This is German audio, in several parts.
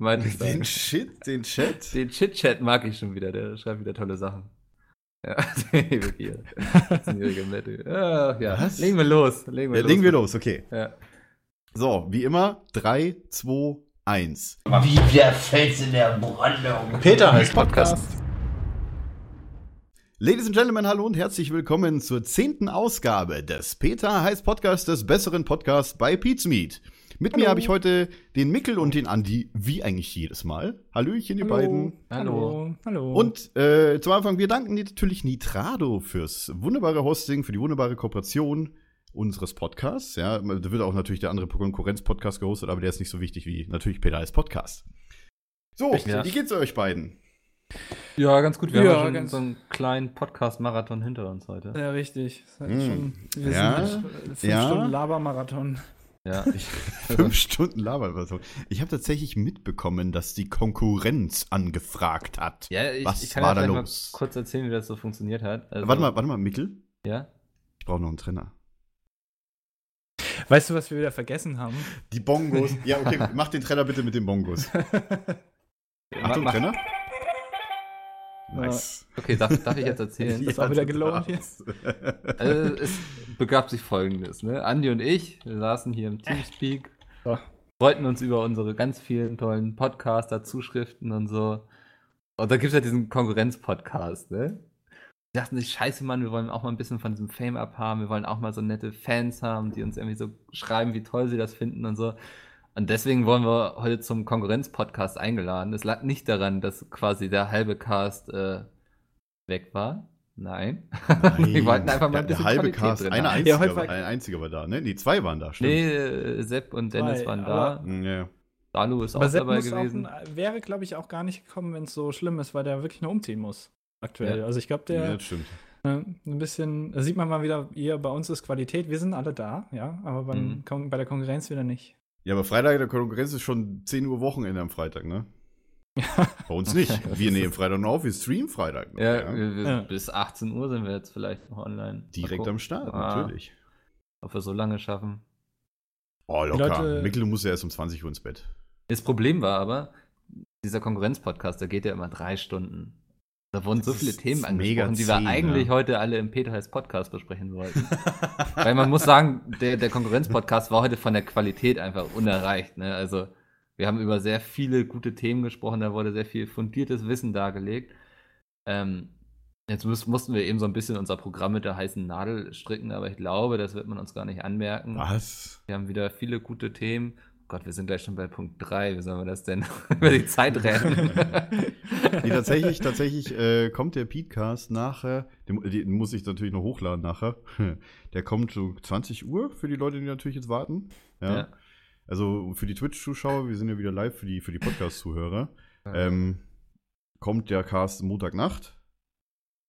meinte ich Den Shit, den Chat. Den Chit-Chat mag ich schon wieder, der schreibt wieder tolle Sachen. Ja, wirklich. 14-jähriger Matthew. Ja, ja. Was? Legen wir los. Legen wir Ja, los. legen wir los, okay. Ja. So, wie immer, 3, 2, 1. Wie der Fels in der Brandung. Peter heißt Podcast. Ladies and Gentlemen, hallo und herzlich willkommen zur zehnten Ausgabe des Peter heißt Podcast, des besseren Podcasts bei Pizmeet. Mit mir habe ich heute den Mickel und den Andi, wie eigentlich jedes Mal. Hallöchen, ihr beiden. Hallo. Hallo. Und äh, zum Anfang, wir danken natürlich Nitrado fürs wunderbare Hosting, für die wunderbare Kooperation unseres Podcasts. Ja, da wird auch natürlich der andere Konkurrenz-Podcast gehostet, aber der ist nicht so wichtig wie natürlich Peter als Podcast. So, Ja. wie geht's euch beiden? Ja, ganz gut. Wir Ja, haben schon so einen kleinen Podcast-Marathon hinter uns heute. ja, richtig. Das ist Mm. schon, wir Ja, sind fünf ja. Stunden Labermarathon. Ja. Fünf Stunden Laberversion. Ich habe tatsächlich mitbekommen, dass die Konkurrenz angefragt hat. ja ich, Was ich kann war ja da vielleicht mal los? kurz erzählen, wie das so funktioniert hat. Also, Warte mal, warte mal, Mickel. Ja? Ich brauche noch einen Trainer. Weißt du, was wir wieder vergessen haben? Die Bongos. ja, okay, mach den Trainer bitte mit den Bongos. Achtung, Mach- Trainer. Nice. Okay, darf, darf ich jetzt erzählen? Das war wieder gelohnt hier. Also, es begab sich folgendes, ne? Andi und ich, wir saßen hier im Teamspeak, freuten uns über unsere ganz vielen tollen Podcaster, Zuschriften und so. Und da gibt es ja diesen Konkurrenz-Podcast, ne? Wir dachten sich, scheiße, Mann, wir wollen auch mal ein bisschen von diesem Fame abhaben, wir wollen auch mal so nette Fans haben, die uns irgendwie so schreiben, wie toll sie das finden und so. Und deswegen wollen wir heute zum Konkurrenz-Podcast eingeladen. Es lag nicht daran, dass quasi der halbe Cast äh, weg war. Nein. wir wollten einfach mal der, ein der bisschen halbe Qualität Cast, drin einer haben. einziger, Ja, heute war- ein einziger war da, ne? Die zwei waren da, stimmt. Nee, äh, Sepp und Dennis Zwei, waren da. Ja. Dalu ist Aber auch Sepp dabei gewesen. Auch, ein- wäre, glaube ich, auch gar nicht gekommen, wenn es so schlimm ist, weil der wirklich nur umziehen muss. Aktuell. Ja. Also ich glaube, ja, der das stimmt. äh, ein bisschen, da sieht man mal wieder, hier bei uns ist Qualität. Wir sind alle da, ja, aber beim, Mhm. Bei der Konkurrenz wieder nicht. Ja, aber Freitag der Konkurrenz ist schon 10 Uhr Wochenende am Freitag, ne? Bei uns nicht. Wir nehmen Freitag noch auf, wir streamen Freitag. noch, Ja, wir, wir, Ja. bis 18 Uhr sind wir jetzt vielleicht noch online. Direkt am Start, Ah. natürlich. Ob wir so lange schaffen. Oh, locker. Leute- Mikkel muss ja erst um 20 Uhr ins Bett. Das Problem war aber, dieser Konkurrenz-Podcast, der geht ja immer drei Stunden. Da wurden so viele ist Themen angesprochen, die wir zäh, eigentlich ja. heute alle im Peter heißt Podcast besprechen wollten. Weil man muss sagen, der, der Konkurrenz-Podcast war heute von der Qualität einfach unerreicht. Ne? Also wir haben über sehr viele gute Themen gesprochen, da wurde sehr viel fundiertes Wissen dargelegt. Ähm, jetzt muss, mussten wir eben so ein bisschen unser Programm mit der heißen Nadel stricken, aber ich glaube, das wird man uns gar nicht anmerken. Was? Wir haben wieder viele gute Themen. Gott, wir sind gleich schon bei Punkt 3. Wie sollen wir das denn über die Zeit rennen? Nee, tatsächlich, tatsächlich äh, kommt der Petecast nachher, den, den muss ich natürlich noch hochladen nachher. Der kommt so 20 Uhr für die Leute, die natürlich jetzt warten. Ja. Ja. Also für die Twitch-Zuschauer, wir sind ja wieder live für die, für die Podcast-Zuhörer. ähm, kommt der Cast Montagnacht.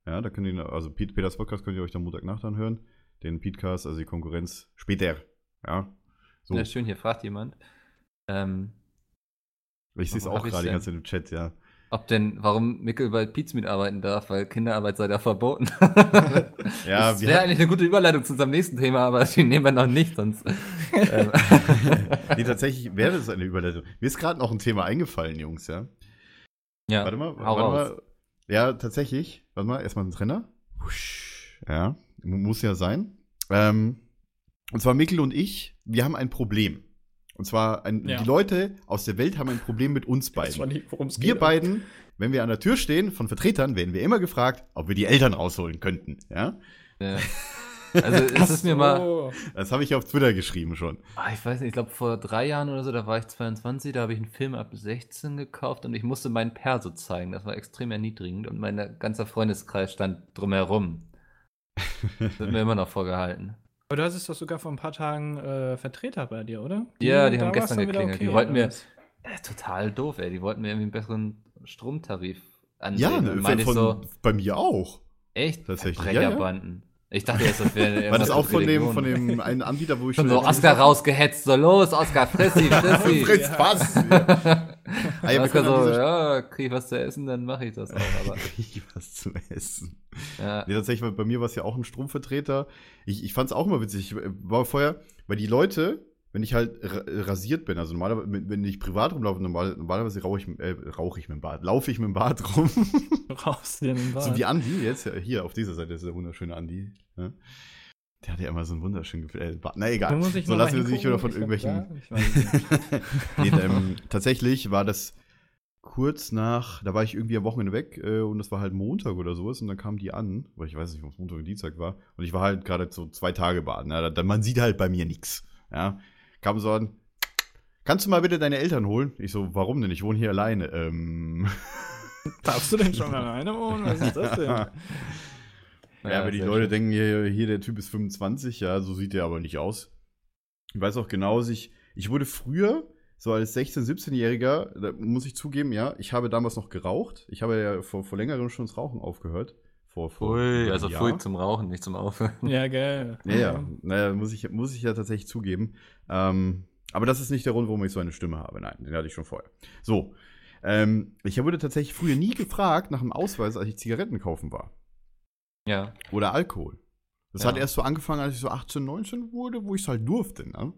Ja, da könnt ihr, also Pete, Peters Podcast könnt ihr euch dann Montagnacht anhören. Den Petecast, also die Konkurrenz, später. Ja. So. Ja, schön, hier fragt jemand, ähm, ich sehe es auch gerade Zeit im Chat, ja. ob denn, warum Mickel bei Pizza mitarbeiten darf, weil Kinderarbeit sei da verboten. Ja, das wäre eigentlich eine gute Überleitung zu unserem nächsten Thema, aber die nehmen wir noch nicht, sonst. ähm, nee, tatsächlich wäre das eine Überleitung. Mir ist gerade noch ein Thema eingefallen, Jungs, ja. ja, Warte mal, warte mal. Ja, tatsächlich. Warte mal, erstmal ein. Husch. Ja, mu- muss ja sein. Ähm, und zwar Mikkel und ich, wir haben ein Problem. Und zwar, ein, Ja. die Leute aus der Welt haben ein Problem mit uns beiden. nicht, worum es Wir geht. beiden, wenn wir an der Tür stehen von Vertretern, werden wir immer gefragt, ob wir die Eltern rausholen könnten. Ja, Ja. Also es ist mir mal, das habe ich auf Twitter geschrieben schon. Ah, ich weiß nicht, ich glaube vor drei Jahren oder so, da war ich 22, da habe ich einen Film ab 16 gekauft und ich musste meinen Perso zeigen. Das war extrem erniedrigend und mein ganzer Freundeskreis stand drumherum. Das wird mir immer noch vorgehalten. Aber du hattest doch sogar vor ein paar Tagen äh, Vertreter bei dir, oder? Ja, die da haben gestern geklingelt. Die wollten mir- was? Ist total doof, ey. Die wollten mir irgendwie einen besseren Stromtarif ansehen. Ja, ne, von, so, bei mir auch. echt? Tatsächlich, ja, ja. Verbrecherbanden. Ich dachte jetzt, das wäre War das auch von dem, von dem einen Anbieter, wo ich Schon so Oscar rausgehetzt, so los, Oscar, frissi, frissi. Fritz, was? Ja. Ah, ja, wir können so, ja, krieg ich was zu essen, dann mache ich das auch. Aber, Krieg was zu essen. ja. Nee, tatsächlich, bei mir war es ja auch ein Stromvertreter. Ich, ich fand es auch immer witzig. Ich war vorher, weil die Leute, wenn ich halt ra rasiert bin, also normalerweise, wenn ich privat rumlaufe, normal, normalerweise rauche ich, äh, rauche ich mit dem Bart, laufe ich mit dem Bart rum. Raus dir den Bart. so wie Andi jetzt, hier auf dieser Seite ist der wunderschöne Andi. Ja. Der hat ja immer so einen wunderschönen Gefühl. Äh. Na egal. So lassen wir sich wieder von glaub, irgendwelchen. ja, ich nicht. nee, ähm, tatsächlich war das kurz nach, da war ich irgendwie am Wochenende weg äh, und das war halt Montag oder sowas und dann kam die an, weil ich weiß nicht, ob es Montag oder Dienstag war und ich war halt gerade so zwei Tage baden. Ja, da, man sieht halt bei mir nichts. Ja, kam so an, kannst du mal bitte deine Eltern holen? Ich so, warum denn? Ich wohne hier alleine. Ähm, Darfst du denn schon alleine wohnen? Was ist das denn? Ja, wenn die sehr Leute schön. denken, hier, hier, der Typ ist 25, ja, so sieht der aber nicht aus. Ich weiß auch genau, ich, ich wurde früher, so als 16-, 17-Jähriger, da muss ich zugeben, ja, ich habe damals noch geraucht. Ich habe ja vor, vor längerem schon das Rauchen aufgehört. Vor, vor einem also Jahr. Zum Rauchen, nicht zum Aufhören. Ja, gell. Ja, ja, naja, muss ich, muss ich ja tatsächlich zugeben. Ähm, aber das ist nicht der Grund, warum ich so eine Stimme habe. Nein, den hatte ich schon vorher. So. Ähm, ich wurde tatsächlich früher nie gefragt nach einem Ausweis, als ich Zigaretten kaufen war. Ja. Oder Alkohol. Das Ja. hat erst so angefangen, als ich so 18, 19 wurde, wo ich es halt durfte, ne?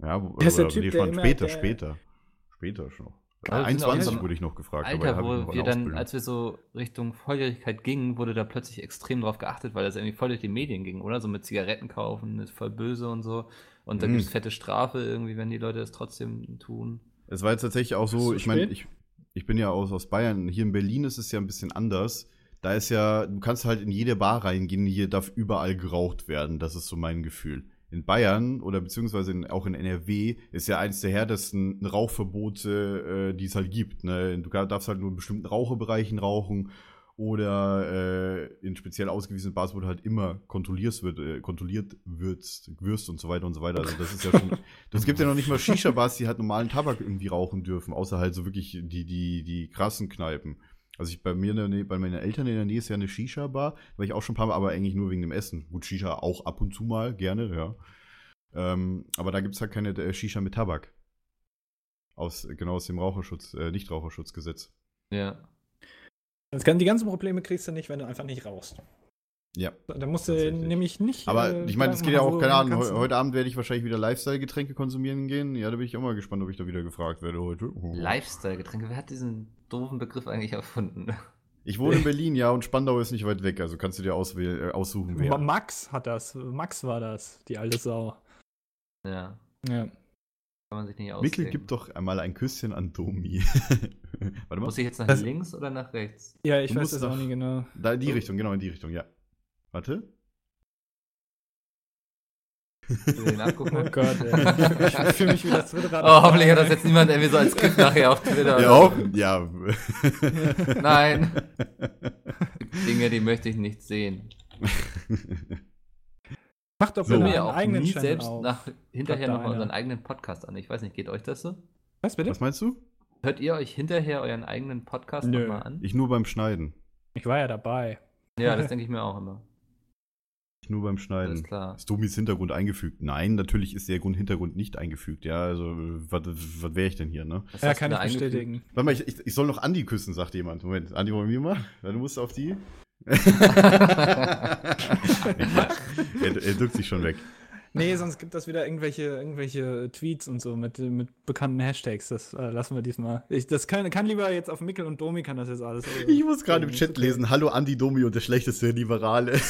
Ja, wo, Der ist oder- Typ, nee, schon später, später. Später schon. Aber auch 21 immer- wurde ich noch gefragt. aber Alter, noch wo wir dann, als wir so Richtung Volljährigkeit gingen, wurde da plötzlich extrem drauf geachtet, weil das irgendwie voll durch die Medien ging, oder? So mit Zigaretten kaufen, ist voll böse und so. Und da Mhm. gibt es fette Strafe irgendwie, wenn die Leute das trotzdem tun. Es war jetzt tatsächlich auch so, ich meine, ich, ich bin ja aus, aus Bayern. Hier in Berlin ist es ja ein bisschen anders. Da ist ja, du kannst halt in jede Bar reingehen, hier darf überall geraucht werden. Das ist so mein Gefühl. In Bayern oder beziehungsweise in, auch in NRW ist ja eins der härtesten Rauchverbote, äh, die es halt gibt. Ne? Du darfst halt nur in bestimmten Raucherbereichen rauchen oder äh, in speziell ausgewiesenen Bars, wo du halt immer kontrolliert wird, äh, kontrolliert wirst, wirst und so weiter und so weiter. Also das ist ja schon. Das gibt ja noch nicht mal Shisha-Bars, die halt normalen Tabak irgendwie rauchen dürfen, außer halt so wirklich die, die, die krassen Kneipen. Also ich bei mir in der Nähe, bei meinen Eltern in der Nähe ist ja eine Shisha-Bar, war ich auch schon ein paar Mal, aber eigentlich nur wegen dem Essen. Gut, Shisha auch ab und zu mal, gerne, ja. Ähm, aber da gibt es halt keine äh, Shisha mit Tabak. Aus, genau aus dem Raucherschutz, äh, Nichtraucherschutzgesetz. Ja. Das kann, die ganzen Probleme kriegst du nicht, wenn du einfach nicht rauchst. Ja. Da musst du nämlich nicht. Aber äh, ich meine, es geht ja auch, keine Ahnung, heu- heute Abend werde ich wahrscheinlich wieder Lifestyle-Getränke konsumieren gehen. Ja, da bin ich auch mal gespannt, ob ich da wieder gefragt werde heute. Lifestyle-Getränke, wer hat diesen doofen Begriff eigentlich erfunden? Ich wohne in Berlin, ja, und Spandau ist nicht weit weg, also kannst du dir auswählen, äh, aussuchen, wer. Max hat das. Max war das, die alte Sau. Ja, Ja. kann man sich nicht Mikkel ausdenken. gibt doch einmal ein Küsschen an Domi. Warte mal. Muss ich jetzt nach Das- links oder nach rechts? Ja, ich Du weiß das auch nicht genau. Da in die Richtung, genau in die Richtung, ja. Warte. Den nachgucken? Oh Gott, ey. Ich fühle mich wie das dritte Rad. Oh, hoffentlich hat das jetzt niemand irgendwie so als Gift nachher auf Twitter. Ja, auch, ja. Nein. Dinge, die möchte ich nicht sehen. Mach doch So. Mir auch eigenen nie Channel selbst auf. nach, hinterher Gott, noch da unseren eigenen Podcast an. Ich weiß nicht, geht euch das so? Was bitte? Was meinst du? Hört ihr euch hinterher euren eigenen Podcast nochmal an? Ich nur beim Schneiden. Ich war ja dabei. Ja, das denke ich mir auch immer. Nur beim Alles Schneiden. klar. Ist Domis Hintergrund eingefügt? Nein, natürlich ist der Grund Hintergrund nicht eingefügt. Ja, also, was, was wäre ich denn hier, ne? Was Ja, du kann ich bestätigen. Warte mal, ich, ich, ich soll noch Andi küssen, sagt jemand. Moment, Andi, wollen wir mal? Du musst auf die. er, er drückt sich schon weg. Nee, sonst gibt das wieder irgendwelche, irgendwelche Tweets und so mit, mit bekannten Hashtags. Das äh, lassen wir diesmal. Ich, das kann, kann lieber jetzt auf Mikkel und Domi kann das jetzt alles. äh, Ich muss gerade im ist Chat okay. lesen, hallo Andi Domi und der schlechteste Liberale.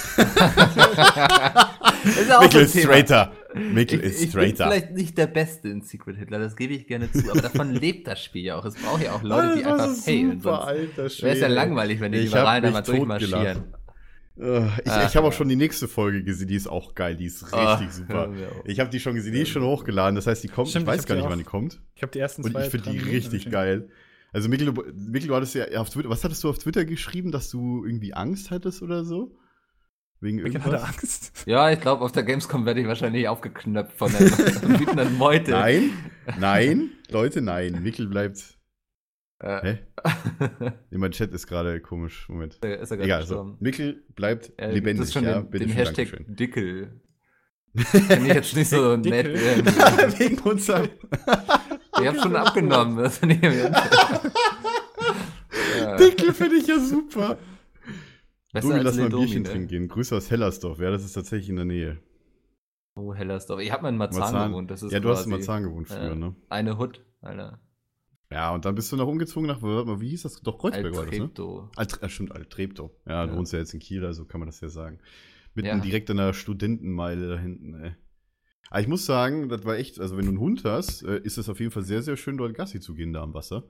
ist auch Mikkel so ist straighter. Mikkel Ich, ist ich bin straighter. vielleicht nicht der Beste in Secret Hitler, das gebe ich gerne zu, aber davon lebt das Spiel ja auch. Es braucht ja auch Leute, die einfach das ist failen. super, Sonst alter wäre es ja Schwede. langweilig, wenn die Ich Liberalen da mal durchmarschieren. Äh, Ich, Ah, ich habe auch schon die nächste Folge gesehen, die ist auch geil, die ist richtig Ah, super. Ich habe die schon gesehen, die ist schon hochgeladen, das heißt, die kommt, Stimmt, ich weiß ich gar nicht, auch. wann die kommt. Ich habe die ersten Und zwei. ich finde die richtig geil. Also Mikkel, du, Mikkel, du hattest ja auf Twitter, was hattest du auf Twitter geschrieben, dass du irgendwie Angst hattest oder so? Wegen irgendwas? hatte Angst. Ja, ich glaube, auf der Gamescom werde ich wahrscheinlich aufgeknöpft von der wütenden Meute. Nein, nein, Leute, nein. Mikkel bleibt. Äh, Hä? Nee, mein Chat ist gerade komisch. Moment. ist er gerade Egal, so. gestorben. Mikkel bleibt Äh, lebendig. Das ist schon ja, den, den Hashtag Dankeschön. Dickel. Finde ich jetzt nicht so nett. Wegen unserem. Ich habe schon abgenommen. Das finde ich ja. Dickel finde ich ja super. Besser Domi, lass mal ein Bierchen ne? trinken gehen. Grüße aus Hellersdorf. Ja, das ist tatsächlich in der Nähe. Oh, Hellersdorf. Ich habe mal in Marzahn, Marzahn. gewohnt. Das ist Ja, du hast in Marzahn gewohnt früher, äh, ne? Eine Hut, Alter. Ja, und dann bist du noch umgezogen nach, wie hieß das? Doch, Kreuzberg war das, ne? Alt, äh, stimmt, Alt-Treptow. Ja, du Ja. wohnst ja jetzt in Kiel, also kann man das ja sagen. Mitten Ja. direkt an der Studentenmeile da hinten, ey. Aber ich muss sagen, das war echt, also wenn du einen Hund hast, äh, ist es auf jeden Fall sehr, sehr schön, dort Gassi zu gehen da am Wasser.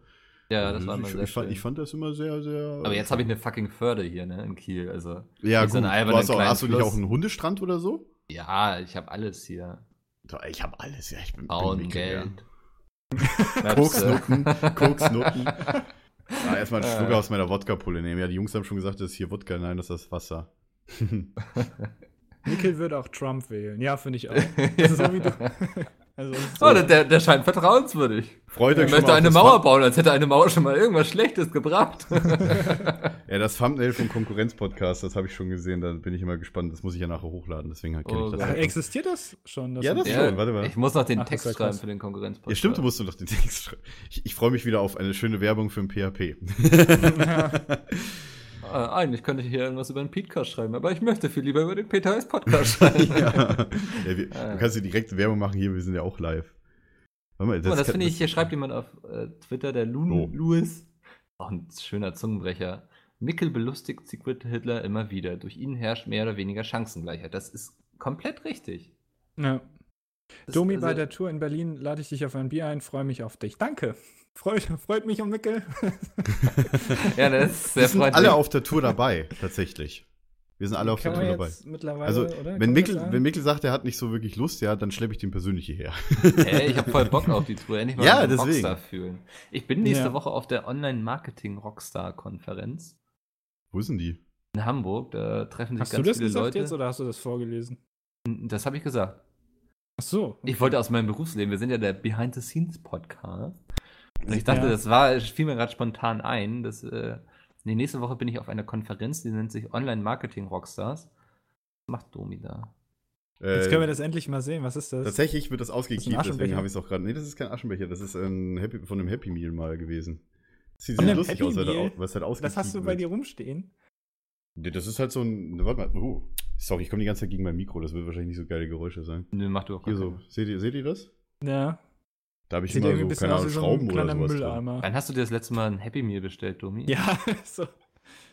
Ja, das Also war ich, immer ich, sehr fand, schön. ich fand das immer sehr, sehr. Aber jetzt habe ich eine fucking Förde hier, ne, in Kiel. Also, Ja, so gut. du albernen hast, auch, hast du nicht auch einen Hundestrand oder so? ja, ich habe alles hier. Ich habe alles, ja. Ich bin, Frauen, bin Mikkel, ja. Geld. Koksnutten, Koksnutten. Ja, erstmal einen Schluck Äh. aus meiner Wodka-Pulle nehmen. Ja, die Jungs haben schon gesagt, das ist hier Wodka. Nein, das ist Wasser. Mikkel würde auch Trump wählen. Ja, finde ich auch. so wie du. Also, Oh, der, der scheint vertrauenswürdig. Freut Er euch schon möchte eine das Mauer Thumb- bauen, als hätte eine Mauer schon mal irgendwas Schlechtes gebracht. Ja, das Thumbnail vom Konkurrenz-Podcast, das habe ich schon gesehen. Da bin ich immer gespannt. Das muss ich ja nachher hochladen. Deswegen kenne Oh ich das. Ach, halt schon. existiert das schon? Ja, das- Ja, schon, warte mal. Ich muss noch den Ach, das Text schreiben krass. für den Konkurrenzpodcast. ja, stimmt, du musst doch den Text schreiben. Ich, ich freue mich wieder auf eine schöne Werbung für ein PHP. Äh, eigentlich könnte ich hier irgendwas über den Podcast schreiben, aber ich möchte viel lieber über den Peter S. Podcast schreiben. ja. ja wir, Ah. Du kannst dir direkt Werbung machen hier, wir sind ja auch live. Warte mal, Guck mal, das finde ich, hier schreibt jemand auf äh, Twitter, der Lun Oh. Louis. Auch ein schöner Zungenbrecher. Mickel belustigt Secret Hitler immer wieder. Durch ihn herrscht mehr oder weniger Chancengleichheit. Das ist komplett richtig. Ja. Das, Domi, also- bei der Tour in Berlin lade ich dich auf ein Bier ein, freue mich auf dich. Danke. Freut, freut mich um Mikkel. Ja, das ist sehr Wir sind freundlich. alle auf der Tour dabei, tatsächlich. Wir sind alle auf Kann der Tour dabei. Also, oder? Wenn Mikkel, das wenn Mikkel sagt, er hat nicht so wirklich Lust, ja, dann schleppe ich den persönlich hierher. Ey, ich habe voll Bock auf die Tour. Endlich mal Ja, deswegen. Rockstar fühlen. Ich bin nächste Ja. Woche auf der Online-Marketing-Rockstar-Konferenz Wo ist denn die? in Hamburg. Da treffen sich Hast du ganz das viele gesagt Leute. jetzt oder hast du das vorgelesen? Das habe ich gesagt. Ach so. Ich wollte aus meinem Berufsleben, wir sind ja der Behind-the-Scenes-Podcast. Und ich dachte, Ja. das war, es fiel mir gerade spontan ein, dass äh, nee, nächste Woche bin ich auf einer Konferenz, die nennt sich Online-Marketing-Rockstars. Was macht Domi da? Jetzt Äh, können wir das endlich mal sehen. Was ist das? Tatsächlich wird das ausgekippt, deswegen habe ich es auch gerade. Nee, das ist kein Aschenbecher, das ist ein Happy, von einem Happy Meal mal gewesen. Das sieht Von sehr lustig Happy aus, Meal? was halt ausgekippt das hast du bei wird. dir rumstehen. Nee, das ist halt so ein. Warte mal. Oh, sorry, ich komme die ganze Zeit gegen mein Mikro, das wird wahrscheinlich nicht so geile Geräusche sein. Nö, mach du auch Hier so, seht ihr, seht ihr das? Ja. Da habe ich Sieht immer so, keine Ahnung, so Schrauben ein oder sowas. drin. Mülleimer. Wann hast du dir das letzte Mal ein Happy Meal bestellt, Domi? Ja, so.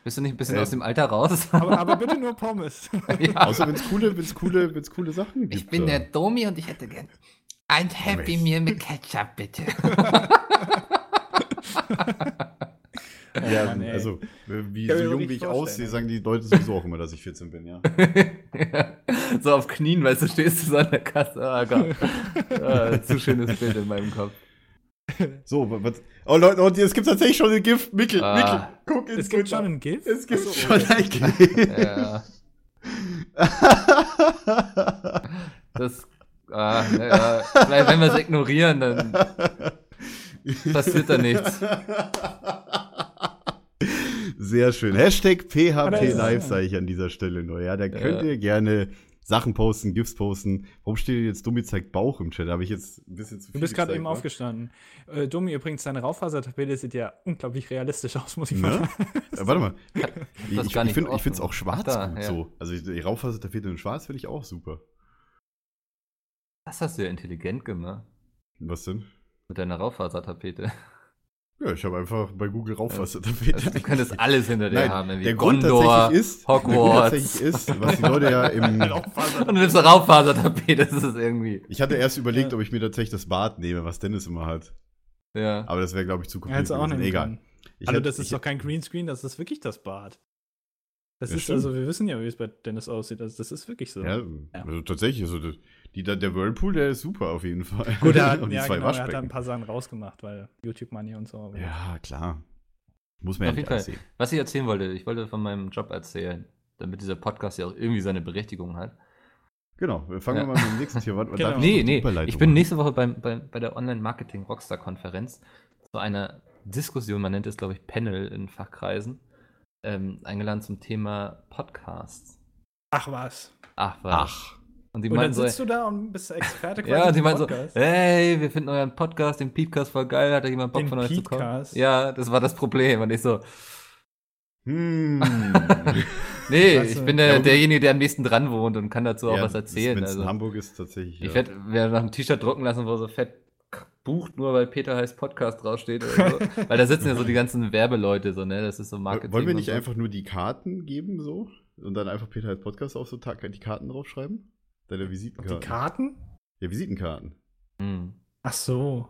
Bist du nicht ein bisschen Ähm. aus dem Alter raus? Aber, aber bitte nur Pommes. ja. Außer wenn es coole, wenn's coole, wenn's coole Sachen gibt. Ich bin der Domi und ich hätte gern ein Happy. Meal mit Ketchup, bitte. Ja, Mann, also, äh, wie so jung wie ich aussehe, sagen die Leute sowieso auch immer, dass ich 14 bin, ja. so auf Knien, weißt du, stehst du so an der Kasse. Ah, Gott. ah, zu schönes Bild in meinem Kopf. So, wa- was. Oh Leute, und es gibt tatsächlich schon ein Gift. Mikkel, Ah. Mikkel, guck ins Es gibt Twitter. schon ein GIF? Es gibt so, schon ein Gift. Ja. Das. Ah, ja, vielleicht, wenn wir es ignorieren, dann passiert da nichts. Sehr schön. Hashtag PHP Live sage ich an dieser Stelle nur. Ja, da könnt Ja. ihr gerne Sachen posten, GIFs posten. Warum steht jetzt Dummi zeigt Bauch im Chat? Da habe ich jetzt ein bisschen zu viel Du bist gerade eben wa? aufgestanden. Äh, Domi, übrigens, deine Raufasertapete sieht ja unglaublich realistisch aus, muss ich Ne? mal sagen. Äh, warte mal. Ich, ich nicht finde es auch schwarz Da, gut ja. so. Also die Raufasertapete in schwarz finde ich auch super. Das hast du ja intelligent gemacht. Was denn? Mit deiner Raufasertapete. Ja, ich habe einfach bei Google Raufasertapete. Du könntest alles hinter dir Nein, haben. irgendwie der Grund Gondor, tatsächlich ist, der Grund Hogwarts. tatsächlich ist, was die Leute ja im. Und du nimmst eine Raufasertapete, das ist irgendwie. Ich hatte erst überlegt, ob ich mir tatsächlich das Bad nehme, was Dennis immer hat. Ja. Aber das wäre, glaube ich, zu kompliziert. Gewesen. nehmen Egal. Ich Hallo, hätte- das ist doch kein Greenscreen, das ist wirklich das Bad. Das Ja, ist, stimmt. also wir wissen ja, wie es bei Dennis aussieht. Also das ist wirklich so. Ja, also tatsächlich, also das- die, der Whirlpool, der ist super auf jeden Fall. Gut, er hat, Und die ja, zwei genau, er hat da ein Waschbecken. paar Sachen rausgemacht, weil YouTube Money und so. Ja, klar. Muss man ja Auf nicht jeden alles Fall. sehen. Was ich erzählen wollte, ich wollte von meinem Job erzählen, damit dieser Podcast ja auch irgendwie seine Berechtigung hat. Genau, wir fangen Ja. mal mit dem nächsten Tier. Warte, Genau. Nee, nee, ich bin nächste Woche beim, bei, bei der Online-Marketing-Rockstar-Konferenz zu einer Diskussion, man nennt es, glaube ich, Panel in Fachkreisen, ähm, eingeladen zum Thema Podcasts. Ach was. Ach, was. Ach. Und die Und dann so, sitzt du da und bist Experte ja, und die im meinten so, hey, wir finden euren Podcast, den Peepcast voll geil, hat da jemand Bock Den von euch zu kommen? Peepcast? Ja, das war das Problem. Und ich so, Hm. Nee, Weißt ich bin der, derjenige, der am nächsten dran wohnt und kann dazu auch Ja, was erzählen. Also, in Hamburg ist, tatsächlich. ich ja. werde mir noch ein T-Shirt drucken lassen, wo so fett bucht, nur weil Peter heißt Podcast draufsteht oder so. weil da sitzen ja so die ganzen Werbeleute, so, ne? Das ist so Marketing. Wollen wir nicht so. einfach nur die Karten geben, so? Und dann einfach Peter als Podcast auf so Tag die Karten draufschreiben? Deine Die Visitenkarten. Karten? Ja, Visitenkarten. Hm. Ach so.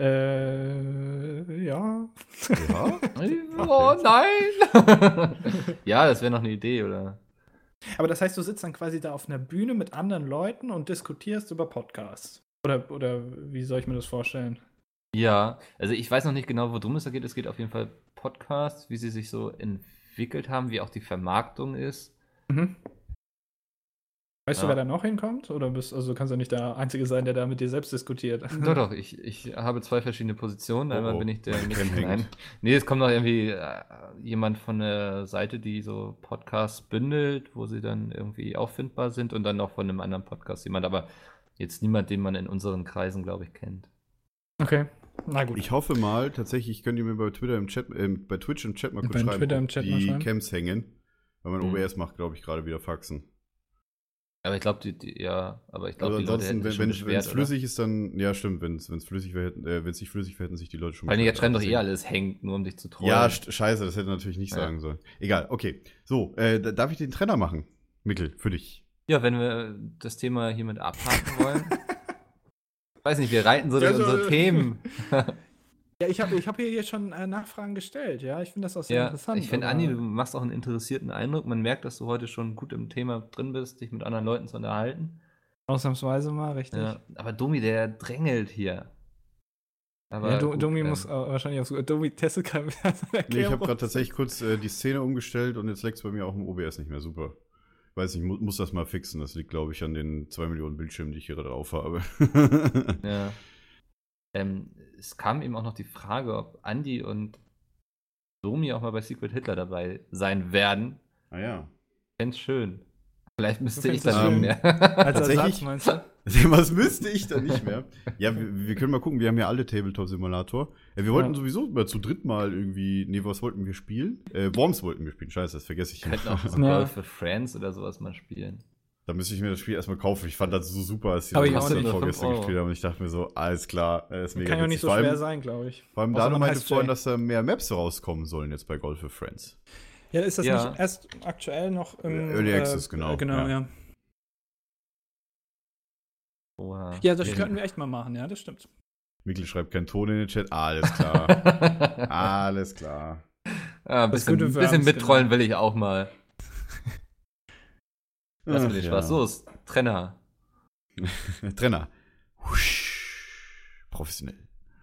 Äh, ja. Ja? Oh nein! ja, das wäre noch eine Idee, oder? Aber das heißt, du sitzt dann quasi da auf einer Bühne mit anderen Leuten und diskutierst über Podcasts. Oder, oder wie soll ich mir das vorstellen? Ja, also ich weiß noch nicht genau, worum es da geht. Es geht auf jeden Fall Podcasts, wie sie sich so entwickelt haben, wie auch die Vermarktung ist. Mhm. Weißt du, Ja. wer da noch hinkommt? Oder bist, also kannst du nicht der Einzige sein, der da mit dir selbst diskutiert? Doch, doch, ich, ich habe zwei verschiedene Positionen. Oh, Einmal oh, bin ich der nein. Nee, es kommt noch irgendwie äh, jemand von der Seite, die so Podcasts bündelt, wo sie dann irgendwie auffindbar sind und dann noch von einem anderen Podcast jemand, aber jetzt niemand, den man in unseren Kreisen, glaube ich, kennt. Okay, na gut. Ich hoffe mal, tatsächlich könnt ihr mir bei Twitter im Chat, ähm, bei Twitch im Chat mal kurz Bei schreiben, Twitter im Chat mal die schreiben. Camps hängen. Weil mein Mhm. OBS macht, glaube ich, gerade wieder Faxen. Aber ich glaube, die, die, ja, aber ich glaube, Also die Leute ansonsten, hätten wenn schon wenn es oder? flüssig ist, dann, ja stimmt, wenn es flüssig wäre, äh, wenn es nicht flüssig wäre, hätten sich die Leute schon allem, jetzt schreiben doch eh alles hängt, nur um dich zu trollen. Ja, sch- scheiße, das hätte er natürlich nicht Ja. sagen sollen. Egal, okay. So, äh, da- darf ich den Trenner machen? Mikkel, für dich. Ja, wenn wir das Thema hiermit abhaken wollen. Weiß nicht, wir reiten so durch unsere Themen. ja, ich habe ich hab hier jetzt schon äh, Nachfragen gestellt, ja. Ich finde das auch sehr Ja, interessant. ich finde, Andi, du machst auch einen interessierten Eindruck. Man merkt, dass du heute schon gut im Thema drin bist, dich mit anderen Leuten zu unterhalten. Ausnahmsweise mal, richtig. Ja, aber Domi, der drängelt hier. Aber ja, Do, gut, Domi ähm, muss äh, wahrscheinlich auch so. Domi testet gerade Nee, ich habe gerade tatsächlich kurz äh, die Szene umgestellt und jetzt leckt es bei mir auch im OBS nicht mehr super. Weiß nicht, mu muss das mal fixen. Das liegt, glaube ich, an den zwei Millionen Bildschirmen, die ich hier drauf habe. Ja. Ähm, es kam eben auch noch die Frage, ob Andi und Domi auch mal bei Secret Hitler dabei sein werden. ah ja. Fände schön. Vielleicht müsste ich das schön? mehr. Als Tatsächlich? Ersatz, meinst du? Was müsste ich dann nicht mehr? Ja, wir, wir können mal gucken. Wir haben ja alle Tabletop-Simulator. Ja, wir wollten Ja. sowieso mal zu dritt mal irgendwie. Nee, was wollten wir spielen? Äh, Worms wollten wir spielen. Scheiße, das vergesse ich Wir könnten auch so Ja. Golf für Friends oder sowas mal spielen. Da müsste ich mir das Spiel erstmal kaufen. Ich fand das so super, als die Aber das vorgestern gespielt haben. Und ich dachte mir so, alles klar, äh, ist mega Kann ja nicht so allem, schwer sein, glaube ich. Vor allem Dano man meinte vorhin, dass da mehr Maps rauskommen sollen jetzt bei Golf für Friends. Ja, ist das Ja. nicht erst aktuell noch im. Early Access, genau, äh, Genau, ja. ja. Oha. Ja, das könnten wir echt mal machen, ja, das stimmt. Mikkel schreibt keinen Ton in den Chat. Alles klar. Alles klar. Ja, ein Das bisschen, bisschen mittrollen genau. will ich auch mal. Will ich Ach, Spaß. ja. Los, Trenner. Trenner. Husch. Professionell.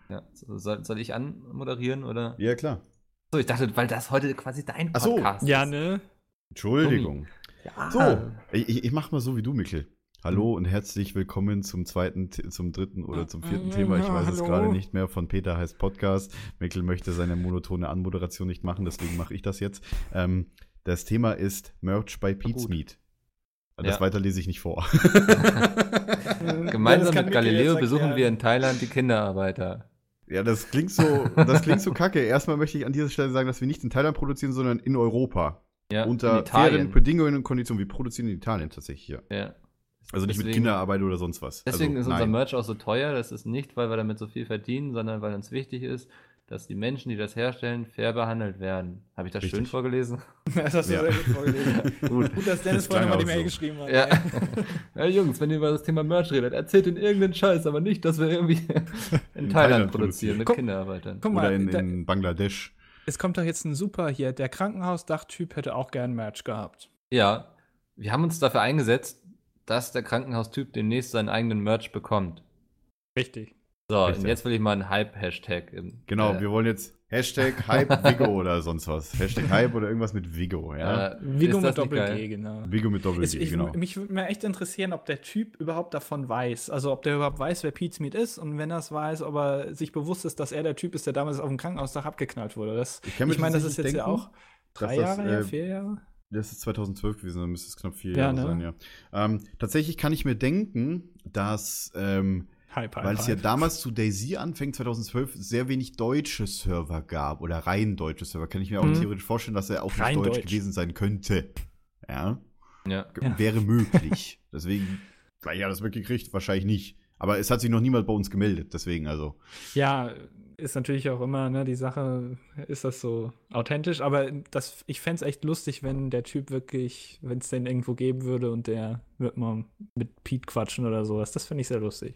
Ja, so, soll, soll ich anmoderieren oder? Ja, klar. So, ich dachte, weil das heute quasi dein Ach so. Podcast Ja, ist. ne? Entschuldigung. Ja. So, ich, ich- mach mal so wie du, Mikkel. Hallo und herzlich willkommen zum zweiten, zum dritten oder zum vierten Ja, Thema. Ich ja, weiß es gerade nicht mehr. Von Peter heißt Podcast. Mikkel möchte seine monotone Anmoderation nicht machen, deswegen mache ich das jetzt. Ähm, das Thema ist Merch bei Pete's. Meat. Das Ja. weiter lese ich nicht vor. Gemeinsam kann mit Galileo besuchen wir in Thailand die Kinderarbeiter. ja, das klingt so, das klingt so kacke. Erstmal möchte ich an dieser Stelle sagen, dass wir nicht in Thailand produzieren, sondern in Europa. Ja, Unter fairen Bedingungen und Konditionen. Wir produzieren in Italien tatsächlich hier. Ja. Also nicht mit Deswegen- Kinderarbeit oder sonst was. Deswegen also, ist unser nein. Merch auch so teuer. Das ist nicht, weil wir damit so viel verdienen, sondern weil uns wichtig ist, dass die Menschen, die das herstellen, fair behandelt werden. Habe ich das schön Richtig. vorgelesen? Das hast du Ja. sehr gut vorgelesen. Gut. Gut, dass Dennis Das vorhin nochmal die Mail so. geschrieben hat. Ja. ja, Jungs, wenn ihr über das Thema Merch redet, erzählt in irgendeinen Scheiß, aber nicht, dass wir irgendwie in, Thailand, Thailand produzieren mit Kinderarbeitern. Guck Oder mal, in, da, in Bangladesch. es kommt doch jetzt ein super hier. Der Krankenhausdachtyp hätte auch gern ein Match gehabt. Ja, wir haben uns dafür eingesetzt, dass der Krankenhaustyp demnächst seinen eigenen Merch bekommt. Richtig. So, Richtig. und jetzt will ich mal einen Hype-Hashtag. Genau, äh, wir wollen jetzt Hashtag Hype Vigo oder sonst was. Hashtag Hype oder irgendwas mit Vigo, ja. äh, Vigo mit? Doppel-G, genau. Vigo mit Doppel Es, G, ich, genau. Mich würde mir echt interessieren, ob der Typ überhaupt davon weiß. Also ob der überhaupt weiß, wer Pete Smith ist und wenn er es weiß, ob er sich bewusst ist, dass er der Typ ist, der damals auf dem Krankenhausdach abgeknallt wurde. Das, Ich ich kann mir meine, das ist jetzt tatsächlich ja denken, auch drei das, Jahre äh, vier Jahre. Das ist 2012 gewesen, dann müsste es knapp vier Ja, Jahre ne? sein, ja. Ähm, tatsächlich kann ich mir denken, dass ähm, Hype, hype, weil es ja damals zu Daisy Anfängen 2012 sehr wenig deutsche Server gab oder rein deutsche Server. Kann ich mir auch Mhm. theoretisch vorstellen, dass er auch nicht Rein deutsch, deutsch. gewesen sein könnte. Ja, Ja. G- Ja. wäre möglich. deswegen, vielleicht hat er das mitgekriegt, wahrscheinlich nicht. Aber es hat sich noch niemand bei uns gemeldet, deswegen also. Ja, ist natürlich auch immer ne, die Sache, ist das so authentisch, aber das, ich fände es echt lustig, wenn der Typ wirklich, wenn es den irgendwo geben würde und der wird mal mit Pete quatschen oder sowas. Das finde ich sehr lustig.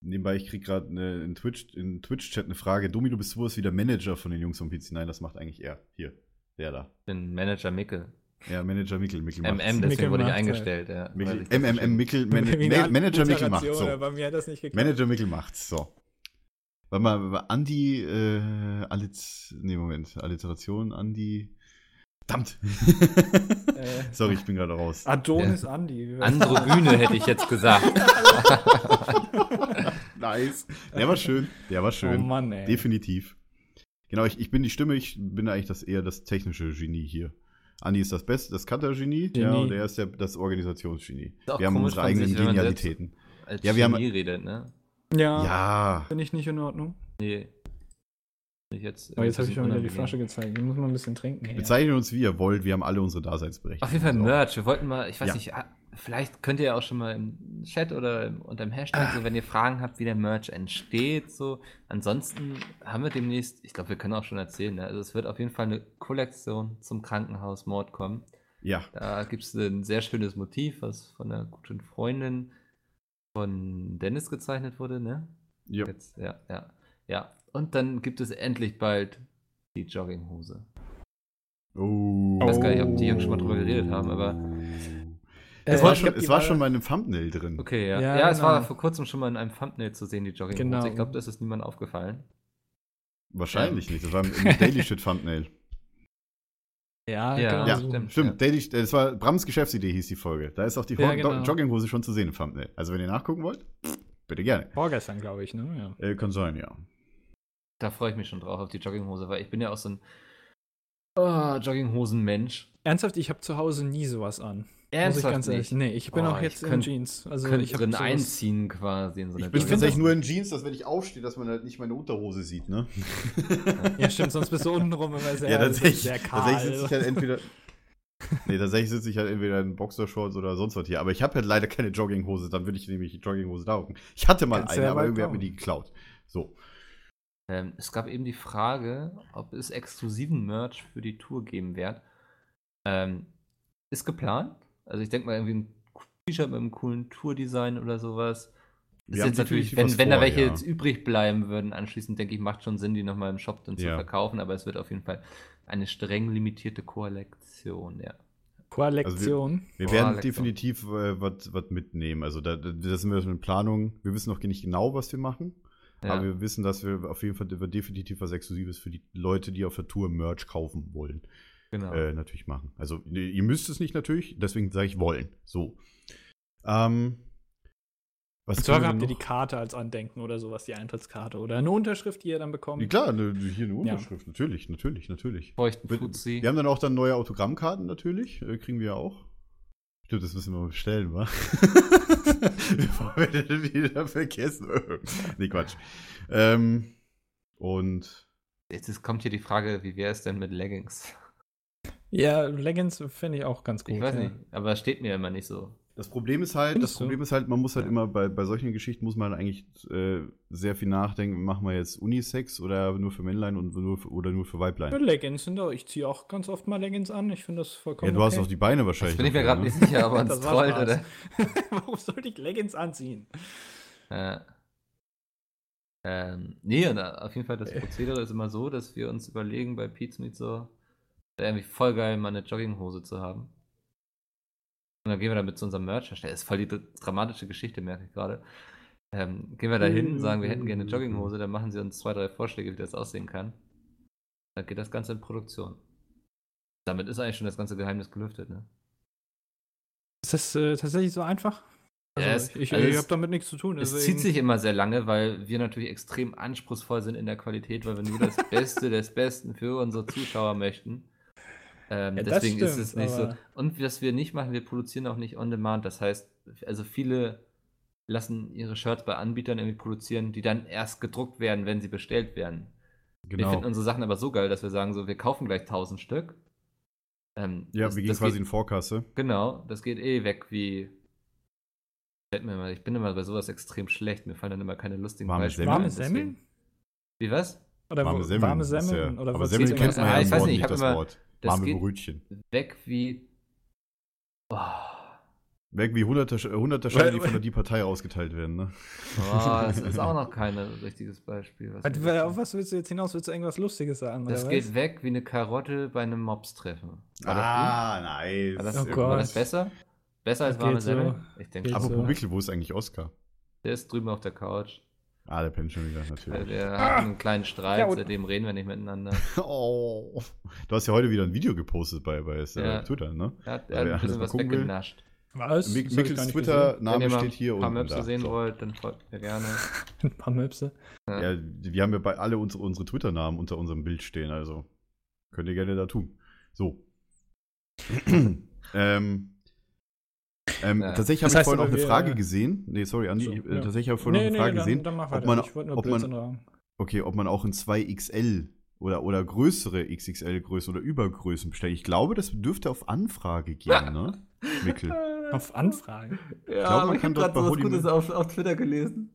Nebenbei, ich krieg gerade ne, in Twitch, in Twitch-Chat eine Frage. Domi, du bist sowas wie der Manager von den Jungs vom PC. Nein, das macht eigentlich er. Hier, der da. bin Manager Mickel. Ja, Manager Mickel. Mickel macht's. MM, deswegen Mickel wurde ich eingestellt. Ja, ich das so MMM Mickel, Man eine Manager Mickel macht's. Alliteration, So. Bei mir hat das nicht geklappt. Manager Mickel macht's. So. Warte mal, Andi, äh, Allitz, nee, Moment, Alliteration, Andi. Verdammt! Äh, Sorry, ich bin gerade raus. Adonis Andi. Androgyne hätte ich jetzt gesagt. nice. Der war schön. Der war schön. Oh Mann, ey. Definitiv. Genau, ich, ich bin die Stimme, ich bin eigentlich das eher das technische Genie hier. Andi ist das Beste, das Cutter-Genie, ja, Genie. und er ist der, das Organisationsgenie. Wir haben unsere eigenen sich, Genialitäten. Als Ja, wir haben- Genie redet, ne? Ja, Ja, bin ich nicht in Ordnung. Nee. Jetzt, Aber jetzt habe ich schon wieder die. Flasche gezeigt. Ich muss mal ein bisschen trinken. Hier. bezeichnen uns wie ihr wollt, wir haben alle unsere Daseinsberechtigung. Auf jeden Fall. Merch. Wir wollten mal, ich weiß Ja. nicht, ah, vielleicht könnt ihr auch schon mal im Chat oder unter dem Ah. Hashtag, so, wenn ihr Fragen habt, wie der Merch entsteht, so. Ansonsten haben wir demnächst, ich glaube, wir können auch schon erzählen, ne? also es wird auf jeden Fall eine Kollektion zum Krankenhausmord kommen. Ja, Da gibt es ein sehr schönes Motiv, was von einer guten Freundin von Dennis gezeichnet wurde, ne? Jetzt, ja, ja, ja. Und dann gibt es endlich bald die Jogginghose. Oh. Ich weiß gar nicht, ob die Jungs schon mal drüber geredet haben, aber- Es Äh, war schon, es war schon mal in einem Thumbnail drin. Okay, ja. Ja, Ja, es war genau. vor kurzem schon mal in einem Thumbnail zu sehen, die Jogginghose. Genau. Ich glaube, das ist niemandem aufgefallen. Wahrscheinlich Ja. nicht. Das war im, Daily Shit Thumbnail. Ja, Ja, genau Ja, so. stimmt. Stimmt, Daily, äh, das war Brams Geschäftsidee, hieß die Folge. Da ist auch die Ja, genau. Jogginghose schon zu sehen im Thumbnail. Also, wenn ihr nachgucken wollt, bitte gerne. Vorgestern, glaube ich, ne? Ja. Äh, kann sein, ja. Da freue ich mich schon drauf auf die Jogginghose, weil ich bin ja auch so ein oh, Jogginghosen-Mensch. Ernsthaft, ich habe zu Hause nie sowas an. Muss ich Ernsthaft ganz ehrlich. nicht. Nee, ich bin Oh, auch ich jetzt in könnt- Jeans. Also ich drin sowas- einziehen quasi in so eine Ich bin tatsächlich nur in Jeans, dass wenn ich aufstehe, dass man halt nicht meine Unterhose sieht, ne? Ja, stimmt, sonst bist du untenrum immer sehr, ja, tatsächlich. sehr Tatsächlich kahl. sitze ich halt entweder. nee, tatsächlich sitze ich halt entweder in Boxershorts oder sonst was hier. Aber ich habe halt leider keine Jogginghose, dann würde ich nämlich die Jogginghose da hocken. Ich hatte mal Kannst eine, ja aber irgendwie hat mir die geklaut. So. Ähm, es gab eben die Frage, ob es exklusiven Merch für die Tour geben wird. Ähm, ist geplant. Also ich denke mal irgendwie ein T-Shirt mit einem coolen Tourdesign oder sowas. Wir Ist jetzt natürlich, wenn, wenn da vor, welche ja. jetzt übrig bleiben würden, anschließend denke ich, macht schon Sinn, die nochmal im Shop dann zu Ja. verkaufen, aber es wird auf jeden Fall eine streng limitierte Kollektion, ja. Kollektion. Wir Boah, werden definitiv äh, was mitnehmen. Also da, da da sind wir schon in Planung. Wir wissen noch nicht genau, was wir machen. Ja. Aber wir wissen, dass wir auf jeden Fall definitiv was Exklusives für die Leute, die auf der Tour Merch kaufen wollen, genau. äh, natürlich machen. Also ihr müsst es nicht natürlich, deswegen sage ich wollen. So. Ähm, was können habt wir ihr die? Karte als Andenken oder sowas, die Eintrittskarte. Oder eine Unterschrift, die ihr dann bekommt. Ja, klar, ne, hier eine Ja. Unterschrift. Natürlich, natürlich, natürlich. Feuchten Wir, Fuzzi. wir haben dann auch dann neue Autogrammkarten natürlich. Äh, kriegen wir ja auch. Stimmt, das müssen wir mal bestellen, wa? Bevor wir das wieder vergessen. nee, Quatsch. Ähm, und Jetzt ist- kommt hier die Frage, wie wäre es denn mit Leggings? Ja, Leggings finde ich auch ganz gut. Ich weiß ja. nicht, aber es steht mir immer nicht so. Das Problem ist halt, Findest das du? Problem ist halt, man muss halt Ja. immer bei, bei solchen Geschichten muss man eigentlich äh, sehr viel nachdenken, machen wir jetzt Unisex oder nur für Männlein und nur für, oder nur für Ja, Weiblein. Leggings sind doch, ich ziehe auch ganz oft mal Leggings an. Ich finde das vollkommen Ja, du hast okay. auch die Beine wahrscheinlich. Jetzt bin ich mir gerade ne? nicht sicher, ob er uns Das trollt Spaß. oder. Warum sollte ich Leggings anziehen? Ja. Ähm, nee, und auf jeden Fall, das Prozedere ist immer so, dass wir uns überlegen, bei Pete's Meet so, wäre irgendwie voll geil, mal eine Jogginghose zu haben. Und dann gehen wir damit zu unserem Merch-Hersteller. Ist voll die dr- dramatische Geschichte, merke ich gerade. Ähm, gehen wir da hin, sagen, wir hätten gerne eine Jogginghose, dann machen sie uns zwei, drei Vorschläge, wie das aussehen kann. Dann geht das Ganze in Produktion. Damit ist eigentlich schon das ganze Geheimnis gelüftet, ne? Ist das äh, tatsächlich so einfach? Also, Ja, es- ich also ich habe damit nichts zu tun. Es deswegen- zieht sich immer sehr lange, weil wir natürlich extrem anspruchsvoll sind in der Qualität, weil wir nur das Beste des Besten für unsere Zuschauer möchten. Ähm, Ja, das deswegen ist stimmt, es nicht so. Und was wir nicht machen, wir produzieren auch nicht on demand. Das heißt, also viele lassen ihre Shirts bei Anbietern irgendwie produzieren, die dann erst gedruckt werden, wenn sie bestellt werden. Wir Genau. finden unsere Sachen aber so geil, dass wir sagen, so, wir kaufen gleich 1000 Stück. Ähm, Ja, das- wir gehen quasi geht- in Vorkasse. Genau, das geht eh weg wie. Fällt mir mal, ich bin immer bei sowas extrem schlecht. Mir fallen dann immer keine lustigen Warme Beispiele. Semmeln? Warme Semmeln? Wie was? Oder Warme Semmeln. warme ist ja- Semmeln? oder aber was Semmeln kennt man Ah, ja ich weiß nicht, ich nicht, hab das immer- Wort. Das Warme geht- Brötchen. Weg wie. Oh, Weg wie hunderter, Sch- hunderter Scheine, die von der die Partei ausgeteilt werden, ne? oh, das ist auch noch kein richtiges Beispiel. Was das- Auf was willst du jetzt hinaus? Willst du irgendwas Lustiges sagen? das oder geht was? weg wie eine Karotte bei einem Mobstreffen. Ah, nice. War das, Oh war Gott. das besser? Besser als warme geht so. Ich denke. Apropos so. Wickel, wo ist eigentlich Oscar? der ist drüben auf der Couch. Ah, der pennt schon wieder, natürlich. Wir hatten einen kleinen Streit, Ja, seitdem reden wir nicht miteinander. Oh. Du hast ja heute wieder ein Video gepostet bei, bei äh, Ja. Twitter, ne? Er hat, er hat ein bisschen was will. weggenascht. Was? Mick, Das hab ich Mickels gar nicht Twitter-Name Wenn ihr mal steht hier ein paar unten. Möpse da. sehen So. wollt, dann folgt mir gerne. Ein paar Möpse. Ja. Ja, wir haben ja bei alle unsere, unsere Twitter-Namen unter unserem Bild stehen, also könnt ihr gerne da tun. So. ähm, ähm, Ja. Tatsächlich habe ich heißt vorhin auch eine wir- Frage gesehen. Nee, sorry, Andi. So, äh, ja. Tatsächlich habe ich vorhin noch eine Frage dann, gesehen. dann ob weiter. man, ich wollte nur ob man, sagen. okay, ob man auch in 2XL oder, oder größere XXL-Größen oder Übergrößen bestellt. Ich glaube, das dürfte auf Anfrage gehen, ne? Mickel. Auf Anfrage. Ja, glaub, man ich kann habe dort bei was Hoodie Gutes auf, auf Twitter gelesen.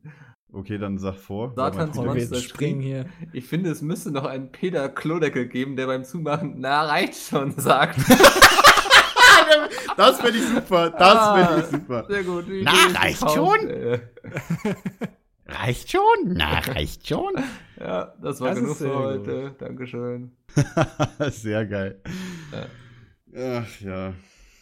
Okay, dann sag vor. Satans Monster springen hier. Ich finde, es müsste noch einen Peter Klodeckel geben, der beim Zumachen, na, reicht schon, sagt. Das finde ich super. Das Ah, finde ich super. Sehr gut. Na, reicht schon? äh. Reicht schon? Na, reicht schon. Ja, das war Das genug für gut. heute. Dankeschön. Sehr geil. Ja. Ach ja.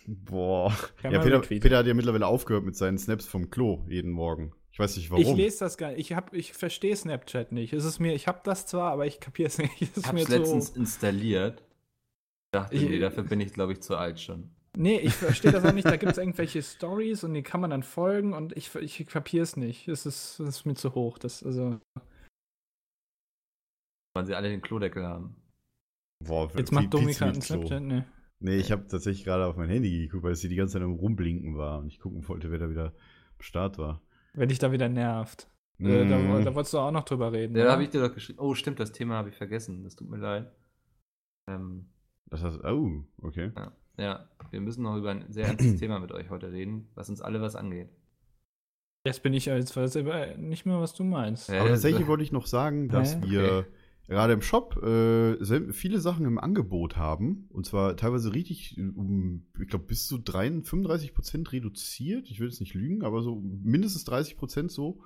Boah. Kann Ja, Peter. Peter hat ja mittlerweile aufgehört mit seinen Snaps vom Klo jeden Morgen. Ich weiß nicht warum. Ich lese das gar nicht. Ich, hab- ich verstehe Snapchat nicht. Es ist mir, ich habe das zwar, aber ich kapiere es nicht. Ich ist habe es letztens zu. installiert. Dachte, Ich- nee, dafür bin ich, glaube ich, zu alt schon. Nee, ich verstehe das auch nicht. Da gibt es irgendwelche Stories und die kann man dann folgen und ich, ich kapiere es nicht. Es ist, es ist mir zu hoch. Das, also, Weil sie alle den Klodeckel haben. Boah, jetzt macht einen Pizza mit Klo. Snapchat. Nee. Nee, ich habe tatsächlich gerade auf mein Handy geguckt, weil sie die ganze Zeit am Rumblinken war und ich gucken wollte, wer da wieder am Start war. Wenn dich da wieder nervt. Äh, da, Mm. da wolltest du auch noch drüber reden. Ja, da habe ich dir doch geschrieben. Oh, stimmt, das Thema habe ich vergessen. Das tut mir leid. Ähm, Das heißt, oh, okay. ja. Ja, wir müssen noch über ein sehr ernstes Thema mit euch heute reden, was uns alle was angeht. Jetzt bin ich als weiß aber nicht mehr, was du meinst. Aber tatsächlich wollte ich noch sagen, dass Hä? wir Okay. gerade im Shop äh, viele Sachen im Angebot haben. Und zwar teilweise richtig, um, ich glaube, bis zu 33, 35 Prozent reduziert. Ich will jetzt nicht lügen, aber so mindestens 30 Prozent so.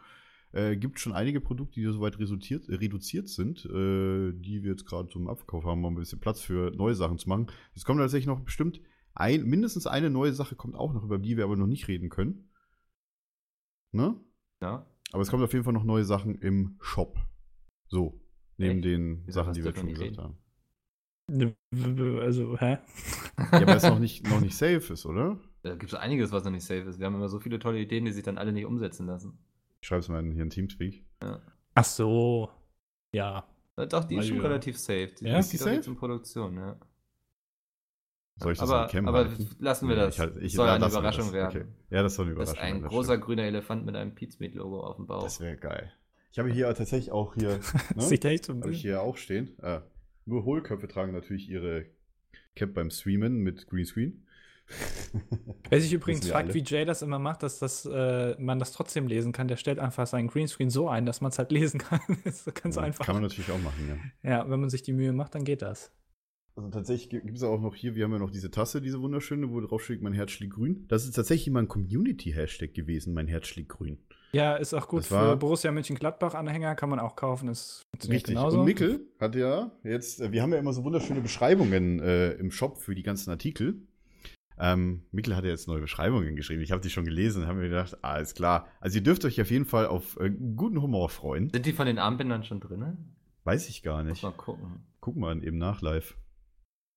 Äh, gibt schon einige Produkte, die soweit reduziert, äh, reduziert sind, äh, die wir jetzt gerade zum Abverkauf haben, um ein bisschen Platz für neue Sachen zu machen. Es kommt tatsächlich noch bestimmt ein, mindestens eine neue Sache kommt auch noch, über die wir aber noch nicht reden können. Ne? Ja? Aber es kommt auf jeden Fall noch neue Sachen im Shop. So. Neben Echt? den Wieso Sachen, die wir jetzt schon gesagt reden? haben. Also, hä? Ja, weil es noch nicht, noch nicht safe ist, oder? Da gibt es einiges, was noch nicht safe ist. Wir haben immer so viele tolle Ideen, die sich dann alle nicht umsetzen lassen. Ich schreibe es mal in- hier in Teamspeak. Ach so. Ja. Ja, Doch, die ist Ah, schon ja. relativ safe. Die Ja? ist Ist die doch jetzt safe? in Produktion, ja. Soll ich das aber am Cam aber halten? lassen wir Nee, das. ich halt- ich- soll ja, eine lassen wir Überraschung das. werden. Okay. Ja, das soll eine Das Überraschung ist ein werden, großer stimmt. grüner Elefant mit einem Pizmeat-Logo auf dem Bauch. Das wäre geil. Ich habe hier tatsächlich auch hier, ne? Sieht echt so habe ich hier auch stehen. Äh, nur Hohlköpfe tragen natürlich ihre Cap beim Streamen mit Greenscreen. Wer sich übrigens fragt, wie Jay das immer macht, dass das, äh, man das trotzdem lesen kann, der stellt einfach seinen Greenscreen so ein, dass man es halt lesen kann. das ist ganz Ja, einfach. Kann man natürlich auch machen, ja. ja, wenn man sich die Mühe macht, dann geht das. Also tatsächlich gibt es auch noch hier, wir haben ja noch diese Tasse, diese wunderschöne, wo drauf steht, mein Herz schlägt grün. Das ist tatsächlich mal ein Community-Hashtag gewesen, mein Herz schlägt grün. Ja, ist auch gut Das war- für Borussia Mönchengladbach-Anhänger, kann man auch kaufen. Ist Richtig. genauso. Und Mikkel hat ja jetzt, äh, wir haben ja immer so wunderschöne Beschreibungen äh, im Shop für die ganzen Artikel. Ähm, Mikkel hat ja jetzt neue Beschreibungen geschrieben. Ich habe die schon gelesen und habe mir gedacht, ah, ist klar. Also ihr dürft euch auf jeden Fall auf äh, guten Humor freuen. Sind die von den Armbändern schon drin? Weiß ich gar Muss nicht. mal gucken. Guck mal eben nach live.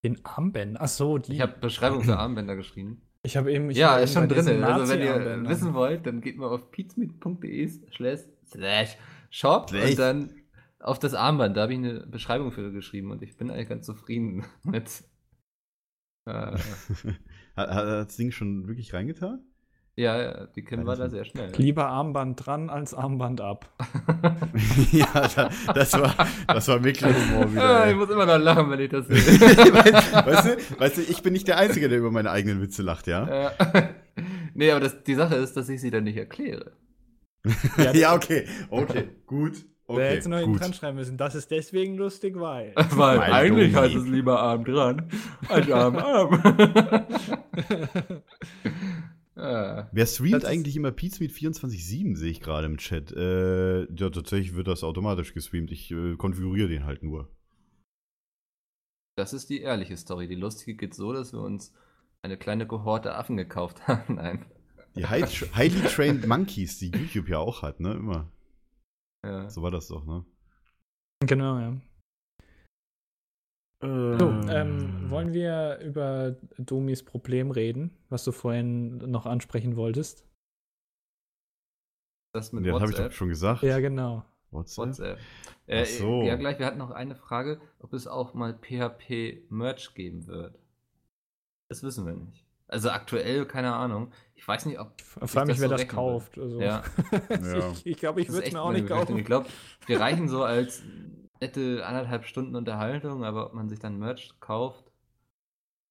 Den Armbänden. Ach so, die. Ich habe Beschreibung für Armbänder geschrieben. ich hab eben. Ich ja, hab ist schon drin. Also wenn ihr wissen wollt, dann geht mal auf pizmeet.de slash slash shop Slash. und dann auf das Armband. Da habe ich eine Beschreibung für geschrieben und ich bin eigentlich ganz zufrieden mit. Äh, hat, hat das Ding schon wirklich reingetan? Ja, ja, die Ja, war das da sehr schnell. Lieber Armband dran als Armband ab. ja, da, das war, das war Mikkel-Humor wieder. Ah, ey. ich muss immer noch lachen, wenn ich das sehe. weißt, du, weißt du, ich bin nicht der Einzige, der über meine eigenen Witze lacht, ja? Ja. nee, aber das, die Sache ist, dass ich sie dann nicht erkläre. Ja, okay. Okay, gut. Wer Okay, hätte noch hinten gut. dran schreiben müssen. Das ist deswegen lustig, weil. Weil Mein eigentlich heißt es lieber Arm dran als Arm ab. Wer streamt eigentlich immer Pizmeet 24-7, sehe ich gerade im Chat. Äh, ja, tatsächlich wird das automatisch gestreamt. Ich äh, konfiguriere den halt nur. Das ist die ehrliche Story. Die lustige geht so, dass wir uns eine kleine Kohorte Affen gekauft haben. Nein. Die High Highly Trained Monkeys, die YouTube ja auch hat, ne? Immer. Ja. So war das doch, ne? Genau, ja. Äh, So, ähm, wollen wir über Domis Problem reden, was du vorhin noch ansprechen wolltest? Das mit Den habe ich WhatsApp. doch schon gesagt. Ja, genau. WhatsApp? WhatsApp. Äh, Ach so. Ja, gleich. Wir hatten noch eine Frage, ob es auch mal PHP-Merch geben wird. Das wissen wir nicht. Also aktuell, keine Ahnung. Ich weiß nicht, ob. Ich frage mich, das wer so das kauft. Also, Ja. Ja. ich ich glaube, ich Das ist würde es mir auch nicht kaufen. Ich glaube, wir reichen so als nette anderthalb Stunden Unterhaltung, aber ob man sich dann Merch kauft.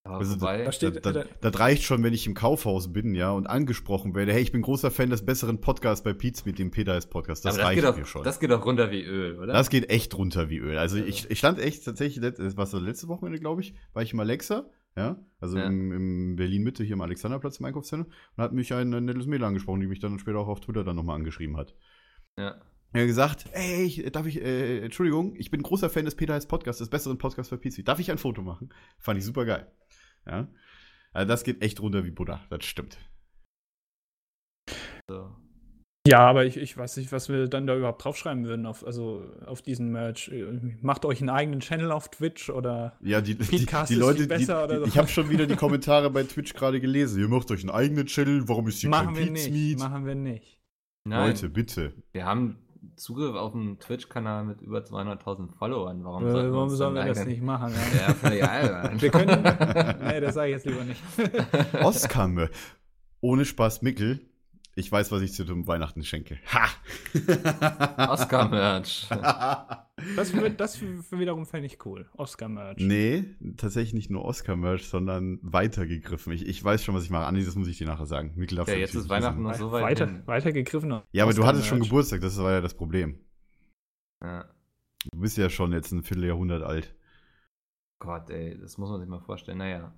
Ja, Also, wobei. da Das, steht- das, das reicht schon, wenn ich im Kaufhaus bin, ja, und angesprochen werde. Hey, ich bin großer Fan des besseren Podcasts bei Pete's mit dem Peter ist Podcast. Das aber das reicht geht, auch, mir schon. das geht auch runter wie Öl, oder? Das geht echt runter wie Öl. Also Ja. ich, ich stand echt tatsächlich, let- das war so letzte Wochenende, glaube ich, war ich im Alexa, ja, also Ja. im, im Berlin-Mitte, hier im Alexanderplatz im Einkaufszentrum, und hat mich ein, ein nettes Mädel angesprochen, die mich dann später auch auf Twitter dann nochmal angeschrieben hat. ja. Er hat gesagt, ey, ich, darf ich, äh, Entschuldigung, ich bin großer Fan des Peter Heiß Podcasts, des besseren Podcasts für PC. Darf ich ein Foto machen? Fand ich super geil. Ja. Also das geht echt runter wie Buddha, das stimmt. So. Ja, aber ich, ich weiß nicht, was wir dann da überhaupt draufschreiben würden, auf, also auf diesen Merch. Macht euch einen eigenen Channel auf Twitch oder. Ja, die, die, Podcast die Leute, viel besser die, oder die, so. ich habe schon wieder die Kommentare bei Twitch gerade gelesen. Ihr macht euch einen eigenen Channel, warum ist hier Machen kein wir nicht. Machen wir nicht. Nein, Leute, bitte. wir haben Zugriff auf einen Twitch-Kanal mit über 200.000 Followern. Warum, Äh, sollten wir warum sollen wir das nicht machen? Ja? Ja, völlig albern. Wir können. nee, das sage ich jetzt lieber nicht. Oscar, Mö- ohne Spaß, Mickel. Ich weiß, was ich zu dem Weihnachten schenke. Ha! Oscar-Merch. Das, das wiederum fände ich cool. Oscar-Merch. Nee, tatsächlich nicht nur Oscar-Merch, sondern weitergegriffen. Ich, ich weiß schon, was ich mache. Andi, das muss ich dir nachher sagen. Mikkel Ja, jetzt ist Weihnachten noch so weit. Weiter, hin. weitergegriffen. Ja, aber du hattest schon. Geburtstag, das war ja das Problem. Ja. Du bist ja schon jetzt ein Vierteljahrhundert alt. Gott, ey, das muss man sich mal vorstellen. Naja,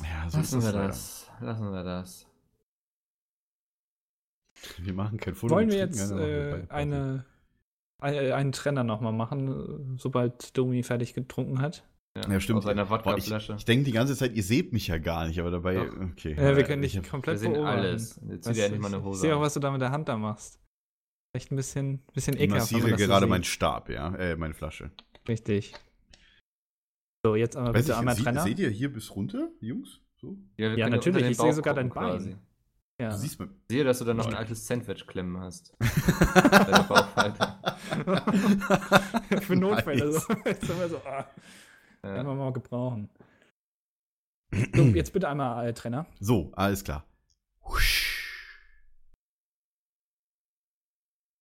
Ja, so lassen ist wir das. Lassen wir das. Wir machen kein Foto. Wollen wir jetzt ja, äh, Party. eine, ein- einen Trenner nochmal machen, sobald Domi fertig getrunken hat? Ja, stimmt. Aus einer Boah, ich Wodkaflasche. ich denke die ganze Zeit, ihr seht mich ja gar nicht, aber dabei, Doch. okay. Ja, wir können ich dich hab- komplett Wir sehen beobachten. alles. Jetzt ja du, endlich mal eine ich- Hose Ich sehe auch, was du da mit der Hand da machst. Echt ein bisschen, bisschen Ich ekelhaft. man massiere so gerade meinen Stab, ja, äh, meine Flasche. Richtig. So, jetzt aber Weiß bitte ich, einmal Trenner. seht ihr hier bis runter, Jungs? So? Ja, können natürlich, ich sehe sogar dein gucken quasi. Ja. Du siehst mal. Ich sehe, dass du da noch ein altes Sandwich klemmen hast. Für Notfälle. Nice. So. Jetzt sind wir so, ah, Ja. können wir mal gebrauchen. So, jetzt bitte einmal äh, Trenner. So, alles klar.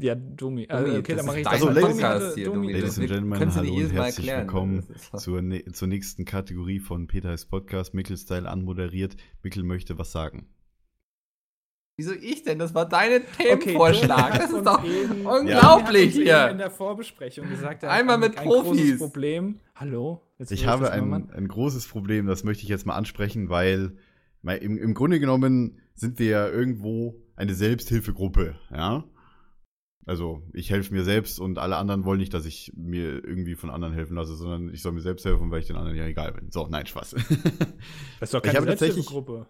Ja, Domi. Domi, Äh, okay, das dann mache ich dein Also, das. Ladies- Domi hier, Domi- Domi. Ladies and Gentlemen, hallo und herzlich erklären. willkommen Das zur, ne zur nächsten Kategorie von Peters Podcast. Mickel-Style anmoderiert. Mickel möchte was sagen. Wieso ich denn? Das war dein Okay, Themenvorschlag. Hat das ist doch eben- unglaublich uns eben in hier. der Vorbesprechung gesagt, er Einmal ein, mit ein großes Profis. Problem. Hallo? Jetzt Ich habe ein, ein großes Problem, das möchte ich jetzt mal ansprechen, weil im, im Grunde genommen sind wir ja irgendwo eine Selbsthilfegruppe, ja. Also ich helfe mir selbst und alle anderen wollen nicht, dass ich mir irgendwie von anderen helfen lasse, sondern ich soll mir selbst helfen, weil ich den anderen ja egal bin. So, nein, Spaß. Das ist doch Ich keine habe tatsächlich- Selbsthilfegruppe.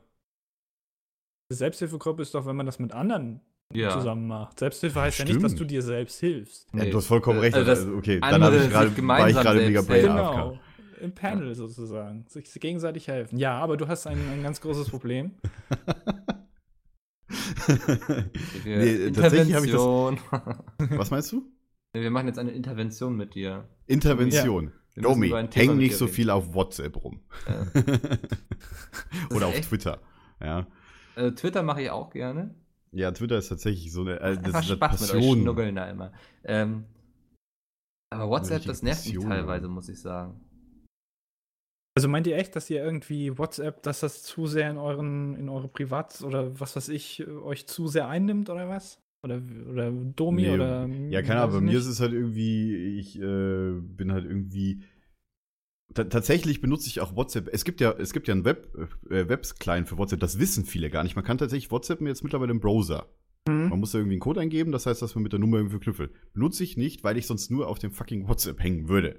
Selbsthilfegruppe ist doch, wenn man das mit anderen Ja. zusammen macht. Selbsthilfe heißt ja nicht, dass Stimmt. du dir selbst hilfst. ja, Nee. du hast vollkommen recht. Also, Also, okay, dann habe ich gerade war ich gerade mega. AFK. Genau. Im Panel sozusagen. Sich gegenseitig helfen. Ja, aber du hast ein, ein ganz großes Problem. nee, tatsächlich habe ich das. Was meinst du? Wir machen jetzt eine Intervention mit dir. Intervention. Müssen Domi, häng nicht so reden. viel auf WhatsApp rum. Ja. Oder auf? Twitter. Ja. Äh, Twitter mache ich auch gerne. Ja, Twitter ist tatsächlich so eine, äh, das ist eine Spaß mit euch Passion. schnuggeln da immer. Ähm, aber WhatsApp, das nervt mich Passion, teilweise, muss ich sagen. Also meint ihr echt, dass ihr irgendwie WhatsApp, dass das zu sehr in euren, in eure Privat- oder was weiß ich, euch zu sehr einnimmt oder was? Oder, oder Domi Nee, oder. Ja, keine Ahnung, bei mir ist es halt irgendwie, ich äh, bin halt irgendwie. Ta tatsächlich benutze ich auch WhatsApp. Es gibt ja, es gibt ja einen Web, äh, Webs-Client für WhatsApp, das wissen viele gar nicht. Man kann tatsächlich WhatsApp jetzt mittlerweile im Browser. Hm? Man muss da irgendwie einen Code eingeben, das heißt, dass man mit der Nummer irgendwie verknüpft. Benutze ich nicht, weil ich sonst nur auf dem fucking WhatsApp hängen würde.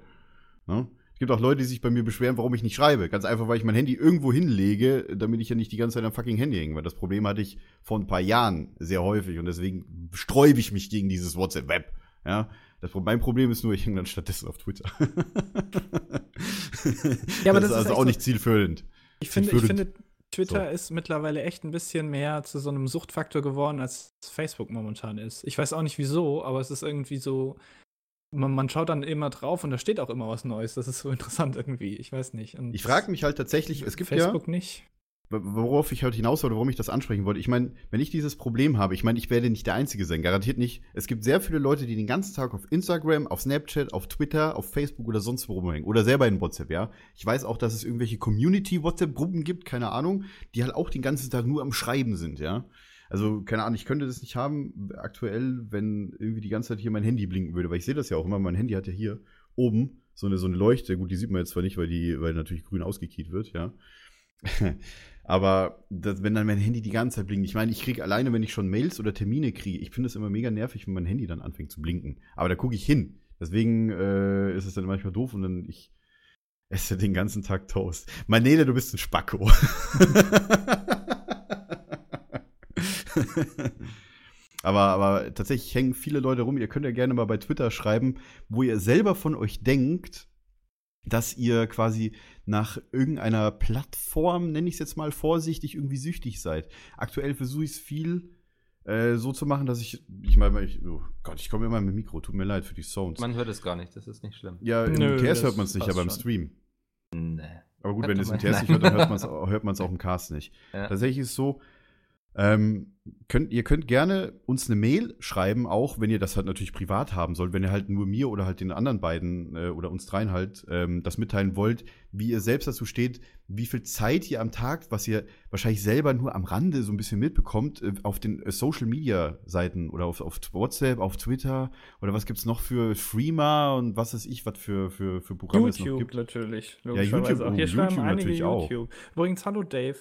Ne? Es gibt auch Leute, die sich bei mir beschweren, warum ich nicht schreibe. Ganz einfach, weil ich mein Handy irgendwo hinlege, damit ich ja nicht die ganze Zeit am fucking Handy hänge. Weil das Problem hatte ich vor ein paar Jahren sehr häufig und deswegen sträube ich mich gegen dieses WhatsApp-Web. Ja, das, mein Problem ist nur, ich hänge dann stattdessen auf Twitter. Ja, aber das, das ist also auch so- nicht zielführend. Ich finde, ich finde, Twitter ist mittlerweile echt ein bisschen mehr zu so einem Suchtfaktor geworden, als Facebook momentan ist. Ich weiß auch nicht wieso, aber es ist irgendwie so. Man, man schaut dann immer drauf und da steht auch immer was Neues. Das ist so interessant irgendwie. Ich weiß nicht. Und Ich frage mich halt tatsächlich, es gibt ja, Facebook nicht. Worauf ich halt hinaus wollte, warum ich das ansprechen wollte. Ich meine, wenn ich dieses Problem habe, ich meine, ich werde nicht der Einzige sein, garantiert nicht. Es gibt sehr viele Leute, die den ganzen Tag auf Instagram, auf Snapchat, auf Twitter, auf Facebook oder sonst wo rumhängen. Oder selber in WhatsApp, ja. Ich weiß auch, dass es irgendwelche Community-WhatsApp-Gruppen gibt, keine Ahnung, die halt auch den ganzen Tag nur am Schreiben sind, ja. Also, keine Ahnung, ich könnte das nicht haben, aktuell, wenn irgendwie die ganze Zeit hier mein Handy blinken würde, weil ich sehe das ja auch immer, mein Handy hat ja hier oben so eine, so eine Leuchte. Gut, die sieht man jetzt zwar nicht, weil die, weil natürlich grün ausgekiet wird, ja. Aber das, wenn dann mein Handy die ganze Zeit blinkt, ich meine, ich kriege alleine, wenn ich schon Mails oder Termine kriege, ich finde es immer mega nervig, wenn mein Handy dann anfängt zu blinken. Aber da gucke ich hin. Deswegen äh, ist es dann manchmal doof und dann ich esse den ganzen Tag Toast. Manele, du bist ein Spacko. aber, aber tatsächlich hängen viele Leute rum. Ihr könnt ja gerne mal bei Twitter schreiben, wo ihr selber von euch denkt, dass ihr quasi nach irgendeiner Plattform, nenne ich es jetzt mal vorsichtig, irgendwie süchtig seid. Aktuell versuche ich es viel äh, so zu machen, dass ich, ich meine, ich, oh Gott, ich komme immer mit dem Mikro, tut mir leid für die Sounds. Man hört es gar nicht, das ist nicht schlimm. ja, im Nö, TS das hört man es nicht, aber im schon. Stream. Nee. Aber gut, Hört wenn ihr es im TS nicht hört, dann hört man es auch im Cast nicht. Ja. Tatsächlich ist es so, ähm, könnt, ihr könnt gerne uns eine Mail schreiben, auch wenn ihr das halt natürlich privat haben sollt, wenn ihr halt nur mir oder halt den anderen beiden äh, oder uns dreien halt ähm, das mitteilen wollt, wie ihr selbst dazu steht, wie viel Zeit ihr am Tag, was ihr wahrscheinlich selber nur am Rande so ein bisschen mitbekommt, äh, auf den äh, Social Media Seiten oder auf, auf WhatsApp, auf Twitter oder was gibt's noch für Freema und was weiß ich, was für, für, für Programme es noch YouTube gibt. natürlich. Ja, YouTube, auch. oh, Hier schreiben YouTube einige natürlich auch. YouTube. Übrigens, hallo Dave.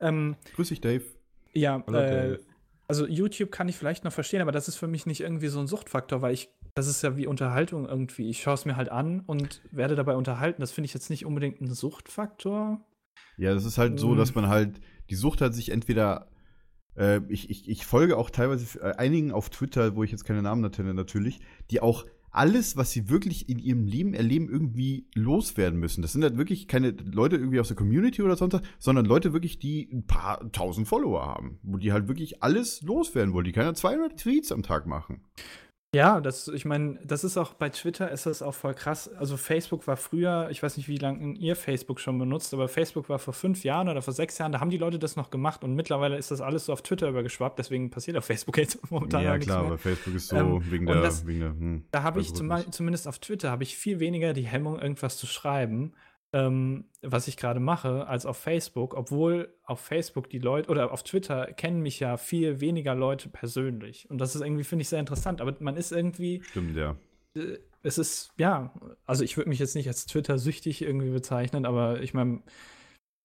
Ähm, Grüß dich, Dave. Ja, äh, also YouTube kann ich vielleicht noch verstehen, aber das ist für mich nicht irgendwie so ein Suchtfaktor, weil ich, das ist ja wie Unterhaltung irgendwie. Ich schaue es mir halt an und werde dabei unterhalten. Das finde ich jetzt nicht unbedingt ein Suchtfaktor. Ja, das ist halt so, Mhm. dass man halt, die Sucht hat sich entweder, äh, ich, ich, ich folge auch teilweise äh, einigen auf Twitter, wo ich jetzt keine Namen nenne natürlich, die auch alles, was sie wirklich in ihrem Leben erleben, irgendwie loswerden müssen. Das sind halt wirklich keine Leute irgendwie aus der Community oder sonst was, sondern Leute wirklich, die ein paar tausend Follower haben, wo die halt wirklich alles loswerden wollen. Die können ja 200 Tweets am Tag machen. Ja, das, ich meine, das ist auch bei Twitter ist das auch voll krass. Also Facebook war früher, ich weiß nicht, wie lange ihr Facebook schon benutzt, aber Facebook war vor fünf Jahren oder vor sechs Jahren, da haben die Leute das noch gemacht und mittlerweile ist das alles so auf Twitter übergeschwappt, deswegen passiert auf Facebook jetzt momentan ja, nichts klar, mehr. aber Facebook ist so Ähm, wegen, der, das- wegen der. Hm, Da habe ich zum, zumindest auf Twitter habe ich viel weniger die Hemmung, irgendwas zu schreiben, ähm, was ich gerade mache, als auf Facebook. Obwohl auf Facebook die Leute oder auf Twitter kennen mich ja viel weniger Leute persönlich. Und das ist irgendwie, finde ich, sehr interessant. Aber man ist irgendwie, Stimmt, ja. äh, es ist, ja, also ich würde mich jetzt nicht als Twitter-süchtig irgendwie bezeichnen, aber ich meine,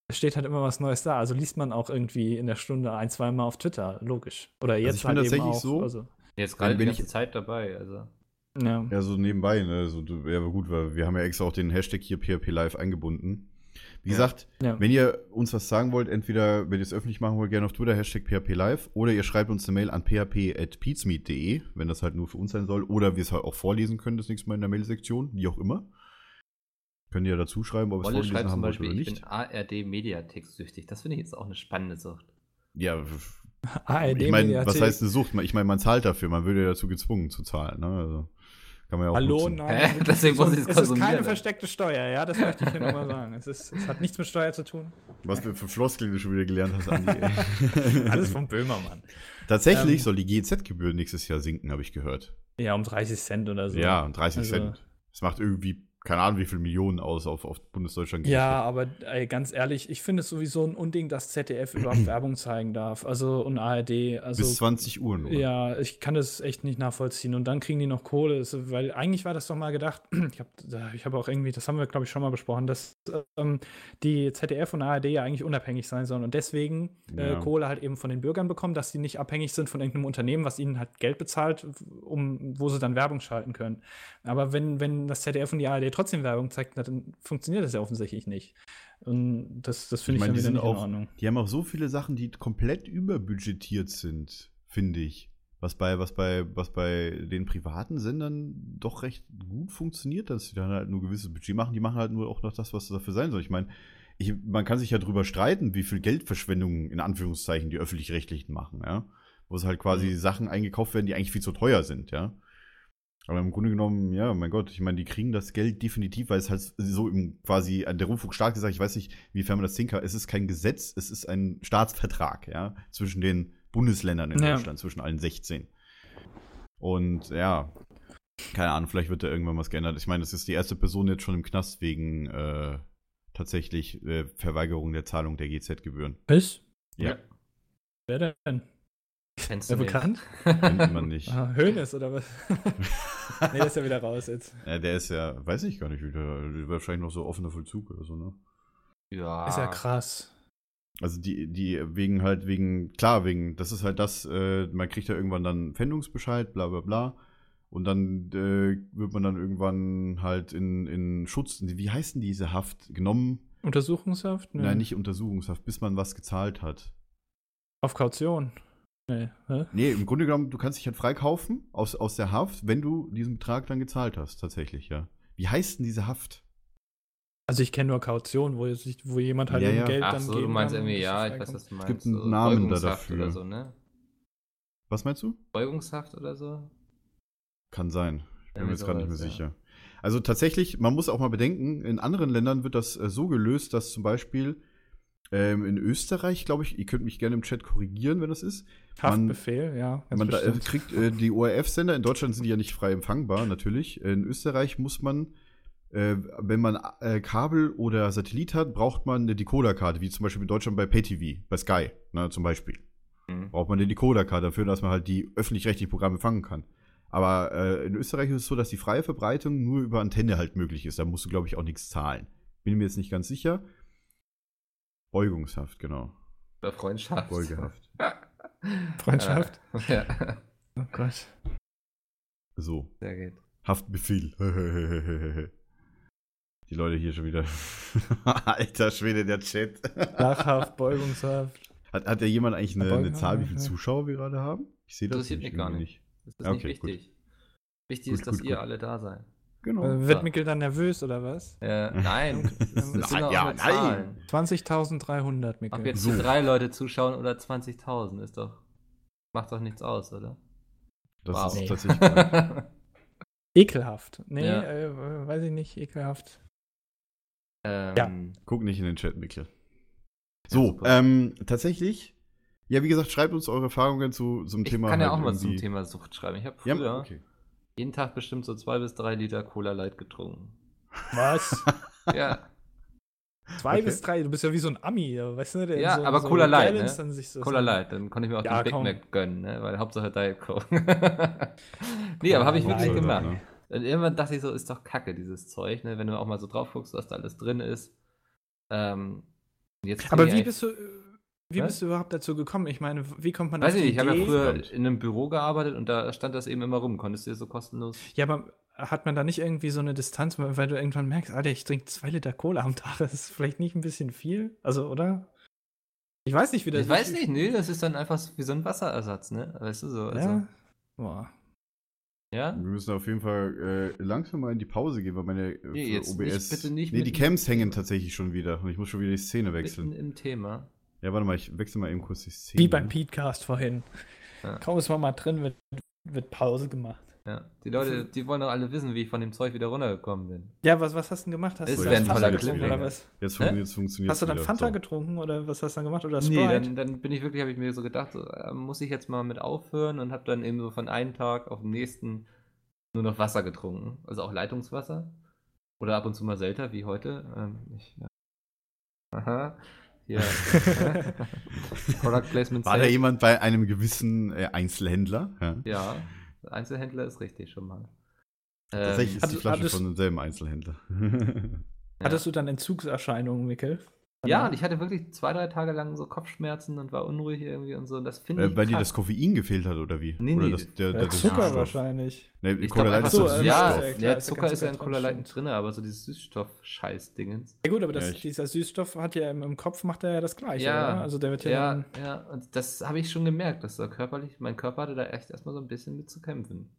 es steht halt immer was Neues da. Also liest man auch irgendwie in der Stunde ein, zweimal auf Twitter, logisch. Oder jetzt ich bin halt eben tatsächlich auch, so- Also, Jetzt gerade die ich- Zeit dabei, also. Ja. Ja, so nebenbei, ne? So, du- ja, aber gut, weil wir haben ja extra auch den Hashtag hier PHP Live eingebunden. Wie Ja. gesagt, Ja. wenn ihr uns was sagen wollt, entweder, wenn ihr es öffentlich machen wollt, gerne auf Twitter, Hashtag PHP Live, oder ihr schreibt uns eine Mail an php.peatsmeet.de, wenn das halt nur für uns sein soll, oder wir es halt auch vorlesen können, das nächste Mal in der Mailsektion, wie auch immer. Könnt ihr dazu schreiben, ob ihr es vorgelesen schreibt zum haben wollt Beispiel, oder ich nicht. bin ARD-Mediatext-süchtig. Das finde ich jetzt auch eine spannende Sucht. Ja, ARD ich meine, was heißt eine Sucht? Ich meine, man zahlt dafür, man würde ja dazu gezwungen zu zahlen, ne? Also, Kann man ja auch Hallo, nutzen. nein. Deswegen muss ich es es ist konsumieren. keine versteckte Steuer, ja, das möchte ich hier nochmal sagen. Es, ist, es hat nichts mit Steuer zu tun. Was du für Floskeln du schon wieder gelernt hast, Andi. Alles vom Böhmermann. Tatsächlich Ähm, soll die GEZ-Gebühr nächstes Jahr sinken, habe ich gehört. Ja, um 30 Cent oder so. Ja, 30 Also- Cent. Das macht irgendwie, keine Ahnung, wie viel Millionen aus auf, auf Bundesdeutschland. Ja, aber ey, ganz ehrlich, ich finde es sowieso ein Unding, dass ZDF überhaupt Werbung zeigen darf. Also und ARD. Also Bis 20 Uhr nur. Ja, ich kann das echt nicht nachvollziehen. Und dann kriegen die noch Kohle. Weil eigentlich war das doch mal gedacht, ich habe ich hab auch irgendwie, das haben wir, glaube ich, schon mal besprochen, dass ähm, die ZDF und ARD ja eigentlich unabhängig sein sollen und deswegen äh, Ja. Kohle halt eben von den Bürgern bekommen, dass sie nicht abhängig sind von irgendeinem Unternehmen, was ihnen halt Geld bezahlt, um, wo sie dann Werbung schalten können. Aber wenn, wenn das ZDF und die ARD trotzdem Werbung zeigt, dann funktioniert das ja offensichtlich nicht. Und das, das finde ich, meine, dann die wieder nicht in auch, Ordnung. die haben auch so viele Sachen, die komplett überbudgetiert sind, finde ich. Was bei, was bei, was bei den privaten Sendern doch recht gut funktioniert, dass sie dann halt nur gewisses Budget machen. Die machen halt nur auch noch das, was dafür sein soll. Ich meine, ich, man kann sich ja drüber streiten, wie viel Geldverschwendung in Anführungszeichen die öffentlich-rechtlichen machen, ja. Wo es halt quasi Sachen eingekauft werden, die eigentlich viel zu teuer sind, ja. Aber im Grunde genommen, ja, mein Gott, ich meine, die kriegen das Geld definitiv, weil es halt so im quasi an der Rundfunk stark gesagt, ich weiß nicht, wiefern man das sehen kann. Es ist kein Gesetz, es ist ein Staatsvertrag, ja, zwischen den Bundesländern in Ja. Deutschland, zwischen allen 16. Und ja, keine Ahnung, vielleicht wird da irgendwann was geändert. Ich meine, es ist die erste Person jetzt schon im Knast wegen äh, tatsächlich äh, Verweigerung der Zahlung der GZ-Gebühren. Ist? Ja, Wer denn? Kennst Wer du nicht? bekannt? kennt man nicht. Ah, Hönes oder was? nee, der ist ja wieder raus jetzt. Äh, der ist ja, weiß ich gar nicht, wieder, wahrscheinlich noch so offener Vollzug oder so, ne? Ja. Ist ja krass. Also die, die wegen halt, wegen, klar, wegen, das ist halt das, äh, man kriegt ja irgendwann dann Pfändungsbescheid, bla bla bla. Und dann äh, wird man dann irgendwann halt in, in Schutz, wie heißt denn diese Haft, genommen? Untersuchungshaft? Nee. Nein, nicht Untersuchungshaft, bis man was gezahlt hat. Auf Kaution? Nee. Hä? Nee, im Grunde genommen, du kannst dich halt freikaufen aus, aus der Haft, wenn du diesen Betrag dann gezahlt hast, tatsächlich, ja. Wie heißt denn diese Haft? Also ich kenne nur Kaution, wo, sich, wo jemand halt Ja, ja. Geld Ach dann so, geben du meinst kann, irgendwie, ja, es ich weiß, was du meinst. gibt einen so Namen da dafür. Oder so, ne? Was meinst du? Beugungshaft oder so? Kann sein. Ich bin mir Irgendwie jetzt gerade nicht mehr ja. sicher. Also tatsächlich, man muss auch mal bedenken, in anderen Ländern wird das äh, so gelöst, dass zum Beispiel ähm, in Österreich, glaube ich, ihr könnt mich gerne im Chat korrigieren, wenn das ist. Haftbefehl, ja. ganz Man da, äh, kriegt äh, die ORF-Sender, in Deutschland sind die ja nicht frei empfangbar, natürlich. In Österreich muss man, äh, wenn man äh, Kabel oder Satellit hat, braucht man eine Decoder-Karte, wie zum Beispiel in Deutschland bei PayTV, bei Sky, ne, zum Beispiel. Mhm. Braucht man eine Decoder-Karte dafür, dass man halt die öffentlich-rechtlichen Programme empfangen kann. Aber äh, in Österreich ist es so, dass die freie Verbreitung nur über Antenne halt möglich ist. Da musst du, glaube ich, auch nichts zahlen. Bin mir jetzt nicht ganz sicher. Beugungshaft, genau. Oder Freundschaft. Beugehaft. Freundschaft? Ja, Oh Gott. So. sehr gut. Haftbefehl. Die Leute hier schon wieder. Alter Schwede, der Chat. Lachhaft, Beugungshaft. Hat, hat ja jemand eigentlich eine, eine Zahl, wie viele. Zuschauer wir gerade haben? Ich sehe das Interessiert mich gar irgendwie Das ist Okay, nicht wichtig. Wichtig Gut, ist, dass gut, ihr gut. alle da seid. Genau. Äh, wird Mikkel dann nervös oder was? Äh, nein. Das sind Nein, auch ja, nur nein. Zahlen. 20.300, Ob Mikkel. jetzt So. drei Leute zuschauen oder 20.000 ist doch. Macht doch nichts aus, oder? Das Wow. ist Nee. tatsächlich. Ekelhaft. Nee, Ja. äh, weiß ich nicht, ekelhaft. ähm, Guck nicht in den Chat, Mikkel. Ja, So, ähm, tatsächlich. Ja, wie gesagt, schreibt uns eure Erfahrungen zu so einem Ich Thema. kann ja halt auch mal zum. Thema Sucht schreiben. Ich habe Ja, früher okay. Jeden Tag bestimmt so zwei bis drei Liter Cola Light getrunken. Was? Ja, Zwei Okay. bis drei, du bist ja wie so ein Ami, weißt du? Der Ja, so, aber so Cola Light, ne? dann sich so Cola Light. Dann konnte ich mir auch Ja, den Big. Mac gönnen, ne? weil Hauptsache Diet Coke. nee, aber habe ich wirklich Light, gemacht. ne? Und irgendwann dachte ich so, ist doch kacke, dieses Zeug, ne? wenn du auch mal so drauf guckst, was da alles drin ist. Ähm, jetzt Aber wie bist du, wie Was? bist du überhaupt dazu gekommen? Ich meine, wie kommt man Weiß ich die nicht, ich habe ja früher Spannend. in einem Büro gearbeitet und da stand das eben immer rum. Konntest du dir so kostenlos. Ja, aber hat man da nicht irgendwie so eine Distanz, weil du irgendwann merkst, Alter, ich trinke zwei Liter Cola am Tag, das ist vielleicht nicht ein bisschen viel? Also, oder? Ich weiß nicht, wie das Ich weiß nicht, nee, das ist dann einfach so wie so ein Wasserersatz, ne? Weißt du so? Also, Ja. Boah. ja? Wir müssen auf jeden Fall äh, langsam mal in die Pause gehen, weil meine äh, Nee, jetzt nicht- OBS. bitte nicht nee, die Cams hängen tatsächlich schon wieder und ich muss schon wieder die Szene Mitten wechseln. im Thema. Ja, warte mal, ich wechsle mal eben kurz die Szene. Wie beim Petecast vorhin. Ja. Kaum ist man mal drin, wird, wird Pause gemacht. Ja. Die Leute, die wollen doch alle wissen, wie ich von dem Zeug wieder runtergekommen bin. Ja, was, was hast du denn gemacht? Hast Es du dann ein Fanta getrunken oder was? Jetzt funktioniert es funktioniert Hast du dann wieder. Fanta So. getrunken oder was hast du dann gemacht? Oder Nee, Sprite? dann, dann bin ich wirklich, habe ich mir so gedacht, so, äh, muss ich jetzt mal mit aufhören und habe dann eben so von einem Tag auf den nächsten nur noch Wasser getrunken. Also auch Leitungswasser. Oder ab und zu mal selter, wie heute. Ähm, ich, ja. Aha. Hier. Product Placement. War da jemand bei einem gewissen äh, Einzelhändler? Ja. Ja, Einzelhändler ist richtig schon mal. Ähm, Tatsächlich ist die Flasche hattest- von demselben Einzelhändler. Hattest du dann Entzugserscheinungen, Mikkel? Ja, und ich hatte wirklich zwei, drei Tage lang so Kopfschmerzen und war unruhig irgendwie und so. Und das finde äh, ich. weil dir das Koffein gefehlt hat, oder wie? Nee, oder nee, das, der, Ja, der, Zucker Süßstoff? wahrscheinlich. Nee, Ich Cola Light ist so, ja, Süßstoff. ja, klar, ja, Zucker ist ja in Cola drin, Light drin, aber so dieses Süßstoff-Scheiß-Dingens. Ja gut, aber das, Ja, dieser Süßstoff hat ja im, im Kopf macht er ja das gleiche, Ja, oder? Also der wird ja, Ja, ja, und das habe ich schon gemerkt, dass da körperlich, mein Körper hatte da echt erstmal so ein bisschen mit zu kämpfen.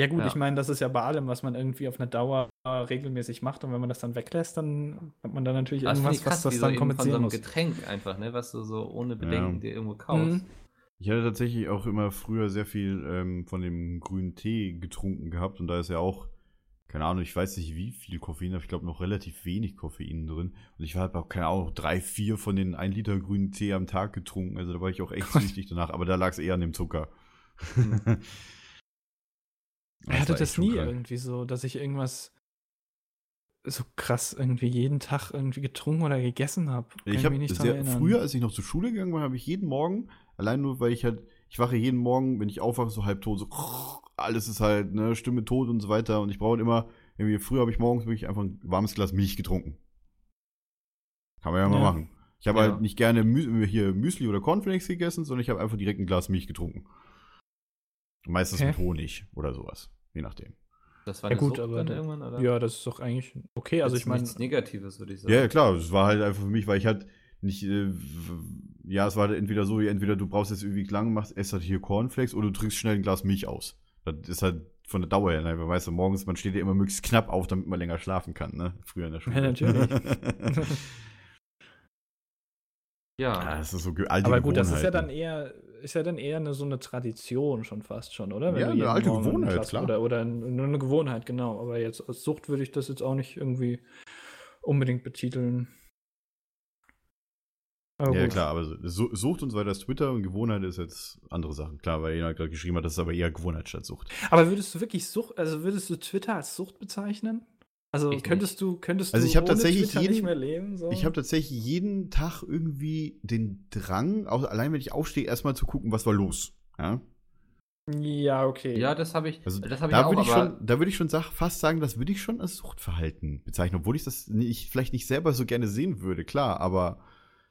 Ja gut, Ja. ich meine, das ist ja bei allem, was man irgendwie auf eine Dauer regelmäßig macht und wenn man das dann weglässt, dann hat man dann natürlich Das irgendwas, ich was krass, das wie so dann eben von so kompensieren einem muss. Getränk einfach, ne, was du so ohne Bedenken Ja. dir irgendwo kaufst. Mhm. Ich hatte tatsächlich auch immer früher sehr viel ähm, von dem grünen Tee getrunken gehabt und da ist ja auch, keine Ahnung, ich weiß nicht wie viel Koffein, aber ich glaube noch relativ wenig Koffein drin. Und ich habe auch, keine Ahnung, drei, vier von den 1 Liter grünen Tee am Tag getrunken. Also da war ich auch echt süchtig danach, aber da lag es eher an dem Zucker. Ich hatte echt das nie krank. irgendwie so, dass ich irgendwas so krass irgendwie jeden Tag irgendwie getrunken oder gegessen habe. Ich habe früher, als ich noch zur Schule gegangen war, habe ich jeden Morgen, allein nur, weil ich halt, ich wache jeden Morgen, wenn ich aufwache, so halb tot, so alles ist halt, ne, Stimme tot und so weiter. Und ich brauche immer, irgendwie, früher habe ich morgens wirklich einfach ein warmes Glas Milch getrunken. Kann man ja mal Ja. machen. Ich habe Ja. halt nicht gerne Mü hier Müsli oder Cornflakes gegessen, sondern ich habe einfach direkt ein Glas Milch getrunken. Meistens Okay. mit Honig oder sowas. Je nachdem. Das war Ja gut, Sucht aber dann da- irgendwann, oder? Ja, das ist doch eigentlich okay. Also ich meine, nichts Negatives, würde ich sagen. Ja, ja, klar, es war halt einfach für mich, weil ich halt nicht, äh, ja, es war entweder so, entweder du brauchst jetzt irgendwie lang, machst, esst halt hier Cornflakes oder du trinkst schnell ein Glas Milch aus. Das ist halt von der Dauer her, ne? weil weißt du, morgens, man steht ja immer möglichst knapp auf, damit man länger schlafen kann, ne? Früher in der Schule. Ja, natürlich. Ja. ja, das ist so alte aber gut, das ist ja dann eher, ist ja dann eher eine, so eine Tradition schon fast schon, oder? Ja, eine alte Morgen Gewohnheit, klar. Oder, oder nur eine Gewohnheit, genau. Aber jetzt als Sucht würde ich das jetzt auch nicht irgendwie unbedingt betiteln. Aber Ja, gut. klar, aber so, Sucht und so weiter ist Twitter und Gewohnheit ist jetzt andere Sachen. Klar, weil jemand gerade geschrieben hat, das ist aber eher Gewohnheit statt Sucht. Aber würdest du wirklich Sucht, also würdest du Twitter als Sucht bezeichnen? Also Ich könntest du, könntest Also du ich hab ohne tatsächlich Twitter nicht jeden- mehr leben? So? Ich habe tatsächlich jeden Tag irgendwie den Drang, auch allein wenn ich aufstehe, erstmal zu gucken, was war los. Ja? ja, okay. Ja, das habe ich, Also das habe ich da auch, würde ich, schon, da würde ich schon sag, fast sagen, das würde ich schon als Suchtverhalten bezeichnen, obwohl ich das nicht, vielleicht nicht selber so gerne sehen würde, klar, aber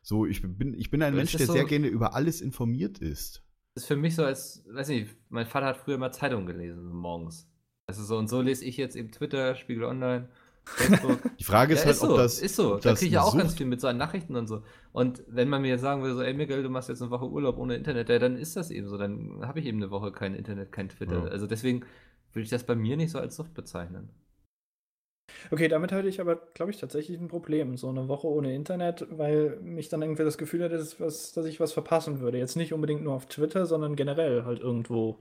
so, ich bin, ich bin ein Mensch, der ist sehr so- gerne über alles informiert ist. das ist für mich so als, weiß nicht, mein Vater hat früher mal Zeitung gelesen, so morgens. Also so, und so lese ich jetzt eben Twitter, Spiegel Online, Facebook. Die Frage ist ja, halt, ist so, ob das. ist so. ob Da das kriege ich ja auch ganz Sucht- viel mit so an Nachrichten und so. Und wenn man mir jetzt sagen würde, so, ey Miguel, du machst jetzt eine Woche Urlaub ohne Internet, ja, dann ist das eben so. Dann habe ich eben eine Woche kein Internet, kein Twitter. Ja. Also deswegen würde ich das bei mir nicht so als Sucht bezeichnen. Okay, damit hatte ich aber, glaube ich, tatsächlich ein Problem. So eine Woche ohne Internet, weil mich dann irgendwie das Gefühl hatte, dass, was, dass ich was verpassen würde. Jetzt nicht unbedingt nur auf Twitter, sondern generell halt irgendwo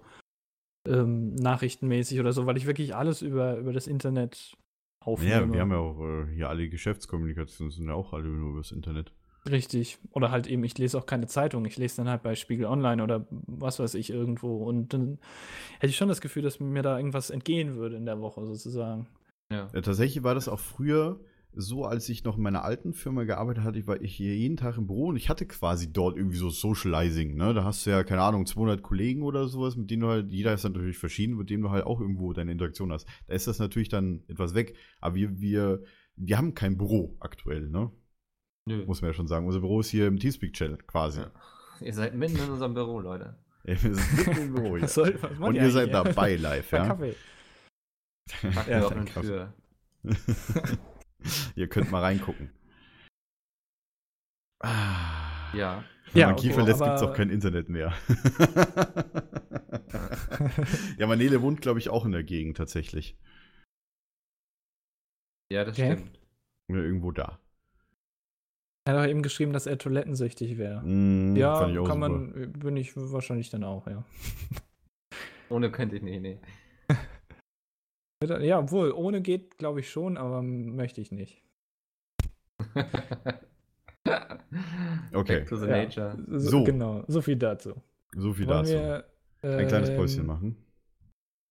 ähm, nachrichtenmäßig oder so, weil ich wirklich alles über, über das Internet aufnehme. Ja, wir haben ja auch äh, hier alle Geschäftskommunikationen, sind ja auch alle nur übers Internet. Richtig. Oder halt eben, ich lese auch keine Zeitung. Ich lese dann halt bei Spiegel Online oder was weiß ich irgendwo. Und dann hätte ich schon das Gefühl, dass mir da irgendwas entgehen würde in der Woche sozusagen. Ja. Ja, tatsächlich war das auch früher so, als ich noch in meiner alten Firma gearbeitet hatte, ich war ich hier jeden Tag im Büro und ich hatte quasi dort irgendwie so Socializing, ne? Da hast du ja, keine Ahnung, 200 Kollegen oder sowas, mit denen du halt, jeder ist dann natürlich verschieden, mit dem du halt auch irgendwo deine Interaktion hast. Da ist das natürlich dann etwas weg. Aber wir, wir, wir haben kein Büro aktuell, ne? Nö. Muss man ja schon sagen. Unser Büro ist hier im Teamspeak-Channel quasi. Ja. Ihr seid mitten in unserem Büro, Leute. Wir sind mitten im Büro. Was soll, Und ihr seid eigentlich? dabei live, ja? Kaffee. Packt Ja, Kaffee. Ihr könnt mal reingucken. Ah. Ja. Wenn Ja, man okay, Kiefer lässt, gibt es auch kein Internet mehr. ja, Manele wohnt, glaube ich, auch in der Gegend tatsächlich. Ja, das Okay. stimmt. Ja, irgendwo da. Er hat auch eben geschrieben, dass er toilettensüchtig wäre. Mm, ja, kann super. man, bin ich wahrscheinlich dann auch, ja. Ohne könnte ich nicht, nee. Ja, obwohl, ohne geht, glaube ich schon, aber möchte ich nicht. Okay. Back to the Ja. nature. So, So. Genau, so viel dazu. So viel Wollen dazu. wir, Ein kleines ähm, Päuschen machen.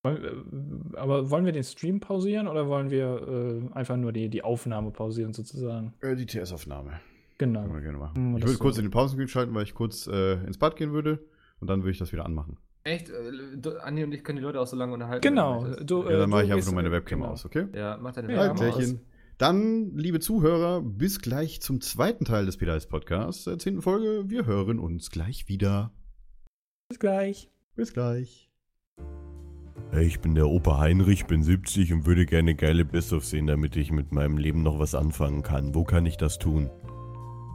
wollen- äh, Aber wollen wir den Stream pausieren oder wollen wir äh, einfach nur die, die Aufnahme pausieren sozusagen? Äh, die TS-Aufnahme. Genau. Können wir gerne machen. Ich würde so. kurz in den Pausenkühl schalten, weil ich kurz äh, ins Bad gehen würde. Und dann würde ich das wieder anmachen. Echt? Äh, Andi und ich können die Leute auch so lange unterhalten. Genau. du Ja, dann äh, mache ich einfach nur meine Webcam genau. aus, okay? Ja, mach deine Ja, Webcam mach aus. Klärchen. Dann, liebe Zuhörer, bis gleich zum zweiten Teil des Pedals Podcasts, der zehnten Folge. Wir hören uns gleich wieder. Bis gleich. Bis gleich. Hey, ich bin der Opa Heinrich, bin 70 und würde gerne geile Best-of sehen, damit ich mit meinem Leben noch was anfangen kann. Wo kann ich das tun?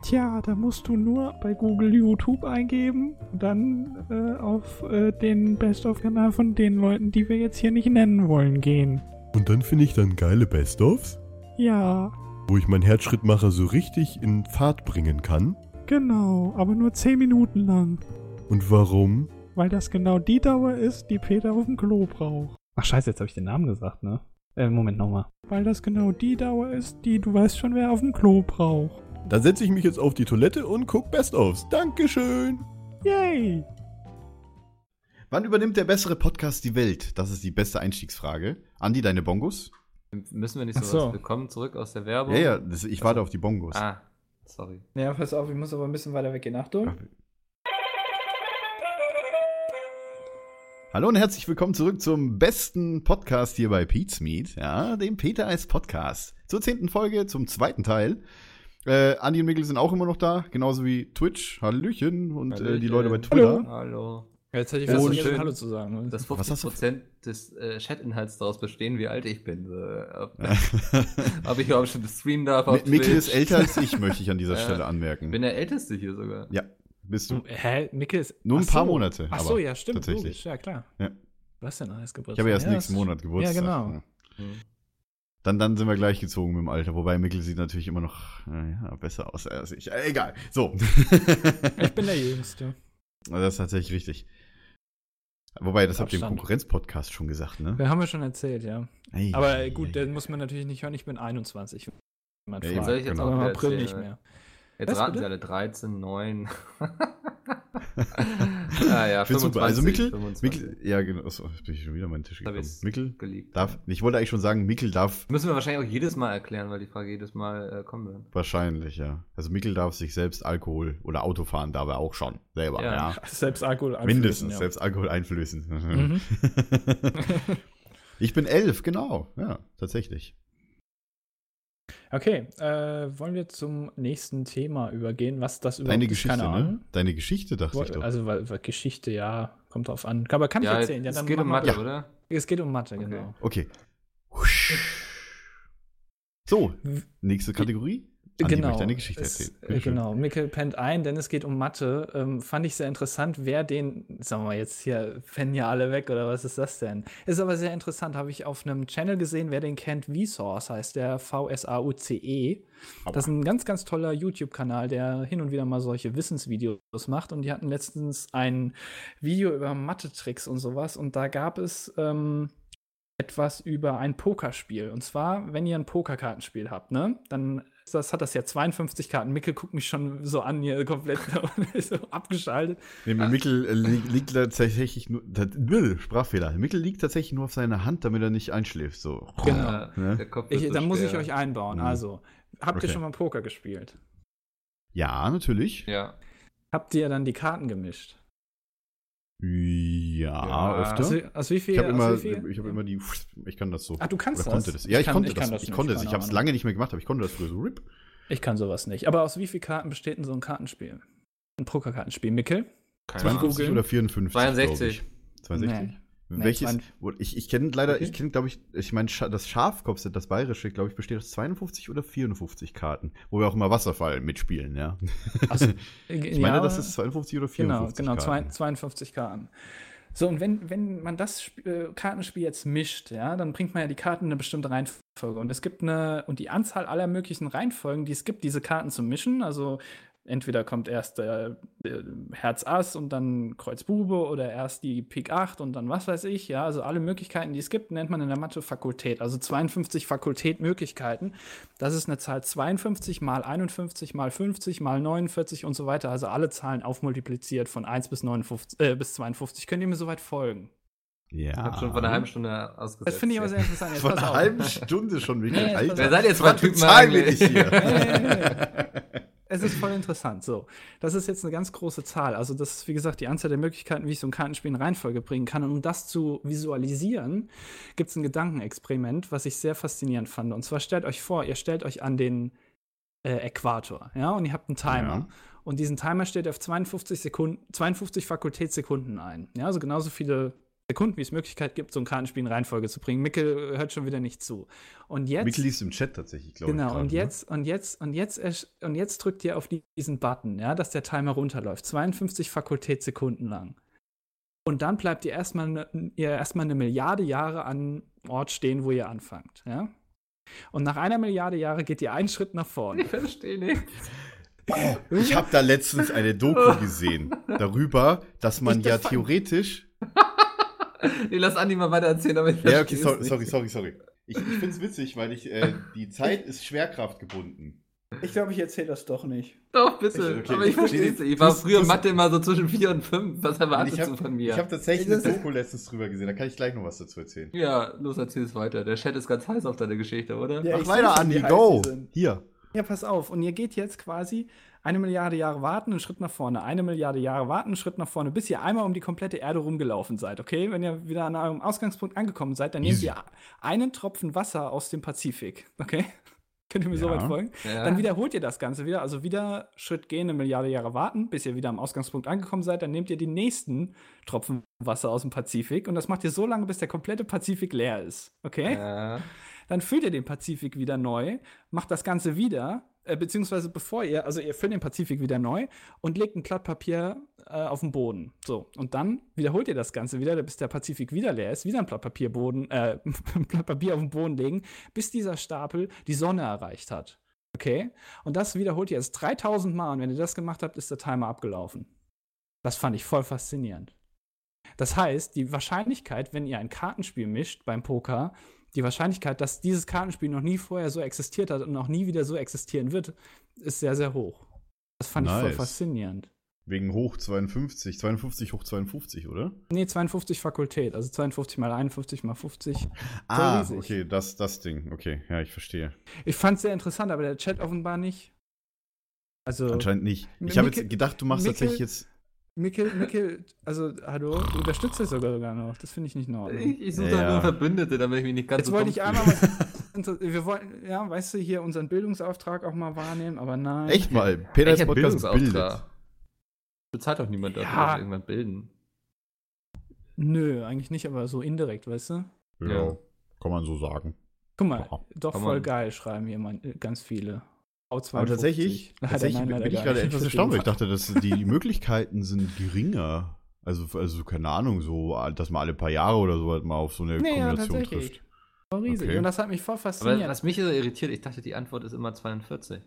Tja, da musst du nur bei Google YouTube eingeben und dann äh, auf äh, den Best-of-Kanal von den Leuten, die wir jetzt hier nicht nennen wollen, gehen. Und dann finde ich dann geile Best-ofs, Ja, wo ich meinen Herzschrittmacher so richtig in Fahrt bringen kann. genau, aber nur 10 Minuten lang, Und warum? weil das genau die Dauer ist, die Peter auf dem Klo braucht. Ach scheiße, jetzt habe ich den Namen gesagt, ne? Äh, Moment nochmal. Weil das genau die Dauer ist, die du weißt schon, wer auf dem Klo braucht. Dann setze ich mich jetzt auf die Toilette und guck Best-ofs. Dankeschön! Yay! Wann übernimmt der bessere Podcast die Welt? Das ist die beste Einstiegsfrage. Andi, deine Bongos? Müssen wir nicht Ach so, so. was willkommen zurück aus der Werbung? Ja, ja, das, ich warte auf die Bongos. Ah, sorry. Ja, pass auf, ich muss aber ein bisschen weiter weggehen. Achtung. Ach, Hallo und herzlich willkommen zurück zum besten Podcast hier bei Pete's Meet, ja, dem Peter als Podcast. Zur zehnten Folge, zum zweiten Teil. Äh, Andi und Mikkel sind auch immer noch da, genauso wie Twitch, Hallöchen und Äh, die Hallöchen. Leute bei Twitter. Hallo. Jetzt hätte ich fast vergessen, schön. Hallo zu sagen. Dass Was hast du- 50% des äh, Chat-Inhalts daraus bestehen, wie alt ich bin. Äh, ob, ob ich überhaupt schon streamen darf auf Mi- Mikkel ist älter als ich, möchte ich an dieser Ja. Stelle Ich anmerken. bin der Älteste hier sogar. ja, bist du. Hä? Mikkel ist. Nur ein Ach paar so. Monate, Ach so, ja, stimmt. tatsächlich. Logisch, ja, klar. Ja. Was denn alles Geburtstag? Ich habe ja erst Ja, nächsten Monat Geburtstag. Ja, genau. Ja. Hm. Dann, dann sind wir gleich gezogen mit dem Alter. Wobei Mikkel sieht natürlich immer noch äh, ja, besser aus als ich. Äh, egal. So. Ich bin der Jüngste. das ist tatsächlich richtig. Wobei, das habt ihr im. Konkurrenz-Podcast schon gesagt, ne? Wir haben wir schon erzählt, ja. Ei, Aber ei, gut, ei. den muss man natürlich nicht hören. Ich bin 21. wenn man Ja, fragt. soll ich jetzt genau. auch Aber im April nicht mehr. Jetzt Was, raten bitte? sie alle 13, 9. ah ja, Find's super. Also 25, Mikkel, 25. Mikkel, ja genau, achso, jetzt bin ich schon wieder an meinen Tisch gekommen. Mikkel geleakt. darf, ich wollte eigentlich schon sagen, Mikkel darf Müssen wir wahrscheinlich auch jedes Mal erklären, weil die Frage jedes Mal äh, kommen wird. wahrscheinlich, ja. Also Mikkel darf sich selbst Alkohol oder Auto fahren, darf er auch schon. Selber, ja. Ja. Selbst Alkohol einflößen, Mindestens, ja. selbst Alkohol einflößen. Mhm. ich bin elf, genau. Ja, tatsächlich. Okay, äh, wollen wir zum nächsten Thema übergehen? Was das überhaupt Deine ist? Geschichte, Keine ne? Ahnung. Deine Geschichte, dachte ich doch. Also, weil, weil Geschichte, ja, kommt drauf an. Aber kann ich Ja, erzählen? Ja, es dann geht um Mathe, bitte. oder? Es geht um Mathe, Okay. genau. Okay. So, nächste Kategorie. Andi genau. möchte eine Geschichte es, erzählen. äh, genau. Mikkel pennt ein, denn es geht um Mathe. Ähm, fand ich sehr interessant, wer den, sagen wir mal jetzt hier, pennen ja alle weg oder was ist das denn? Ist aber sehr interessant, habe ich auf einem Channel gesehen, wer den kennt, Vsauce heißt der V-S-A-U-C-E. Das ist ein ganz, ganz toller YouTube-Kanal, der hin und wieder mal solche Wissensvideos macht. Und die hatten letztens ein Video über Mathe-Tricks und sowas. Und da gab es ähm, etwas über ein Pokerspiel. Und zwar, wenn ihr ein Pokerkartenspiel habt, ne, dann das, hat das ja 52 Karten. Mickel guckt mich schon so an, hier komplett so abgeschaltet. Nee, Mikkel äh, li liegt tatsächlich nur. Sprachfehler. Mikkel liegt tatsächlich nur auf seiner Hand, damit er nicht einschläft. So. Genau. Äh, Ne? der Kopf Ich, dann muss ich euch einbauen. Mhm. Also, habt Okay. ihr schon mal Poker gespielt? Ja, natürlich. Ja. Habt ihr dann die Karten gemischt? Ja, Ja. öfter. Aus, wie- aus wie viel? ich habe aus immer, ich habe immer die. Ich kann das so. Ach, du kannst das? konnte das. Ja, ich, kann- konnte kann das. Ich konnte das. Ich habe es lange nicht mehr gemacht, aber ich konnte das früher so. Rip. Ich kann sowas nicht. Aber aus wie vielen Karten besteht denn so ein Kartenspiel? Ein Pokerkartenspiel. Mickel? Keine 52 googeln. oder 54. 62. glaub ich. 62? Nee. Nee, Welches? 52. wo- Ich, ich kenne leider, Okay. ich kenne, glaube ich, ich meine, das Schafkopfset, das bayerische, glaube ich, besteht aus 52 oder 54 Karten, wo wir auch immer Wasserfall mitspielen, ja. Also, Ich meine, das ist 52 oder Genau, 54 genau, zwei- Karten. 52 Karten. So, und wenn, wenn man das äh, Kartenspiel jetzt mischt, ja, dann bringt man ja die Karten in eine bestimmte Reihenfolge. Und es gibt eine, und die Anzahl aller möglichen Reihenfolgen, die es gibt, diese Karten zu mischen, also entweder kommt erst der, der Herz Ass und dann Kreuz Bube oder erst die Pik 8 und dann was weiß ich. Ja, also alle Möglichkeiten, die es gibt, nennt man in der Mathe Fakultät. Also 52 Fakultätmöglichkeiten. Das ist eine Zahl 52 mal 51 mal 50 mal 49 und so weiter. Also alle Zahlen aufmultipliziert von 1 bis, 59, äh, bis 52. Könnt ihr mir soweit folgen? Ja. Ich habe schon vor einer halben Stunde ausgesetzt. Das finde ich aber sehr interessant. Jetzt Von pass einer halben Stunde schon wirklich. Nee. Wer seid ihr zwei Typen Zahlen wir eigentlich? nicht hier. Nee, nee, nee. Es ist voll interessant. So, das ist jetzt eine ganz große Zahl. Also, das ist, wie gesagt, die Anzahl der Möglichkeiten, wie ich so ein Kartenspiel in Reihenfolge bringen kann. Und um das zu visualisieren, gibt es ein Gedankenexperiment, was ich sehr faszinierend fand. Und zwar stellt euch vor, ihr stellt euch an den äh, Äquator, ja, und ihr habt einen Timer. Ja. Und diesen Timer stellt ihr auf 52 Sekunden, 52 Fakultätssekunden ein. Ja, also genauso viele Sekunden, wie es Möglichkeit gibt, so ein Kartenspiel in Reihenfolge zu bringen. Mickel hört schon wieder nicht zu. Und jetzt. Mikkel liest im Chat tatsächlich, glaube ich. Genau, und ne? jetzt, und jetzt, und jetzt, und jetzt drückt ihr auf die- diesen Button, ja, dass der Timer runterläuft. 52 Fakultätssekunden lang. Und dann bleibt ihr erstmal ne, ihr erstmal eine Milliarde Jahre an Ort stehen, wo ihr anfangt, ja. Und nach einer Milliarde Jahre geht ihr einen Schritt nach vorne. Ich verstehe nicht. Ich habe da letztens eine Doku gesehen darüber, dass man Ich- ja das theoretisch. Nee, lass Andi mal weiter erzählen, aber ich Ja, okay, sorry, sorry, sorry, sorry. Ich, ich finde es witzig, weil ich äh, die Zeit ist schwerkraftgebunden. Ich glaube, ich erzähle das doch nicht. Doch, bitte. Okay, aber ich verstehe es nicht. Ich war früher du- Mathe immer so zwischen 4 und 5. Was erwartest ich du von mir? Ich habe tatsächlich Das eine Doku letztens drüber gesehen, da kann ich gleich noch was dazu erzählen. ja, los, erzähl's weiter. Der Chat ist ganz heiß auf deine Geschichte, oder? Ja, Mach weiter, Andi, go! Hier. Ja, pass auf. Und ihr geht jetzt quasi eine Milliarde Jahre warten, einen Schritt nach vorne, eine Milliarde Jahre warten, einen Schritt nach vorne, bis ihr einmal um die komplette Erde rumgelaufen seid, okay? Wenn ihr wieder an eurem Ausgangspunkt angekommen seid, dann Easy. nehmt ihr einen Tropfen Wasser aus dem Pazifik, okay? Könnt ihr mir Ja. so weit folgen? Ja. Dann wiederholt ihr das Ganze wieder, also wieder Schritt gehen, eine Milliarde Jahre warten, bis ihr wieder am Ausgangspunkt angekommen seid. Dann nehmt ihr den nächsten Tropfen Wasser aus dem Pazifik und das macht ihr so lange, bis der komplette Pazifik leer ist, okay? Ja. Dann füllt ihr den Pazifik wieder neu, macht das Ganze wieder, äh, beziehungsweise bevor ihr, also ihr füllt den Pazifik wieder neu und legt ein Blatt Papier äh, auf den Boden. So, und dann wiederholt ihr das Ganze wieder, bis der Pazifik wieder leer ist, wieder ein Blatt Papier, Boden, äh, ein Blatt Papier auf den Boden legen, bis dieser Stapel die Sonne erreicht hat. Okay? Und das wiederholt ihr jetzt 3000 Mal und wenn ihr das gemacht habt, ist der Timer abgelaufen. Das fand ich voll faszinierend. Das heißt, die Wahrscheinlichkeit, wenn ihr ein Kartenspiel mischt beim Poker, die Wahrscheinlichkeit, dass dieses Kartenspiel noch nie vorher so existiert hat und auch nie wieder so existieren wird, ist sehr, sehr hoch. Das fand ich voll Nice. faszinierend. Wegen hoch 52. 52 hoch 52, oder? Nee, 52 Fakultät, also 52 mal 51 mal 50. Ah, riesig. okay, das, das Ding. Okay, ja, ich verstehe. Ich fand es sehr interessant, aber der Chat offenbar nicht. Also, Anscheinend nicht. Ich habe jetzt gedacht, du machst Mikkel- tatsächlich jetzt. Mikkel, Mikkel, also, hallo, du unterstützt es sogar, sogar noch. Das finde ich nicht in Ordnung. Ich, ich suche Ja. da nur Verbündete, damit ich mich nicht ganz Jetzt so wollte ich einmal was. Wir wollten, ja, weißt du, hier unseren Bildungsauftrag auch mal wahrnehmen, aber nein. Echt mal, Podcast bildet. Bildungsauftrag? Bezahlt doch niemand dafür, Ja. dass wir irgendwann bilden. Nö, eigentlich nicht, aber so indirekt, weißt du? Ja, Ja. kann man so sagen. Guck mal, Ja, doch kann voll geil, schreiben hier man, äh, ganz viele. Aber tatsächlich, tatsächlich bin ich gerade etwas erstaunt, weil ich dachte, dass die Möglichkeiten sind geringer. Also, also, keine Ahnung, so, dass man alle paar Jahre oder so halt mal auf so eine Nee, ja, Kombination tatsächlich. trifft. Voll riesig. Okay. Und das hat mich voll Aber fasziniert. was mich so irritiert, ich dachte, die Antwort ist immer 42.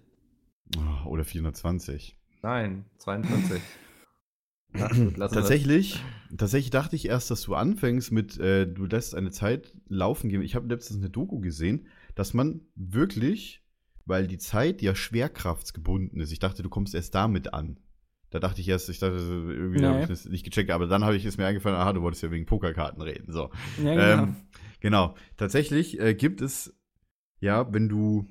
Ah, Oder 420. Nein, 42. Ach, gut, Tatsächlich, tatsächlich dachte ich erst, dass du anfängst mit, äh, du lässt eine Zeit laufen gehen. Ich habe letztens eine Doku gesehen, dass man wirklich, weil die Zeit ja schwerkraftsgebunden ist, ich dachte, du kommst erst damit an. Da dachte ich erst, ich dachte, irgendwie Nee. habe ich das nicht gecheckt, aber dann habe ich es mir eingefallen, aha, du wolltest ja wegen Pokerkarten reden. So. ja, genau. Ähm, genau. Tatsächlich äh, gibt es, ja, wenn du,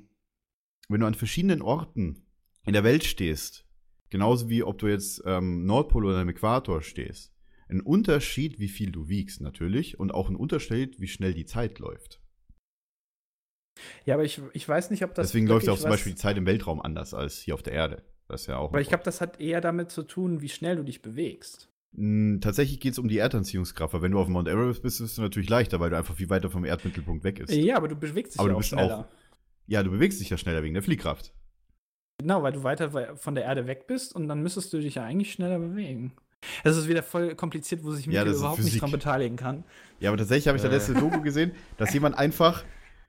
wenn du an verschiedenen Orten in der Welt stehst, genauso wie ob du jetzt ähm, Nordpol oder im Äquator stehst, ein Unterschied, wie viel du wiegst, natürlich, und auch ein Unterschied, wie schnell die Zeit läuft. Ja, aber ich, ich weiß nicht, ob das. Deswegen läuft ja auch zum Beispiel die Zeit im Weltraum anders als hier auf der Erde. Das ist ja auch. Aber ich glaube, das hat eher damit zu tun, wie schnell du dich bewegst. Mm, Tatsächlich geht es um die Erdanziehungskraft, weil wenn du auf Mount Everest bist, ist es natürlich leichter, weil du einfach viel weiter vom Erdmittelpunkt weg ist. Ja, aber du bewegst dich Aber ja auch bist schneller. auch- Ja, du bewegst dich ja schneller wegen der Fliehkraft. Genau, weil du weiter we- von der Erde weg bist und dann müsstest du dich ja eigentlich schneller bewegen. Das ist wieder voll kompliziert, wo sich Ja, Mikkel ist überhaupt Physik. nicht dran beteiligen kann. Ja, aber tatsächlich habe ich da Äh. letzte Doku gesehen, dass jemand einfach,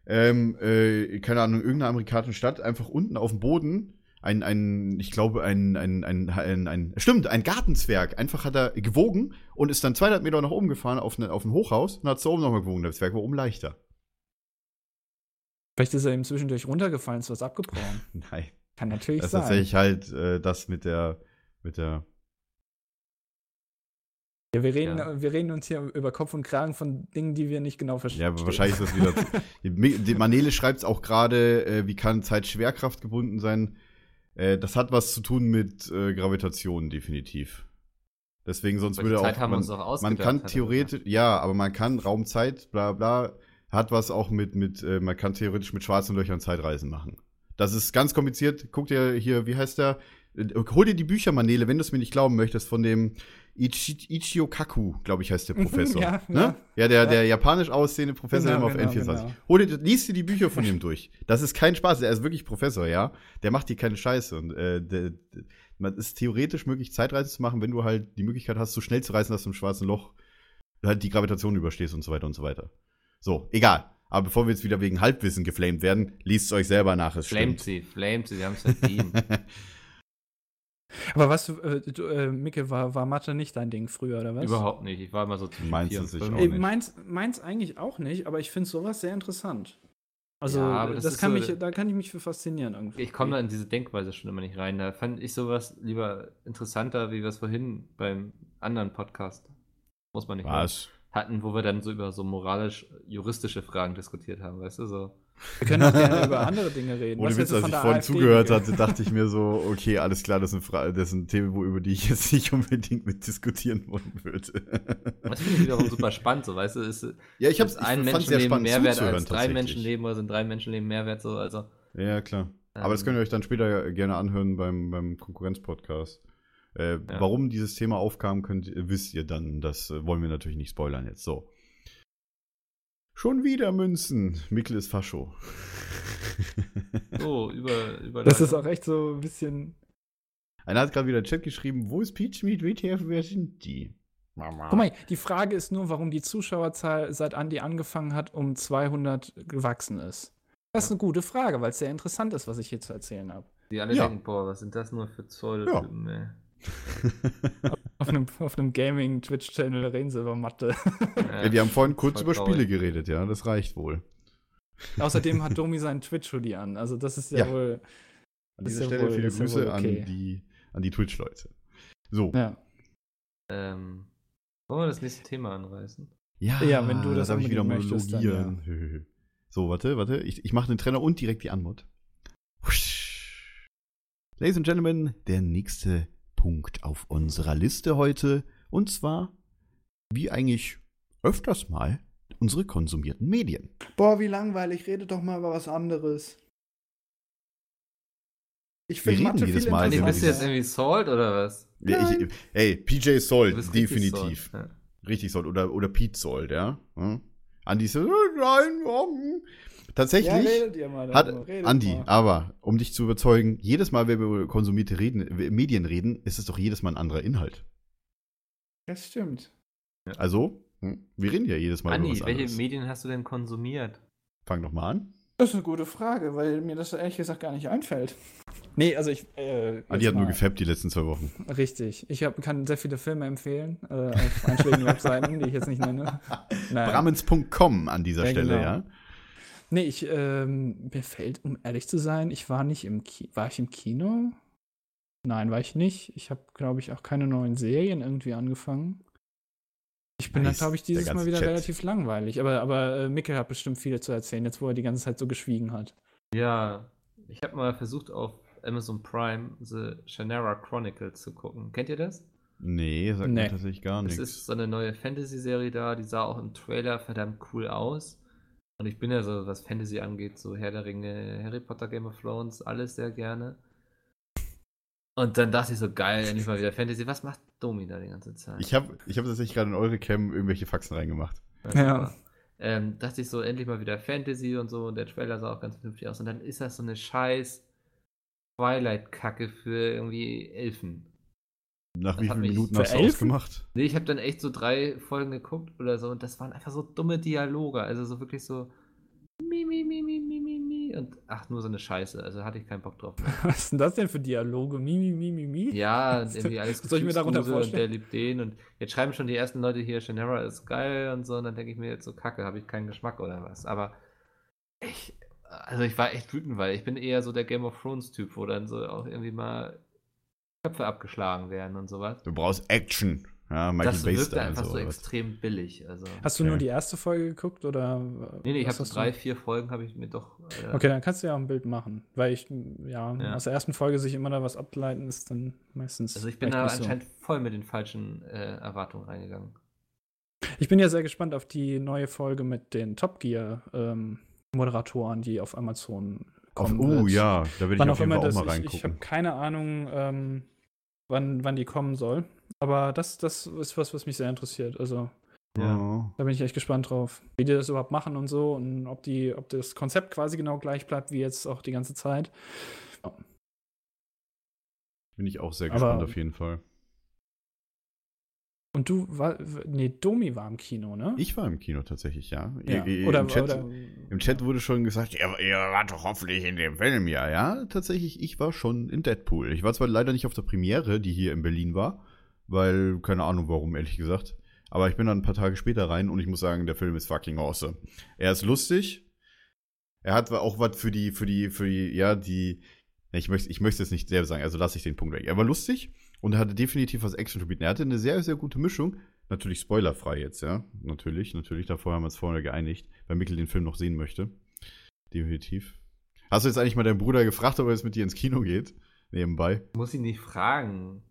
ähm, äh, keine Ahnung, in irgendeiner amerikanischen Stadt einfach unten auf dem Boden ein, ein, ich glaube, ein, ein, ein, ein, ein, stimmt, ein Gartenzwerg. Einfach hat er gewogen und ist dann 200 Meter nach oben gefahren auf, ne, auf ein Hochhaus und hat es da oben nochmal gewogen. Der Zwerg war oben leichter. Vielleicht ist er ihm zwischendurch runtergefallen, ist was abgebrochen. Nein. Kann natürlich Das ist sein. tatsächlich halt äh, das mit der, mit der, Ja, wir, reden, Ja. wir reden uns hier über Kopf und Kragen von Dingen, die wir nicht genau verstehen. ja, aber wahrscheinlich ist das wieder, die, Manele schreibt es auch gerade, äh, wie kann Zeit Schwerkraft gebunden sein? Äh, das hat was zu tun mit äh, Gravitation, definitiv. Deswegen, sonst Aber die würde Zeit auch, haben wir man, uns doch man kann theoretisch, ja, aber man kann Raumzeit, bla bla, hat was auch mit, mit äh, man kann theoretisch mit schwarzen Löchern Zeitreisen machen. Das ist ganz kompliziert. Guck dir hier, wie heißt der? Äh, Hol dir die Bücher, Manele, wenn du es mir nicht glauben möchtest, von dem Ichi, Ichio Kaku, glaube ich, heißt der Professor. ja, ne? ja. ja, der, Ja. der japanisch aussehende Professor Genau, der immer auf genau, N24. genau. Hol dir, liest dir die Bücher von ihm durch. Das ist kein Spaß, er ist wirklich Professor, ja. Der macht dir keine Scheiße. Und äh, der, der, man ist theoretisch möglich, Zeitreise zu machen, wenn du halt die Möglichkeit hast, so schnell zu reisen, dass du im schwarzen Loch halt die Gravitation überstehst und so weiter und so weiter. So, egal. Aber bevor wir jetzt wieder wegen Halbwissen geflamed werden, liest es euch selber nach. Es Flamed stimmt. sie, flamed sie, sie haben es verdient. Aber was, äh, du, äh, Micke, war, war Mathe nicht dein Ding früher, oder was? Überhaupt nicht. Ich war immer so zwischen Meinst vier du und fünf. auch nicht. meins, meins eigentlich auch nicht, aber ich finde sowas sehr interessant. Also, Ja, aber das, das kann so- mich, da kann ich mich für faszinieren irgendwie. Ich komme da in diese Denkweise schon immer nicht rein. Da fand ich sowas lieber interessanter, wie wir es vorhin beim anderen Podcast, muss man nicht Was? hatten, wo wir dann so über so moralisch-juristische Fragen diskutiert haben, weißt du, so. Wir können auch gerne über andere Dinge reden. Ohne Witz, als ich vorhin AfD, zugehört hatte, dachte ich mir so, okay, alles klar, das sind, Fra das sind Themen, wo, über die ich jetzt nicht unbedingt mit diskutieren wollen würde. Das finde ich wiederum super spannend, so, weißt du, ist, ja, ich ist habe ein Menschenleben spannend mehr wert zuzuhören, als drei. Menschenleben oder sind drei Menschenleben mehr wert, so, also. Ja, klar. Aber das ähm, könnt ihr euch dann später gerne anhören beim, beim Konkurrenz-Podcast. Äh, Warum dieses Thema aufkam, könnt, ihr- wisst ihr dann. Das äh, wollen wir natürlich nicht spoilern jetzt. So. Schon wieder Münzen. Mikkel ist Fascho. So, über, über Das ist auch echt so ein bisschen. Einer hat gerade wieder in den Chat geschrieben, wo ist Peach Meat WTF, wer sind die? Mama. Guck mal, die Frage ist nur, warum die Zuschauerzahl seit Andy angefangen hat, um 200 gewachsen ist. Das ist eine gute Frage, weil es sehr interessant ist, was ich hier zu erzählen habe. Die alle Ja. denken, boah, was sind das nur für Pseudotypen, ey. Auf einem, auf einem Gaming-Twitch-Channel reden sie über Mathe. Ja, wir haben vorhin kurz über traurig. Spiele geredet, ja, das reicht wohl. Außerdem hat Domi seinen Twitch-Hoodie an. Also, das ist ja, Ja. wohl. An dieser ja Stelle wohl- viele ja Grüße okay. an die, an die Twitch-Leute. So. Ja. Ähm, wollen wir das nächste Thema anreißen? Ja, Ja, wenn du das darf ich wieder möchtest, dann monologieren. So, warte, warte. Ich, ich mache den Trainer und direkt die Anmod. Husch. Ladies and Gentlemen, der nächste Punkt auf unserer Liste heute. Und zwar, wie eigentlich öfters mal, unsere konsumierten Medien. Boah, wie langweilig. Rede doch mal über was anderes. Ich Wir finde reden Mathe jedes viel Mal über bist du jetzt irgendwie Salt oder was? Ja, ich, ey, PJ richtig definitiv. Salt, ja. Richtig Sold. Oder, oder Pete Sold, ja. Hm? Andi so, nein, warum? Tatsächlich. ihr mal Hat Andi, mal. aber um dich zu überzeugen, jedes Mal, wenn wir über konsumierte reden, äh, Medien reden, ist es doch jedes Mal ein anderer Inhalt. Das stimmt. Also, hm, wir reden ja jedes Mal über Andi, was welche anderes. Medien hast du denn konsumiert? Fang doch mal an. Das ist eine gute Frage, weil mir das ehrlich gesagt gar nicht einfällt. Nee, also ich. Äh, Andi jetzt hat nur gefappt die letzten zwei Wochen. Richtig. Ich hab, kann sehr viele Filme empfehlen äh, auf einschlägigen Webseiten, die ich jetzt nicht nenne. Nein. Brammens.com an dieser Ja, Stelle, genau. ja. Nee, ich, ähm, mir fällt, um ehrlich zu sein, ich war nicht im Kino. War ich im Kino? Nein, war ich nicht. Ich habe, glaube ich, auch keine neuen Serien irgendwie angefangen. Ich bin Nice, dann, glaube ich, dieses Mal wieder Chat. relativ langweilig. Aber, aber äh, Mikkel hat bestimmt viele zu erzählen, jetzt wo er die ganze Zeit so geschwiegen hat. Ja, ich habe mal versucht auf Amazon Prime The Shannara Chronicles zu gucken. Kennt ihr das? Nee, sagt Nee. mir tatsächlich gar Es nichts. ist so eine neue Fantasy-Serie da, die sah auch im Trailer verdammt cool aus. Und ich bin ja so, was Fantasy angeht, so Herr der Ringe, Harry Potter, Game of Thrones, alles sehr gerne. Und dann dachte ich so, geil, endlich mal wieder Fantasy. Was macht Domi da die ganze Zeit? Ich habe ich hab tatsächlich gerade in eure Cam irgendwelche Faxen reingemacht. Ja. Ähm, dachte ich so, endlich mal wieder Fantasy und so. Und der Trailer sah auch ganz vernünftig aus. Und dann ist das so eine scheiß Twilight-Kacke für irgendwie Elfen. Nach Das wie vielen Minuten hast du Elfen? ausgemacht? Nee, ich habe dann echt so drei Folgen geguckt oder so und das waren einfach so dumme Dialoge. Also so wirklich so mi, mi, mi, mi, mi, mi, mi. Und ach, nur so eine Scheiße. Also hatte ich keinen Bock drauf. Was ist denn das denn für Dialoge? Mi, mi, mi, mi, mi? Ja, und irgendwie alles Was soll ich mir darunter und der vorstellen? liebt den und jetzt schreiben schon die ersten Leute hier, Shannara ist geil und so und dann denke ich mir jetzt so, kacke, habe ich keinen Geschmack oder was. Aber ich, also ich war echt wütend, weil ich bin eher so der Game of Thrones Typ, wo dann so auch irgendwie mal Köpfe abgeschlagen werden und sowas. Du brauchst Action. Ja, Michael das Bay wirkt einfach so so. extrem billig. Also. Hast du nur Okay. die erste Folge geguckt oder? Nee, nee, ich habe drei, vier Folgen habe ich mir doch. Äh, Okay, dann kannst du ja auch ein Bild machen. Weil ich, ja, Ja. aus der ersten Folge sich immer da was ableiten ist dann meistens. Also ich bin da nicht so. anscheinend voll mit den falschen äh, Erwartungen reingegangen. Ich bin ja sehr gespannt auf die neue Folge mit den Top Gear ähm, Moderatoren, die auf Amazon Auf, kommen. oh wird. ja, da will ich auf auch jeden Fall auch das. mal Ich, ich habe reingucken. keine Ahnung, ähm, wann, wann die kommen soll. Aber das, das ist was, was mich sehr interessiert. Also Ja. da bin ich echt gespannt drauf, wie die das überhaupt machen und so und ob die, ob das Konzept quasi genau gleich bleibt wie jetzt auch die ganze Zeit. Bin ich auch sehr Aber- gespannt auf jeden Fall. Und du war, nee, Domi war im Kino, ne? Ich war im Kino tatsächlich, ja. ja. I- i- oder, Im Chat, oder Im Chat wurde schon gesagt, ihr, ihr wart doch hoffentlich in dem Film, ja. Ja, tatsächlich, ich war schon in Deadpool. Ich war zwar leider nicht auf der Premiere, die hier in Berlin war, weil, keine Ahnung warum, ehrlich gesagt. Aber ich bin dann ein paar Tage später rein und ich muss sagen, der Film ist fucking awesome. Er ist lustig. Er hat auch was für die, für die, für die, ja, die, ich möchte, ich möchte es nicht selber sagen, also lasse ich den Punkt weg. Er war lustig und er hatte definitiv was Action zu bieten. Er hatte eine sehr, sehr gute Mischung. Natürlich spoilerfrei jetzt, ja. Natürlich, natürlich. Davor haben wir uns vorher geeinigt, weil Mikkel den Film noch sehen möchte. Definitiv. Hast du jetzt eigentlich mal deinen Bruder gefragt, ob er jetzt mit dir ins Kino geht? Nebenbei. Muss ich nicht fragen.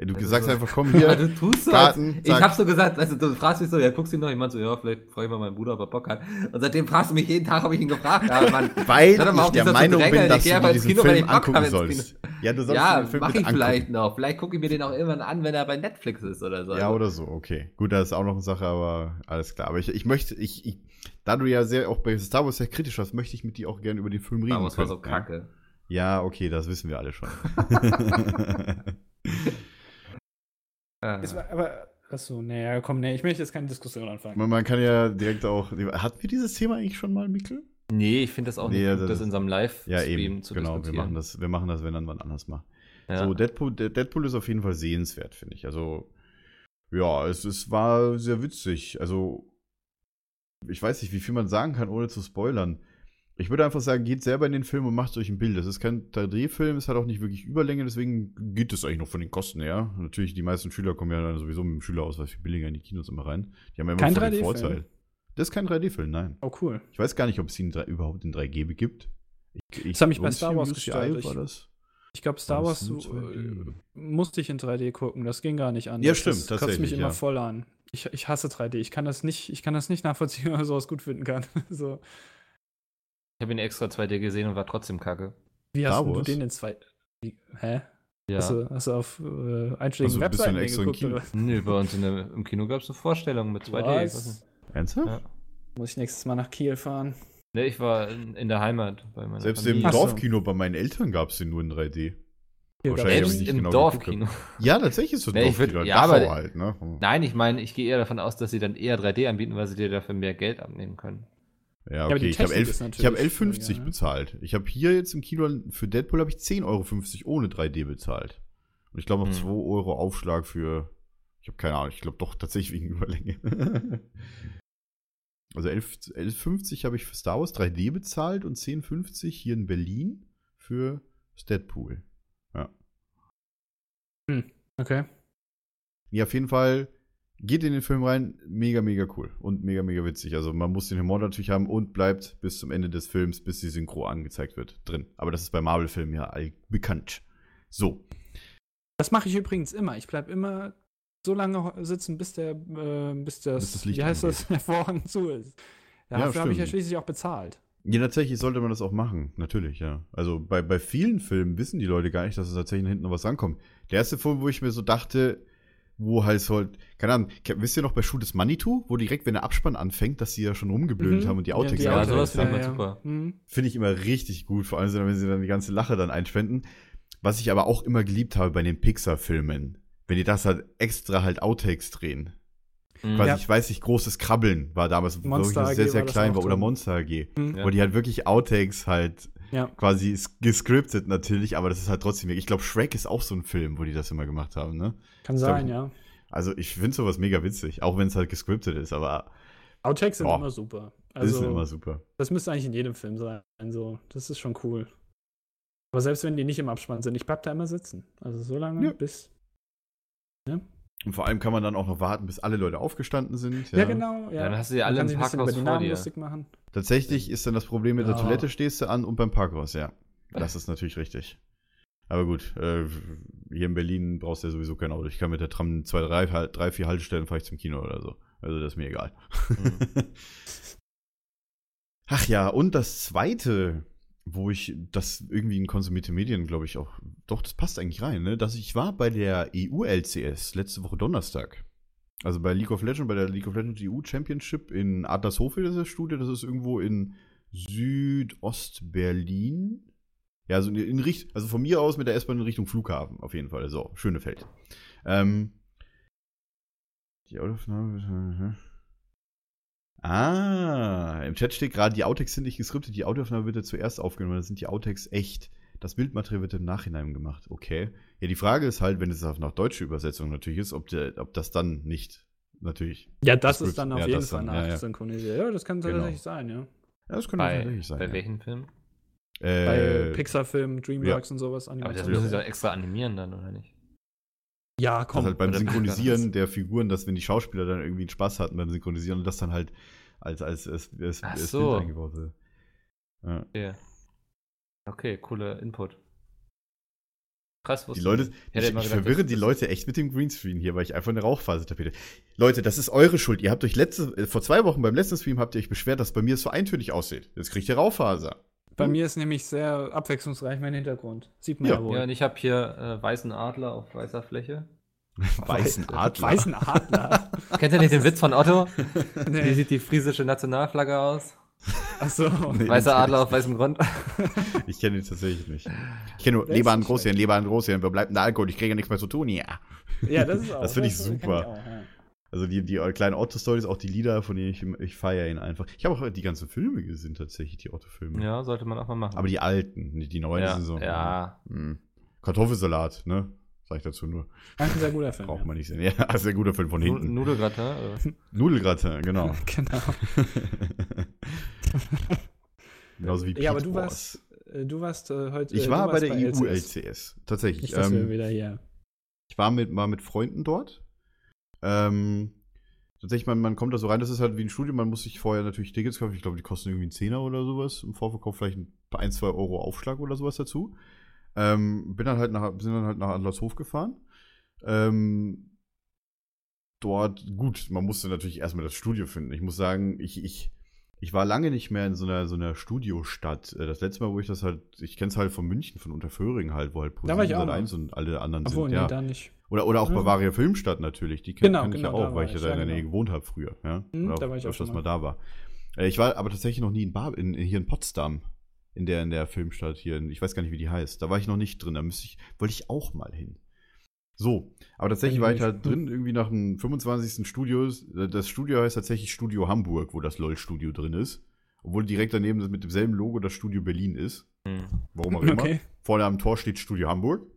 Ey, du Also sagst so- einfach, komm Ja, hier. du tust so. Karten, als, ich hab so gesagt, also du fragst mich so, ja, guckst du ihn noch? Ich meinte so, ja, vielleicht frage ich mal meinen Bruder, ob er Bock hat. Und seitdem fragst du mich jeden Tag, ob ich ihn gefragt habe, Mann. Weil ich der Meinung bin, drängeln. dass du dir diesen Kino, Film angucken sollst. Ja, du sollst Ja, den Film mach ich angucken. vielleicht noch. Vielleicht gucke ich mir den auch irgendwann an, wenn er bei Netflix ist oder so. Ja, Also, oder so, okay. Gut, das ist auch noch eine Sache, aber alles klar. Aber ich, ich möchte, ich, ich, da du ja sehr auch bei Star Wars sehr kritisch warst, möchte ich mit dir auch gerne über den Film reden. Star Wars war so kacke. Ja, okay, das wissen wir alle schon. Es war, aber, achso, naja, komm, nee, ich möchte jetzt keine Diskussion anfangen. man, man kann ja direkt auch. Hatten wir dieses Thema eigentlich schon mal, Mikkel? Nee, ich finde das auch Nee, nicht gut, das das ist- in so einem Live-Stream Ja, eben. zu Genau, wir diskutieren. machen das, wir machen das, wenn dann wann anders mal. Ja. So, Deadpool, Deadpool ist auf jeden Fall sehenswert, finde ich. Also, ja, es, es war sehr witzig. Also, ich weiß nicht, wie viel man sagen kann, ohne zu spoilern. Ich würde einfach sagen, geht selber in den Film und macht euch ein Bild. Das ist kein 3D-Film, es hat auch nicht wirklich Überlänge, deswegen geht es eigentlich noch von den Kosten her. Natürlich, die meisten Schüler kommen ja dann sowieso mit dem Schülerausweis viel billiger in die Kinos immer rein. Die haben ja immer Kein voll den 3D-Film? Vorteil. Das ist kein 3D-Film, nein. Oh, cool. Ich weiß gar nicht, ob es ihn überhaupt in 3G gibt. Ich, ich, Das hat mich bei Star Wars gestört. War Ich- das? Ich glaube, Star War Wars äh, 2D? musste ich in 3D gucken. Das ging gar nicht an. Ja, stimmt, Das kotzt tatsächlich, mich immer ja. voll an. Ich, ich hasse 3D. Ich kann das nicht, ich kann das nicht nachvollziehen, wenn man sowas gut finden kann. so. Ich habe ihn extra 2D gesehen und war trotzdem kacke. Wie hast du den in zwei. Wie, hä? Ja. Hast, du, hast du auf äh, einschlägigen Also, Webseiten denn extra im geguckt? Kino? Oder? Nö, bei uns in der, im Kino gab es eine Vorstellung mit 2D. Ich weiß Was? nicht. Ernsthaft? Ja. Muss ich nächstes Mal nach Kiel fahren? Ne, ich war in, in der Heimat bei meiner Selbst im Familie. So. Dorfkino bei meinen Eltern gab es den nur in 3D. Kiel Wahrscheinlich gab's hab ich Selbst im genau Dorfkino. Ja, tatsächlich ist so ein Nee, würd- Dorfkino. ja, aber- halt, ne? Nein, ich meine, ich gehe eher davon aus, dass sie dann eher 3D anbieten, weil sie dir dafür mehr Geld abnehmen können. Ja, okay. Ich habe Technik ist 11 ich hab natürlich 11,50 schwieriger, ne? bezahlt. Ich habe hier jetzt im Kino für Deadpool habe ich 10,50 Euro ohne 3D bezahlt. Und ich glaube noch Hm. 2 Euro Aufschlag für. Ich habe keine Ahnung, ich glaube doch tatsächlich wegen Überlänge. also 11 11,50 habe ich für Star Wars 3D bezahlt und 10,50 hier in Berlin für Deadpool. Okay. Ja, auf jeden Fall geht in den Film rein, mega, mega cool und mega, mega witzig. Also man muss den Humor natürlich haben und bleibt bis zum Ende des Films, bis die Synchro angezeigt wird, drin. Aber das ist bei Marvel-Filmen ja bekannt. So. Das mache ich übrigens immer. Ich bleibe immer so lange sitzen, bis der, äh, bis das, Bis das Licht wie heißt angeht. das, der Vorhang zu ist. Ja, Dafür habe ich ja schließlich auch bezahlt. Ja, tatsächlich sollte man das auch machen. Natürlich, ja. Also bei, bei vielen Filmen wissen die Leute gar nicht, dass es tatsächlich hinten noch was rankommt. Der erste Film, wo ich mir so dachte, wo halt so, keine Ahnung, wisst ihr noch bei Shoot is Manitou, wo direkt, wenn der Abspann anfängt, dass sie ja schon rumgeblödet Mhm. haben und die Outtakes Ja, sowas haben? findet man super. Mhm. Finde ich immer richtig gut, vor allem, wenn sie dann die ganze Lache dann einspenden. Was ich aber auch immer geliebt habe bei den Pixar-Filmen, wenn die das halt extra halt Outtakes drehen. Mhm. Quasi, Ja. ich weiß nicht, großes Krabbeln war damals, wo ich Monster sehr, sehr war das klein war, oder. Monster AG. Mhm. Ja. Wo die halt wirklich Outtakes halt Ja. quasi gescriptet natürlich, aber das ist halt trotzdem, ich glaube, Shrek ist auch so ein Film, wo die das immer gemacht haben, ne? Kann glaub, sein, ja. Also ich finde sowas mega witzig, auch wenn es halt gescriptet ist, aber Outtakes sind Boah. immer super. das ist Also, immer super. das müsste eigentlich in jedem Film sein. So, das ist schon cool. Aber selbst wenn die nicht im Abspann sind, ich bleib da immer sitzen. Also so lange Ja. bis. Und vor allem kann man dann auch noch warten, bis alle Leute aufgestanden sind. Ja, genau. Ja. Dann hast du Man alle kann im sich ein bisschen Parkhaus über die vor Namen dir. lustig machen. Tatsächlich ist dann das Problem mit der Ja. Toilette stehst du an und beim Parkhaus, ja. Das ist natürlich richtig. Aber gut, äh, hier in Berlin brauchst du ja sowieso kein Auto. Ich kann mit der Tram zwei, drei, drei vier Haltestellen fahre ich zum Kino oder so. Also das ist mir egal. Ach ja, und das zweite, wo ich das irgendwie in konsumierte Medien, glaube ich, auch, doch, das passt eigentlich rein, ne? Dass ich war bei der EU-LCS letzte Woche Donnerstag. Also bei League of Legends, bei der League of Legends EU Championship in Adlershof ist das Studio, das ist irgendwo in Südostberlin. Ja, also in, in Richt also von mir aus mit der S-Bahn in Richtung Flughafen, auf jeden Fall. So, Schönefeld. Ähm, die Audioaufnahme. Ah, im Chat steht gerade, die Outtakes sind nicht geskriptet, die Audioaufnahme wird ja zuerst aufgenommen, dann sind die Outtakes echt. Das Bildmaterial wird im Nachhinein gemacht. Okay. Ja, die Frage ist halt, wenn es auf nach deutsche Übersetzung natürlich ist, ob, der, ob das dann nicht natürlich. Ja, das Das ist dann auf ja, jeden Fall dann, ja, ja. nachsynchronisiert. Ja, das kann Genau. tatsächlich sein, ja. Ja, das könnte Bei, tatsächlich sein. bei ja. welchem Film? Bei Äh, Pixar-Filmen, Dreamworks und sowas. Aber das Animation. müssen sie doch extra animieren dann, oder nicht? Ja, das komm. halt beim Synchronisieren der Figuren, dass wenn die Schauspieler dann irgendwie einen Spaß hatten beim Synchronisieren und das dann halt als, als, als, als, Ach als so. Bild eingebaut wird. Ja. Okay. Okay, cooler Input. Krass, Die Leute, ich. ich, gedacht, verwirre die Leute echt mit dem Greenscreen hier, weil ich einfach eine Rauchphase tapete. Leute, das ist eure Schuld. Ihr habt euch letzte, äh, vor zwei Wochen beim letzten Stream habt ihr euch beschwert, dass bei mir es so eintönig aussieht. Jetzt kriegt ihr Rauchphase. Bei mir ist nämlich sehr abwechslungsreich mein Hintergrund. Sieht man Ja. ja, wohl. Ja, und ich habe hier äh, weißen Adler auf weißer Fläche. Weißen Adler. Weißen Adler. Kennt ihr nicht den Witz von Otto? Wie sieht die friesische Nationalflagge aus? Achso. Nee, Weißer. Adler auf weißem Grund. Ich kenne ihn tatsächlich nicht. Ich kenne nur Leber an Großhirn, Leber an Großhirn. Wer bleibt denn der Alkohol? Ich kriege ja nichts mehr zu tun hier. Ja, das ist auch. Das finde ich super. auch, ja. Also die, die kleinen Otto-Stories, auch die Lieder, von denen ich, ich feiere ihn einfach. Ich habe auch die ganzen Filme gesehen, tatsächlich, die Otto-Filme. Ja, sollte man auch mal machen. Aber die alten, nicht die neuen ja, sind so. ja. Hm. Kartoffelsalat, ne? Sag ich dazu nur. Ein sehr guter Film. Braucht man nicht sehen. Ja, ist ein guter Film von hinten. Nudelgratin. Nudelgratin, genau. Genau. Genauso wie Ja, aber Pete du Wars. warst, äh, du warst äh, heute. Ich äh, war bei der E LCS. EU-LCS. Tatsächlich. Nicht, dass wir Ähm, wieder hier. ich war mit, mal mit Freunden dort. Ähm, tatsächlich, man, man kommt da so rein, das ist halt wie ein Studio, man muss sich vorher natürlich Tickets kaufen. Ich glaube, die kosten irgendwie einen Zehner oder sowas. Im Vorverkauf vielleicht ein, paar- ein zwei Euro Aufschlag oder sowas dazu. Ähm, bin dann halt nach, sind dann halt nach Adlershof gefahren. Ähm, dort, gut, man musste natürlich erstmal das Studio finden. Ich muss sagen, ich, ich, ich war lange nicht mehr in so einer, so einer Studiostadt. Äh, Das letzte Mal, wo ich das halt, ich kenne es halt von München, von Unterföhring halt, wo halt Da war ich auch Sat.1 und alle anderen Obwohl, sind. nee, ja. da nicht. Oder, oder auch Ja. Bavaria Filmstadt natürlich, die kenn, Genau, kenn ich ja genau, auch, weil ich ja da in der Nähe genau. gewohnt habe früher. Ja? Hm, Oder da war ich auch schon mal mal. da war. Äh, Ich war aber tatsächlich noch nie in, Bar, in hier in Potsdam, in der, in der Filmstadt hier, ich weiß gar nicht, wie die heißt. Da war ich noch nicht drin, da müsste ich, wollte ich auch mal hin. So, aber tatsächlich war ich ich halt drin, irgendwie nach dem 25. Studio. Das Studio heißt tatsächlich Studio Hamburg, wo das LOL-Studio drin ist. Obwohl direkt daneben mit demselben Logo das Studio Berlin ist. Hm. Warum auch immer. Okay. Vorne am Tor steht Studio Hamburg.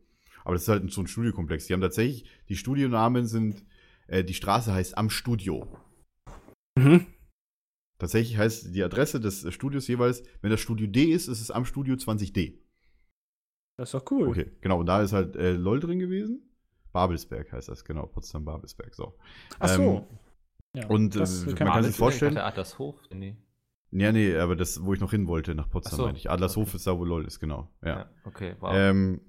Aber das ist halt so ein Studiokomplex. Die haben tatsächlich, die Studionamen sind, äh, die Straße heißt Am Studio. Mhm. Tatsächlich heißt die Adresse des äh, Studios jeweils, wenn das Studio D ist, ist es am Studio 20D. Das ist doch cool. Okay, genau. Und da ist halt äh, LOL drin gewesen. Babelsberg heißt das, genau. Potsdam-Babelsberg, so. Ach so. Ähm, ja, und, das äh, kann man kann sich vorstellen- Adlershof. Nee. Ja, nee, aber das, wo ich noch hin wollte, nach Potsdam, so, meine ich. Adlershof okay. ist da, wo LOL ist, genau. Ja. Ja. Okay, wow. Ähm,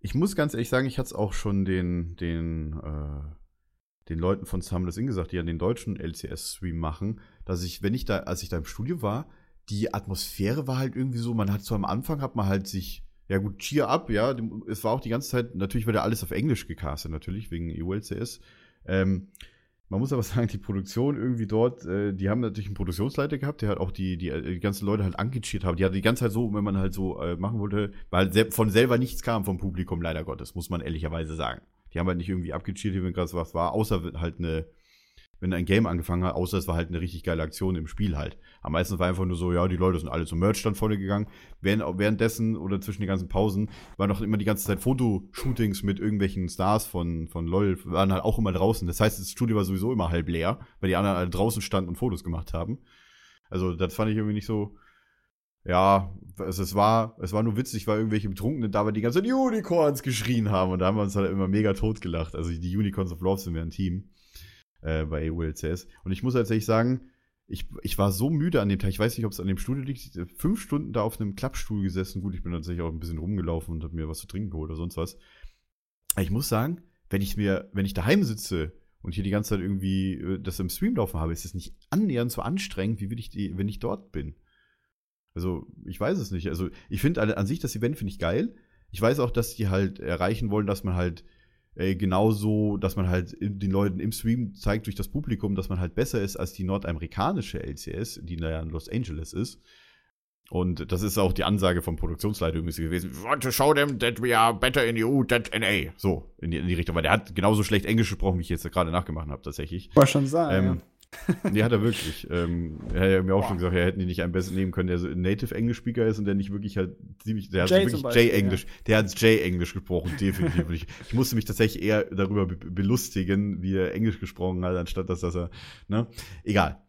ich muss ganz ehrlich sagen, ich hatte es auch schon den, den, äh, den Leuten von Summoners Inn gesagt, die an den deutschen LCS-Stream machen, dass ich, wenn ich da, als ich da im Studio war, die Atmosphäre war halt irgendwie so, man hat so am Anfang hat man halt sich, ja gut, cheer up, ja, es war auch die ganze Zeit, natürlich wird ja alles auf Englisch gecastet, natürlich, wegen EU-LCS. Ähm, man muss aber sagen, die Produktion irgendwie dort, äh, die haben natürlich einen Produktionsleiter gehabt, der halt auch die, die, die ganzen Leute halt angecheert haben. Die hat die ganze Zeit so, wenn man halt so äh, machen wollte, weil halt von selber nichts kam vom Publikum, leider Gottes, muss man ehrlicherweise sagen. Die haben halt nicht irgendwie abgecheert, wenn gerade was war, außer halt eine, wenn ein Game angefangen hat, außer es war halt eine richtig geile Aktion im Spiel halt. Am meisten war einfach nur so, ja, die Leute sind alle zum Merchstand vorne gegangen. Während, währenddessen oder zwischen den ganzen Pausen waren noch immer die ganze Zeit Fotoshootings mit irgendwelchen Stars von, von LOL, waren halt auch immer draußen. Das heißt, das Studio war sowieso immer halb leer, weil die anderen alle draußen standen und Fotos gemacht haben. Also, das fand ich irgendwie nicht so. Ja, also es war, es war nur witzig, weil irgendwelche Betrunkenen da die ganze Zeit Unicorns geschrien haben und da haben wir uns halt immer mega tot gelacht. Also die Unicorns of Love sind wir ein Team äh, bei ULCS. Und ich muss tatsächlich sagen, ich, ich war so müde an dem Tag, ich weiß nicht, ob es an dem Studio liegt, hab fünf Stunden da auf einem Klappstuhl gesessen. Gut, ich bin tatsächlich auch ein bisschen rumgelaufen und habe mir was zu trinken geholt oder sonst was. Aber ich muss sagen, wenn ich mir, wenn ich daheim sitze und hier die ganze Zeit irgendwie äh, das im Stream laufen habe, ist es nicht annähernd so anstrengend, wie wenn ich, die, wenn ich dort bin. Also, ich weiß es nicht. Also, ich finde an sich das Event finde ich geil. Ich weiß auch, dass die halt erreichen wollen, dass man halt äh, genauso, dass man halt den Leuten im Stream zeigt durch das Publikum, dass man halt besser ist als die nordamerikanische LCS, die da ja in Los Angeles ist. Und das ist auch die Ansage vom Produktionsleiter übrigens gewesen. We want to show them that we are better in EU than NA. So, in die, in die Richtung. Weil der hat genauso schlecht Englisch gesprochen, wie ich jetzt gerade nachgemacht habe, tatsächlich. Wollte schon sagen. Ähm, nee, hat er wirklich. Ähm, er hat ja mir auch schon gesagt, er hätten die nicht einen besser nehmen können, der so ein Native English Speaker ist und der nicht wirklich halt ziemlich, der hat Jay wirklich J-Englisch, der hat J-Englisch gesprochen, definitiv. Ich, ich musste mich tatsächlich eher darüber be belustigen, wie er Englisch gesprochen hat, anstatt dass, dass er, ne? Egal.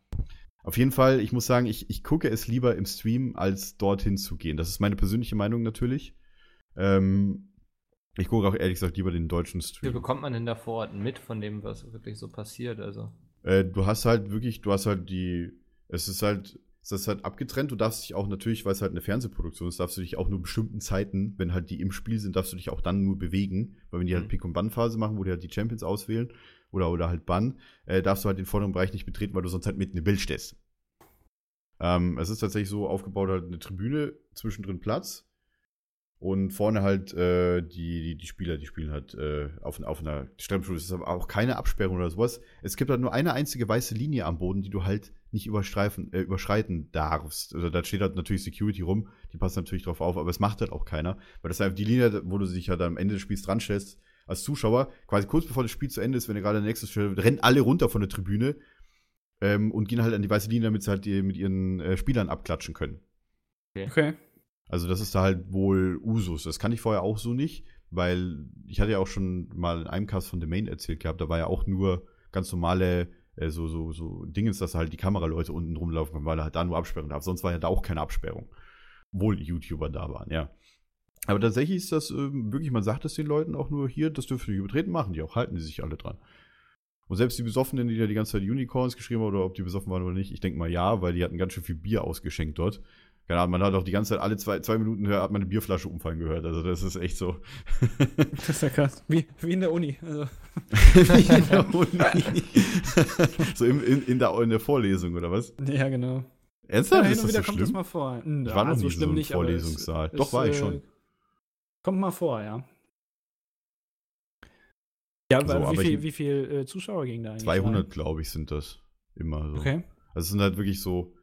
Auf jeden Fall, ich muss sagen, ich, ich gucke es lieber im Stream, als dorthin zu gehen. Das ist meine persönliche Meinung natürlich. Ähm, ich gucke auch ehrlich gesagt lieber den deutschen Wie Stream. bekommt man denn da vor Ort mit von dem, was wirklich so passiert? Also. Äh, du hast halt wirklich, du hast halt die, es ist halt, es ist halt abgetrennt. Du darfst dich auch natürlich, weil es halt eine Fernsehproduktion ist, darfst du dich auch nur bestimmten Zeiten, wenn halt die im Spiel sind, darfst du dich auch dann nur bewegen. Weil wenn die halt Mhm. Pick- und Bann-Phase machen, wo die halt die Champions auswählen oder, oder halt Bann, äh, darfst du halt den vorderen Bereich nicht betreten, weil du sonst halt mitten im Bild stehst. Ähm, es ist tatsächlich so aufgebaut, halt eine Tribüne, zwischendrin Platz. Und vorne halt äh, die, die, die Spieler, die spielen halt äh, auf, auf einer Strandschule. Es ist aber auch keine Absperrung oder sowas. Es gibt halt nur eine einzige weiße Linie am Boden, die du halt nicht überstreifen, äh, überschreiten darfst. Also da steht halt natürlich Security rum, die passt natürlich drauf auf, aber es macht halt auch keiner. Weil das ist einfach die Linie, wo du dich halt am Ende des Spiels dran stellst, als Zuschauer, quasi kurz bevor das Spiel zu Ende ist, wenn ihr gerade der nächste Stelle, rennen alle runter von der Tribüne ähm, und gehen halt an die weiße Linie, damit sie halt die, mit ihren äh, Spielern abklatschen können. Okay. Also das ist da halt wohl Usus. Das kann ich vorher auch so nicht, weil ich hatte ja auch schon mal in einem Cast von The Main erzählt gehabt, da war ja auch nur ganz normale äh, so, so, so Dingens, dass halt die Kameraleute unten rumlaufen können, weil er halt da nur absperren darf. Sonst war ja da auch keine Absperrung. Obwohl YouTuber da waren, ja. Aber tatsächlich ist das ähm, wirklich, man sagt es den Leuten auch nur hier, das dürfen die übertreten, machen die auch, halten die sich alle dran. Und selbst die Besoffenen, die da die ganze Zeit Unicorns geschrieben haben, oder ob die besoffen waren oder nicht, ich denke mal ja, weil die hatten ganz schön viel Bier ausgeschenkt dort. Keine Ahnung, man hat auch die ganze Zeit, alle zwei, zwei Minuten hat man eine Bierflasche umfallen gehört. Also das ist echt so. Das ist ja krass. Wie, wie in der Uni. Also, Wie in der Uni. so in, in, in, der, in der Vorlesung, oder was? ja, genau. Ernsthaft? ja, ist hin und wieder so kommt das mal vor. Hm, Ich war noch so nie schlimm so im nicht, Vorlesungssaal. es, Doch, war ich äh, schon. Kommt mal vor, ja. Ja, So, aber aber wie viel, ich- wie viel äh, Zuschauer gingen da eigentlich? 200, glaube ich, sind das immer so. Okay. Also es sind halt wirklich so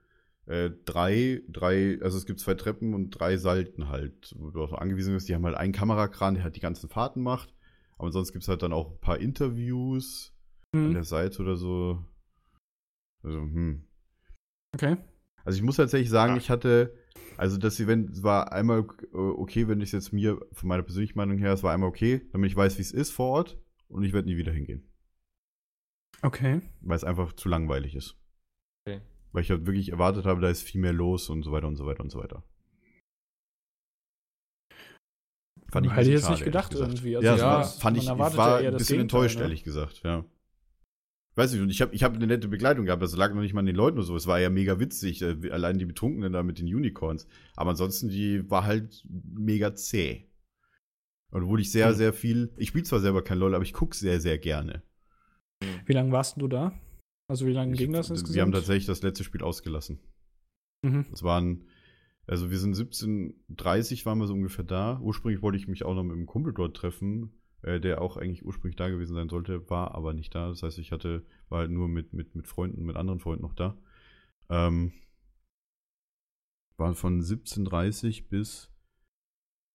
äh, drei, drei, also es gibt zwei Treppen und drei Salten halt, wo du auch so angewiesen bist. Die haben halt einen Kamerakran, der halt die ganzen Fahrten macht. Aber sonst gibt es halt dann auch ein paar Interviews an Hm. der Seite oder so. Also, hm. Okay. Also ich muss tatsächlich sagen, ich hatte, also das Event war einmal äh, okay, wenn ich es jetzt mir von meiner persönlichen Meinung her, es war einmal okay, damit ich weiß, wie es ist vor Ort und ich werde nie wieder hingehen, Okay. weil es einfach zu langweilig ist. Okay. Weil ich halt wirklich erwartet habe, da ist viel mehr los und so weiter und so weiter und so weiter. Fand ein Hätte ich jetzt nicht gedacht irgendwie. Also, ja, ja, das fand ich, ich war ja ein bisschen enttäuscht, ne? ehrlich gesagt, ja. Weiß nicht, und ich habe ich hab eine nette Begleitung gehabt, das lag noch nicht mal an den Leuten oder so. Es war ja mega witzig, äh, allein die Betrunkenen da mit den Unicorns. Aber ansonsten, die war halt mega zäh. Und wurde ich sehr, Hm. sehr viel. Ich spiele zwar selber kein LOL, aber ich gucke sehr, sehr gerne. Wie lange warst du da? Also wie lange Ich, ging das insgesamt? wir haben tatsächlich das letzte Spiel ausgelassen. Mhm. Das waren, also wir sind 17.30 waren wir so ungefähr da. Ursprünglich wollte ich mich auch noch mit einem Kumpel dort treffen, äh, der auch eigentlich ursprünglich da gewesen sein sollte, war aber nicht da. Das heißt, ich hatte, war halt nur mit, mit, mit Freunden, mit anderen Freunden noch da. Ähm, war von 17.30 bis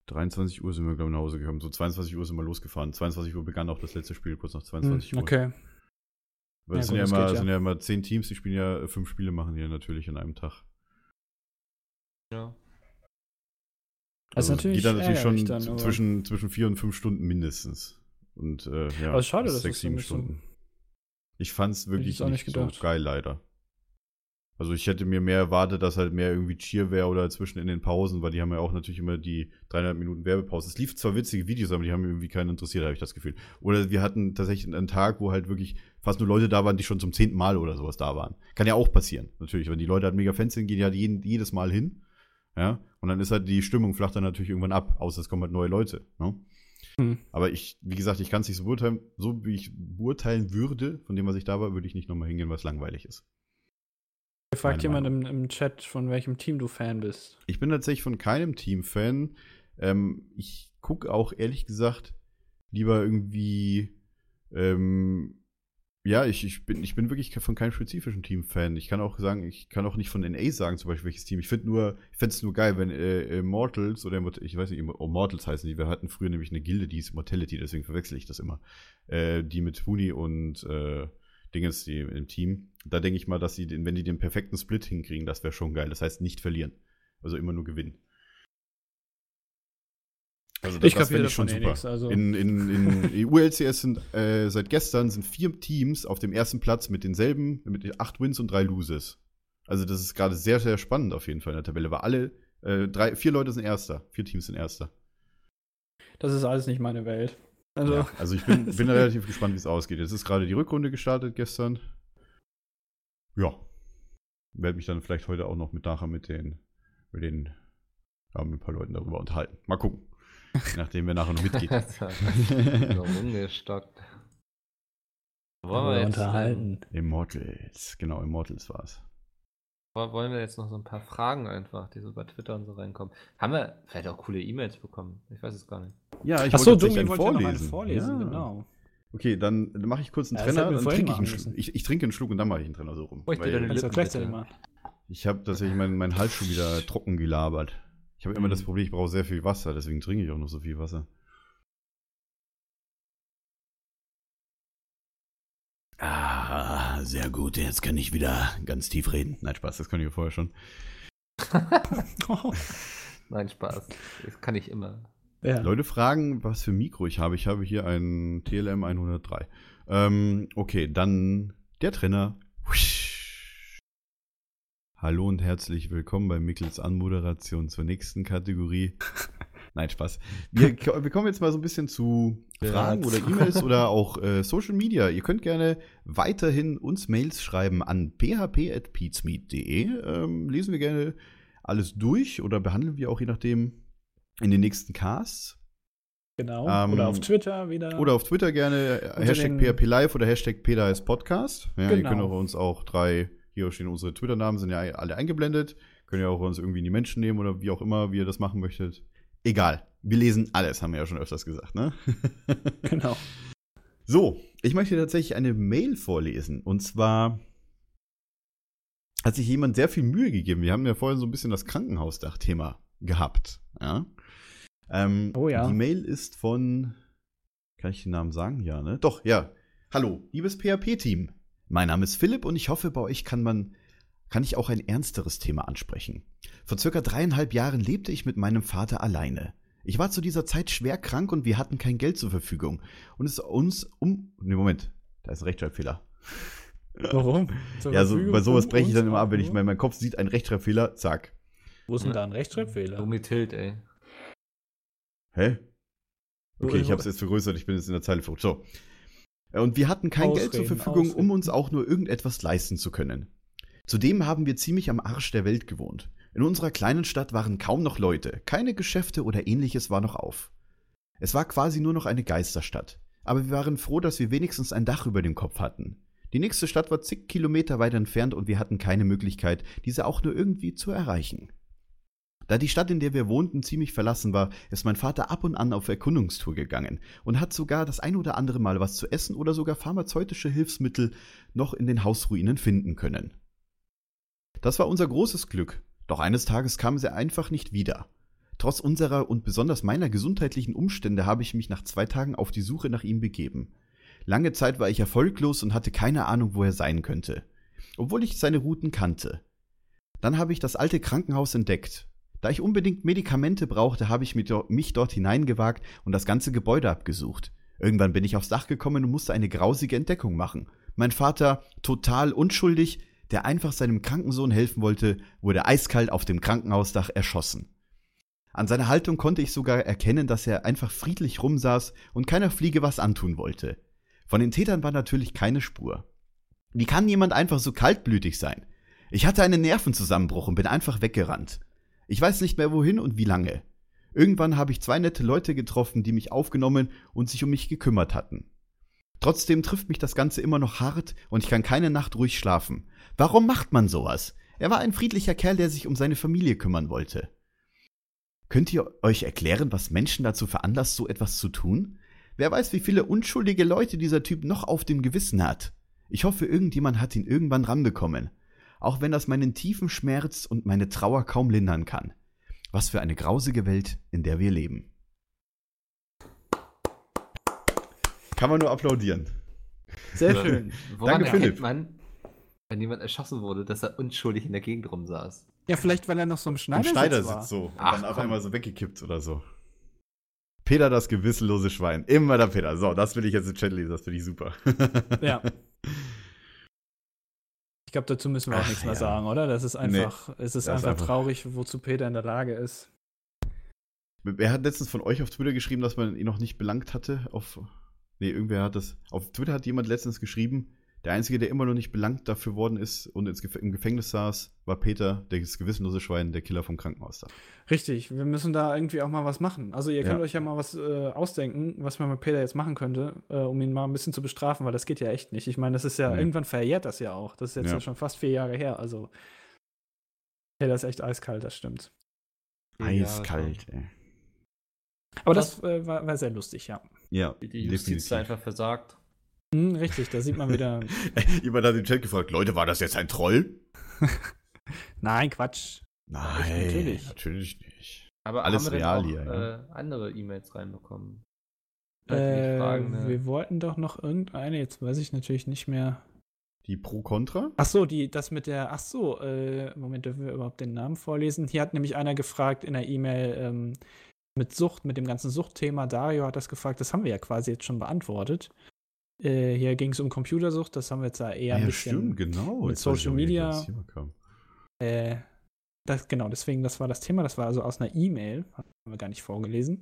23 Uhr sind wir, glaube ich, nach Hause gekommen. So 22 Uhr sind wir losgefahren. 22 Uhr begann auch das letzte Spiel, kurz nach 22 Uhr. Hm, Okay. Weil Ja, es sind, gut, ja das immer, geht ja. sind ja immer zehn Teams, die spielen ja fünf Spiele machen die ja natürlich an einem Tag. Ja. Das ist Also natürlich geht dann natürlich schon dann, zwischen, zwischen vier und fünf Stunden mindestens. Und äh, ja, Aber schade, dass sechs, sieben nicht so- Stunden. Ich fand's wirklich nicht, nicht so geil, leider. Also ich hätte mir mehr erwartet, dass halt mehr irgendwie Cheer wäre oder zwischen in den Pausen, weil die haben ja auch natürlich immer die dreieinhalb Minuten Werbepause. Es lief zwar witzige Videos, aber die haben irgendwie keinen interessiert, habe ich das Gefühl. Oder wir hatten tatsächlich einen Tag, wo halt wirklich fast nur Leute da waren, die schon zum zehnten Mal oder sowas da waren. Kann ja auch passieren, natürlich. Wenn die Leute halt mega Fans sind, gehen die halt jeden, jedes Mal hin. Ja, und dann ist halt die Stimmung flacht dann natürlich irgendwann ab, außer es kommen halt neue Leute. Ne? Hm. Aber ich, wie gesagt, ich kann es nicht so beurteilen. So wie ich beurteilen würde, von dem, was ich da war, würde ich nicht nochmal hingehen, weil es langweilig ist. Hier fragt jemand im, im Chat, von welchem Team du Fan bist. Ich bin tatsächlich von keinem Team Fan. Ähm, ich gucke auch ehrlich gesagt lieber irgendwie. Ähm, ja, ich, ich, bin, ich bin wirklich von keinem spezifischen Team Fan. Ich kann auch sagen, ich kann auch nicht von NA sagen, zum Beispiel welches Team. Ich finde nur, ich fände es nur geil, wenn äh, Immortals oder Immort- ich weiß nicht, Immortals heißen die. Wir hatten früher nämlich eine Gilde, die ist Immortality, deswegen verwechsel ich das immer. Äh, die mit Huni und äh, Dinges die im Team. Da denke ich mal, dass sie, den, wenn die den perfekten Split hinkriegen, das wäre schon geil. Das heißt, nicht verlieren. Also immer nur gewinnen. Also Ich das fände ich schon eh super. nix, also- In, in, in, in ULCS sind äh, seit gestern sind vier Teams auf dem ersten Platz mit denselben, mit acht Wins und drei Loses. Also das ist gerade sehr, sehr spannend auf jeden Fall in der Tabelle, weil alle, äh, drei, vier Leute sind Erster, vier Teams sind Erster. Das ist alles nicht meine Welt. Also, Ja, also ich bin, bin relativ gespannt, wie es ausgeht. Jetzt ist gerade die Rückrunde gestartet gestern. Ja. Werde mich dann vielleicht heute auch noch mit nachher mit den, mit den, ja, mit ein paar Leuten darüber unterhalten. Mal gucken. Nachdem wer nachher noch mitgeht. so rumgestockt. Wollen wir, jetzt, unterhalten. Immortals, genau, Immortals war es. ähm, wollen wir jetzt noch so ein paar Fragen einfach, die so bei Twitter und so reinkommen? Haben wir vielleicht auch coole E-Mails bekommen? Ich weiß es gar nicht. Ja, ich Achso, wollte Domi tatsächlich wollte ja noch vorlesen, Ja. genau. Okay, dann mache ich kurz einen Ja, Trenner, wir dann trinke ich einen Schluck. Ich, ich trinke einen Schluck und dann mache ich einen Trenner so rum. Möchte Weil deine Lippen gleichzeitig bitte. machen. ich habe tatsächlich meinen mein Hals schon wieder trocken gelabert. Ich habe immer Mhm. das Problem, ich brauche sehr viel Wasser, deswegen trinke ich auch noch so viel Wasser. Ah, sehr gut. Jetzt kann ich wieder ganz tief reden. Nein, Spaß, das kann ich ja vorher schon. Nein, Spaß. Das kann ich immer. Ja. Leute fragen, was für Mikro ich habe. Ich habe hier ein TLM 103. Ähm, okay, dann der Trainer. Hallo und herzlich willkommen bei Mickels Anmoderation zur nächsten Kategorie. Nein, Spaß. Wir, wir kommen jetzt mal so ein bisschen zu Fragen oder E-Mails oder auch äh, Social Media. Ihr könnt gerne weiterhin uns Mails schreiben an php.peatsmeet.de. Ähm, lesen wir gerne alles durch oder behandeln wir auch je nachdem in den nächsten Casts. Genau. Ähm, oder auf Twitter wieder. Oder auf Twitter gerne äh, Unter Hashtag PHP Live oder Hashtag PDAS Podcast. Ja, Ihr Genau. könnt auch uns auch drei, hier stehen unsere Twitter-Namen, sind ja alle eingeblendet. Könnt ihr auch uns irgendwie in die Menschen nehmen oder wie auch immer, wie ihr das machen möchtet. Egal. Wir lesen alles, haben wir ja schon öfters gesagt, ne? Genau. So, ich möchte tatsächlich eine Mail vorlesen. Und zwar hat sich jemand sehr viel Mühe gegeben. Wir haben ja vorhin so ein bisschen das Krankenhausdach-Thema gehabt. Ja? Ähm, Oh ja. Die Mail ist von. Kann ich den Namen sagen? Ja, ne? Doch, ja. Hallo, liebes PHP-Team. Mein Name ist Philipp und ich hoffe, bei euch kann man. Kann ich auch ein ernsteres Thema ansprechen? Vor circa dreieinhalb Jahren lebte ich mit meinem Vater alleine. Ich war zu dieser Zeit schwer krank und wir hatten kein Geld zur Verfügung. Und es uns um. Ne, Moment. Da ist ein Rechtschreibfehler. Warum? Zur Ja, so, Verfügung bei sowas breche ich dann immer ab, wenn ich mein, mein Kopf sieht, ein Rechtschreibfehler, zack. Wo ist denn da ein Rechtschreibfehler? Domi Tilt, ey. Hä? Okay, ich habe es jetzt vergrößert, ich bin jetzt in der Zeile verrutscht. So. Äh, Und wir hatten kein Geld zur Ausreden, Verfügung, um ausreden. uns auch nur irgendetwas leisten zu können. Zudem haben wir ziemlich am Arsch der Welt gewohnt. In unserer kleinen Stadt waren kaum noch Leute, keine Geschäfte oder ähnliches war noch auf. Es war quasi nur noch eine Geisterstadt. Aber wir waren froh, dass wir wenigstens ein Dach über dem Kopf hatten. Die nächste Stadt war zig Kilometer weit entfernt und wir hatten keine Möglichkeit, diese auch nur irgendwie zu erreichen. Da die Stadt, in der wir wohnten, ziemlich verlassen war, ist mein Vater ab und an auf Erkundungstour gegangen und hat sogar das ein oder andere Mal was zu essen oder sogar pharmazeutische Hilfsmittel noch in den Hausruinen finden können. Das war unser großes Glück, doch eines Tages kam sie einfach nicht wieder. Trotz unserer und besonders meiner gesundheitlichen Umstände habe ich mich nach zwei Tagen auf die Suche nach ihm begeben. Lange Zeit war ich erfolglos und hatte keine Ahnung, wo er sein könnte. Obwohl ich seine Routen kannte. Dann habe ich das alte Krankenhaus entdeckt. Da ich unbedingt Medikamente brauchte, habe ich mich dort hineingewagt und das ganze Gebäude abgesucht. Irgendwann bin ich aufs Dach gekommen und musste eine grausige Entdeckung machen. Mein Vater, total unschuldig, der einfach seinem kranken Sohn helfen wollte, wurde eiskalt auf dem Krankenhausdach erschossen. An seiner Haltung konnte ich sogar erkennen, dass er einfach friedlich rumsaß und keiner Fliege was antun wollte. Von den Tätern war natürlich keine Spur. Wie kann jemand einfach so kaltblütig sein? Ich hatte einen Nervenzusammenbruch und bin einfach weggerannt. Ich weiß nicht mehr wohin und wie lange. Irgendwann habe ich zwei nette Leute getroffen, die mich aufgenommen und sich um mich gekümmert hatten. Trotzdem trifft mich das Ganze immer noch hart und ich kann keine Nacht ruhig schlafen. Warum macht man sowas? Er war ein friedlicher Kerl, der sich um seine Familie kümmern wollte. Könnt ihr euch erklären, was Menschen dazu veranlasst, so etwas zu tun? Wer weiß, wie viele unschuldige Leute dieser Typ noch auf dem Gewissen hat. Ich hoffe, irgendjemand hat ihn irgendwann ranbekommen. Auch wenn das meinen tiefen Schmerz und meine Trauer kaum lindern kann. Was für eine grausige Welt, in der wir leben. Kann man nur applaudieren. Sehr schön. Woran Danke, erkennt Philipp. man, wenn jemand erschossen wurde, dass er unschuldig in der Gegend rumsaß? Ja, vielleicht, weil er noch so im Im Schneidersitz, Schneidersitz war. so. Und Ach, dann auf komm. einmal so weggekippt oder so. Peter, das gewissenlose Schwein. Immer der Peter. So, das will ich jetzt im Chat lesen. Das finde ich super. Ja. Ich glaube, dazu müssen wir auch Ach, nichts mehr ja. sagen, oder? Das ist einfach, es ist ist einfach, einfach- traurig, wozu Peter in der Lage ist. Wer hat letztens von euch auf Twitter geschrieben, dass man ihn noch nicht belangt hatte? Auf, nee, irgendwer hat das. Auf Twitter hat jemand letztens geschrieben, der Einzige, der immer noch nicht belangt dafür worden ist und ins Gef im Gefängnis saß, war Peter, das gewissenlose Schwein, der Killer vom Krankenhaus da. Richtig, wir müssen da irgendwie auch mal was machen. Also ihr Ja. könnt euch ja mal was äh, ausdenken, was man mit Peter jetzt machen könnte, äh, um ihn mal ein bisschen zu bestrafen, weil das geht ja echt nicht. Ich meine, das ist ja, Nee. irgendwann verjährt das ja auch. Das ist jetzt ja. Ja. schon fast vier Jahre her. Also Peter ist echt eiskalt, das stimmt. Eiskalt, ey. Aber das äh, war, war sehr lustig, ja. Ja, Die, Justiz da einfach versagt. Hm, richtig, da sieht man wieder. Jemand hat im Chat gefragt, Leute, war das jetzt ein Troll? Nein, Quatsch. Nein, natürlich. natürlich nicht. Aber Alles haben wir real denn hier, ja. äh, andere E-Mails reinbekommen? Äh, fragen, ne? wir wollten doch noch irgendeine, jetzt weiß ich natürlich nicht mehr. Die Pro-Contra? Ach so, die, das mit der, ach so, äh, Moment, dürfen wir überhaupt den Namen vorlesen? Hier hat nämlich einer gefragt in der E-Mail ähm, mit Sucht, mit dem ganzen Suchtthema. Dario hat das gefragt, das haben wir ja quasi jetzt schon beantwortet. Äh, hier ging es um Computersucht, das haben wir jetzt ja eher ein ja, bisschen. stimmt, genau. mit Jetzt Social Media. das. Äh, das, genau, deswegen, das war das Thema, das war also aus einer E-Mail, haben wir gar nicht vorgelesen.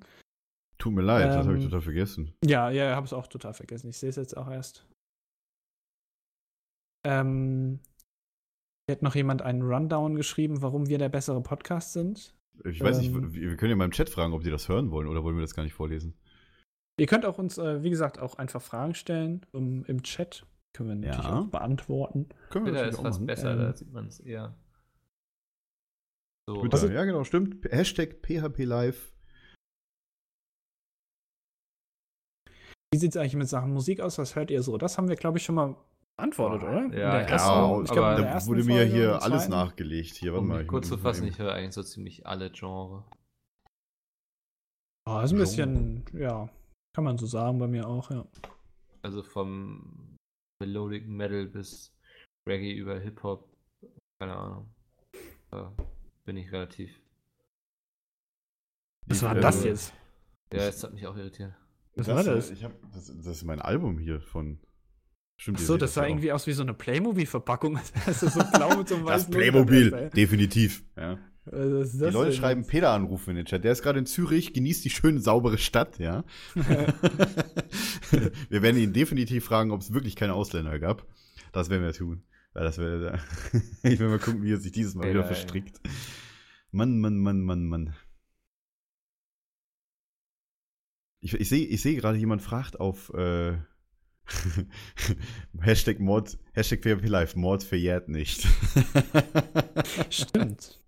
Tut mir leid, das habe ich Ähm, total vergessen. Ja, ja, habe es auch total vergessen. Ich sehe es jetzt auch erst. Ähm, hat noch jemand einen Rundown geschrieben, warum wir der bessere Podcast sind. Ich weiß ähm, nicht, wir wir können ja mal im Chat fragen, ob die das hören wollen oder wollen wir das gar nicht vorlesen? Ihr könnt auch uns, äh, wie gesagt, auch einfach Fragen stellen um, im Chat. Können wir natürlich Ja. auch beantworten. Können wir Twitter ist fast machen. besser, Ähm, da sieht man es eher. So, Twitter, Also- ja, genau, stimmt. Hashtag PHP Live. Wie sieht es eigentlich mit Sachen Musik aus? Was hört ihr so? Das haben wir, glaube ich, schon mal beantwortet, oder? In ja, der ja, ersten- ich glaube, in der da wurde mir Folge hier alles nachgelegt. Hier, warte um mal. kurz zu fassen, ich höre eigentlich so ziemlich alle Genre. Oh, ist ein bisschen, ja, kann man so sagen bei mir auch, ja. Also vom Melodic Metal bis Reggae über Hip-Hop, keine Ahnung. Da bin ich relativ. Was war äh, das jetzt? Ja, es hat mich auch irritiert. Was war das? Ich hab, das? Das ist mein Album hier von. Stimmt, seht das sah auch. irgendwie aus wie so eine Playmobil-Verpackung. Das ist so blau mit so einem Das Playmobil, definitiv. Ja. Ist Die Leute schreiben jetzt? Peter anrufen in den Chat. Der ist gerade in Zürich, genießt die schöne, saubere Stadt, ja. wir werden ihn definitiv fragen, ob es wirklich keine Ausländer gab. Das werden wir tun. Weil das wär, ich will mal gucken, wie er sich dieses Mal Ja, wieder verstrickt. Mann, Mann, Mann, Mann, Mann. Ich, ich sehe ich seh gerade, jemand fragt auf äh, Hashtag Mord, Hashtag PHP Live, Mord verjährt nicht. Stimmt.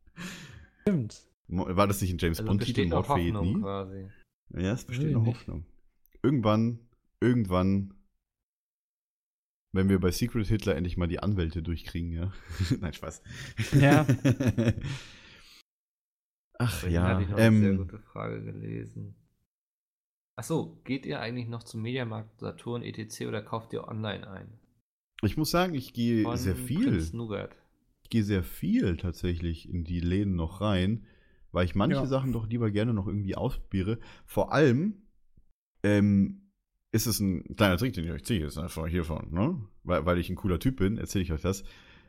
Stimmt. War das nicht ein James Also Bond-Titel? Mord Hoffnung nie? quasi. Ja, es besteht noch. Hoffnung. Irgendwann, irgendwann, wenn wir bei Secret Hitler endlich mal die Anwälte durchkriegen, ja. Nein, Spaß. Ja. Ach Vorhin ja, hatte ich noch eine sehr ähm, gute Frage gelesen. Achso, geht ihr eigentlich noch zum Mediamarkt, Saturn, etc. oder kauft ihr online ein? Ich muss sagen, ich gehe Von sehr viel. Prinz Nougat. Ich gehe sehr viel tatsächlich in die Läden noch rein, weil ich manche Ja. Sachen doch lieber gerne noch irgendwie ausprobiere. Vor allem ähm, ist es ein kleiner Trick, den ich euch ziehe, ist einfach hiervon, ne? Weil, weil ich ein cooler Typ bin, erzähle ich euch das.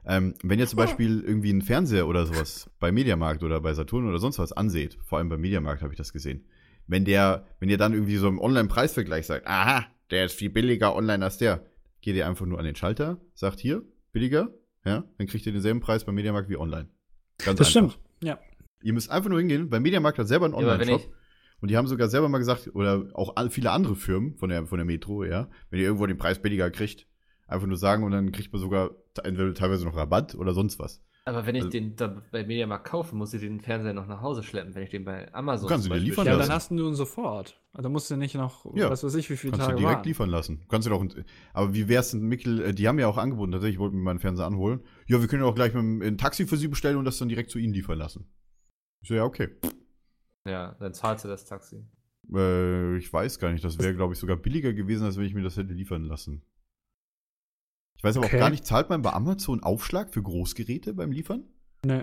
Ähm, wenn ihr zum Beispiel irgendwie einen Fernseher oder sowas bei Mediamarkt oder bei Saturn oder sonst was anseht, vor allem beim Mediamarkt habe ich das gesehen, wenn der, wenn ihr dann irgendwie so im Online-Preisvergleich sagt, aha, der ist viel billiger online als der, geht ihr einfach nur an den Schalter, sagt hier, billiger, ja, dann kriegt ihr denselben Preis beim Mediamarkt wie online. Ganz Das einfach. stimmt. Ja. Ihr müsst einfach nur hingehen, beim Mediamarkt hat selber einen Ja, Online-Shop. Und die haben sogar selber mal gesagt, oder auch viele andere Firmen von der, von der Metro, ja, wenn ihr irgendwo den Preis billiger kriegt, einfach nur sagen und dann kriegt man sogar entweder teilweise noch Rabatt oder sonst was. Aber wenn ich Also- den da bei Mediamarkt kaufe, muss ich den Fernseher noch nach Hause schleppen, wenn ich den bei Amazon Du kannst dir Beispiel liefern Ja, lassen. dann hast du ihn sofort. Also musst du nicht noch, Ja. was weiß ich, wie viele Kannst du Tage direkt warten. liefern lassen. Kannst du doch, aber wie wär's denn, Mikkel, äh, die haben ja auch angeboten, tatsächlich, ich wollte mir meinen Fernseher anholen. Ja, wir können ja auch gleich mit dem- ein Taxi für sie bestellen und das dann direkt zu ihnen liefern lassen. Ich so, ja, okay. Ja, dann zahlst du das Taxi. Äh, ich weiß gar nicht, das wäre, glaube ich, sogar billiger gewesen, als wenn ich mir das hätte liefern lassen. Ich weiß aber Okay. auch gar nicht, zahlt man bei Amazon Aufschlag für Großgeräte beim Liefern? Nee.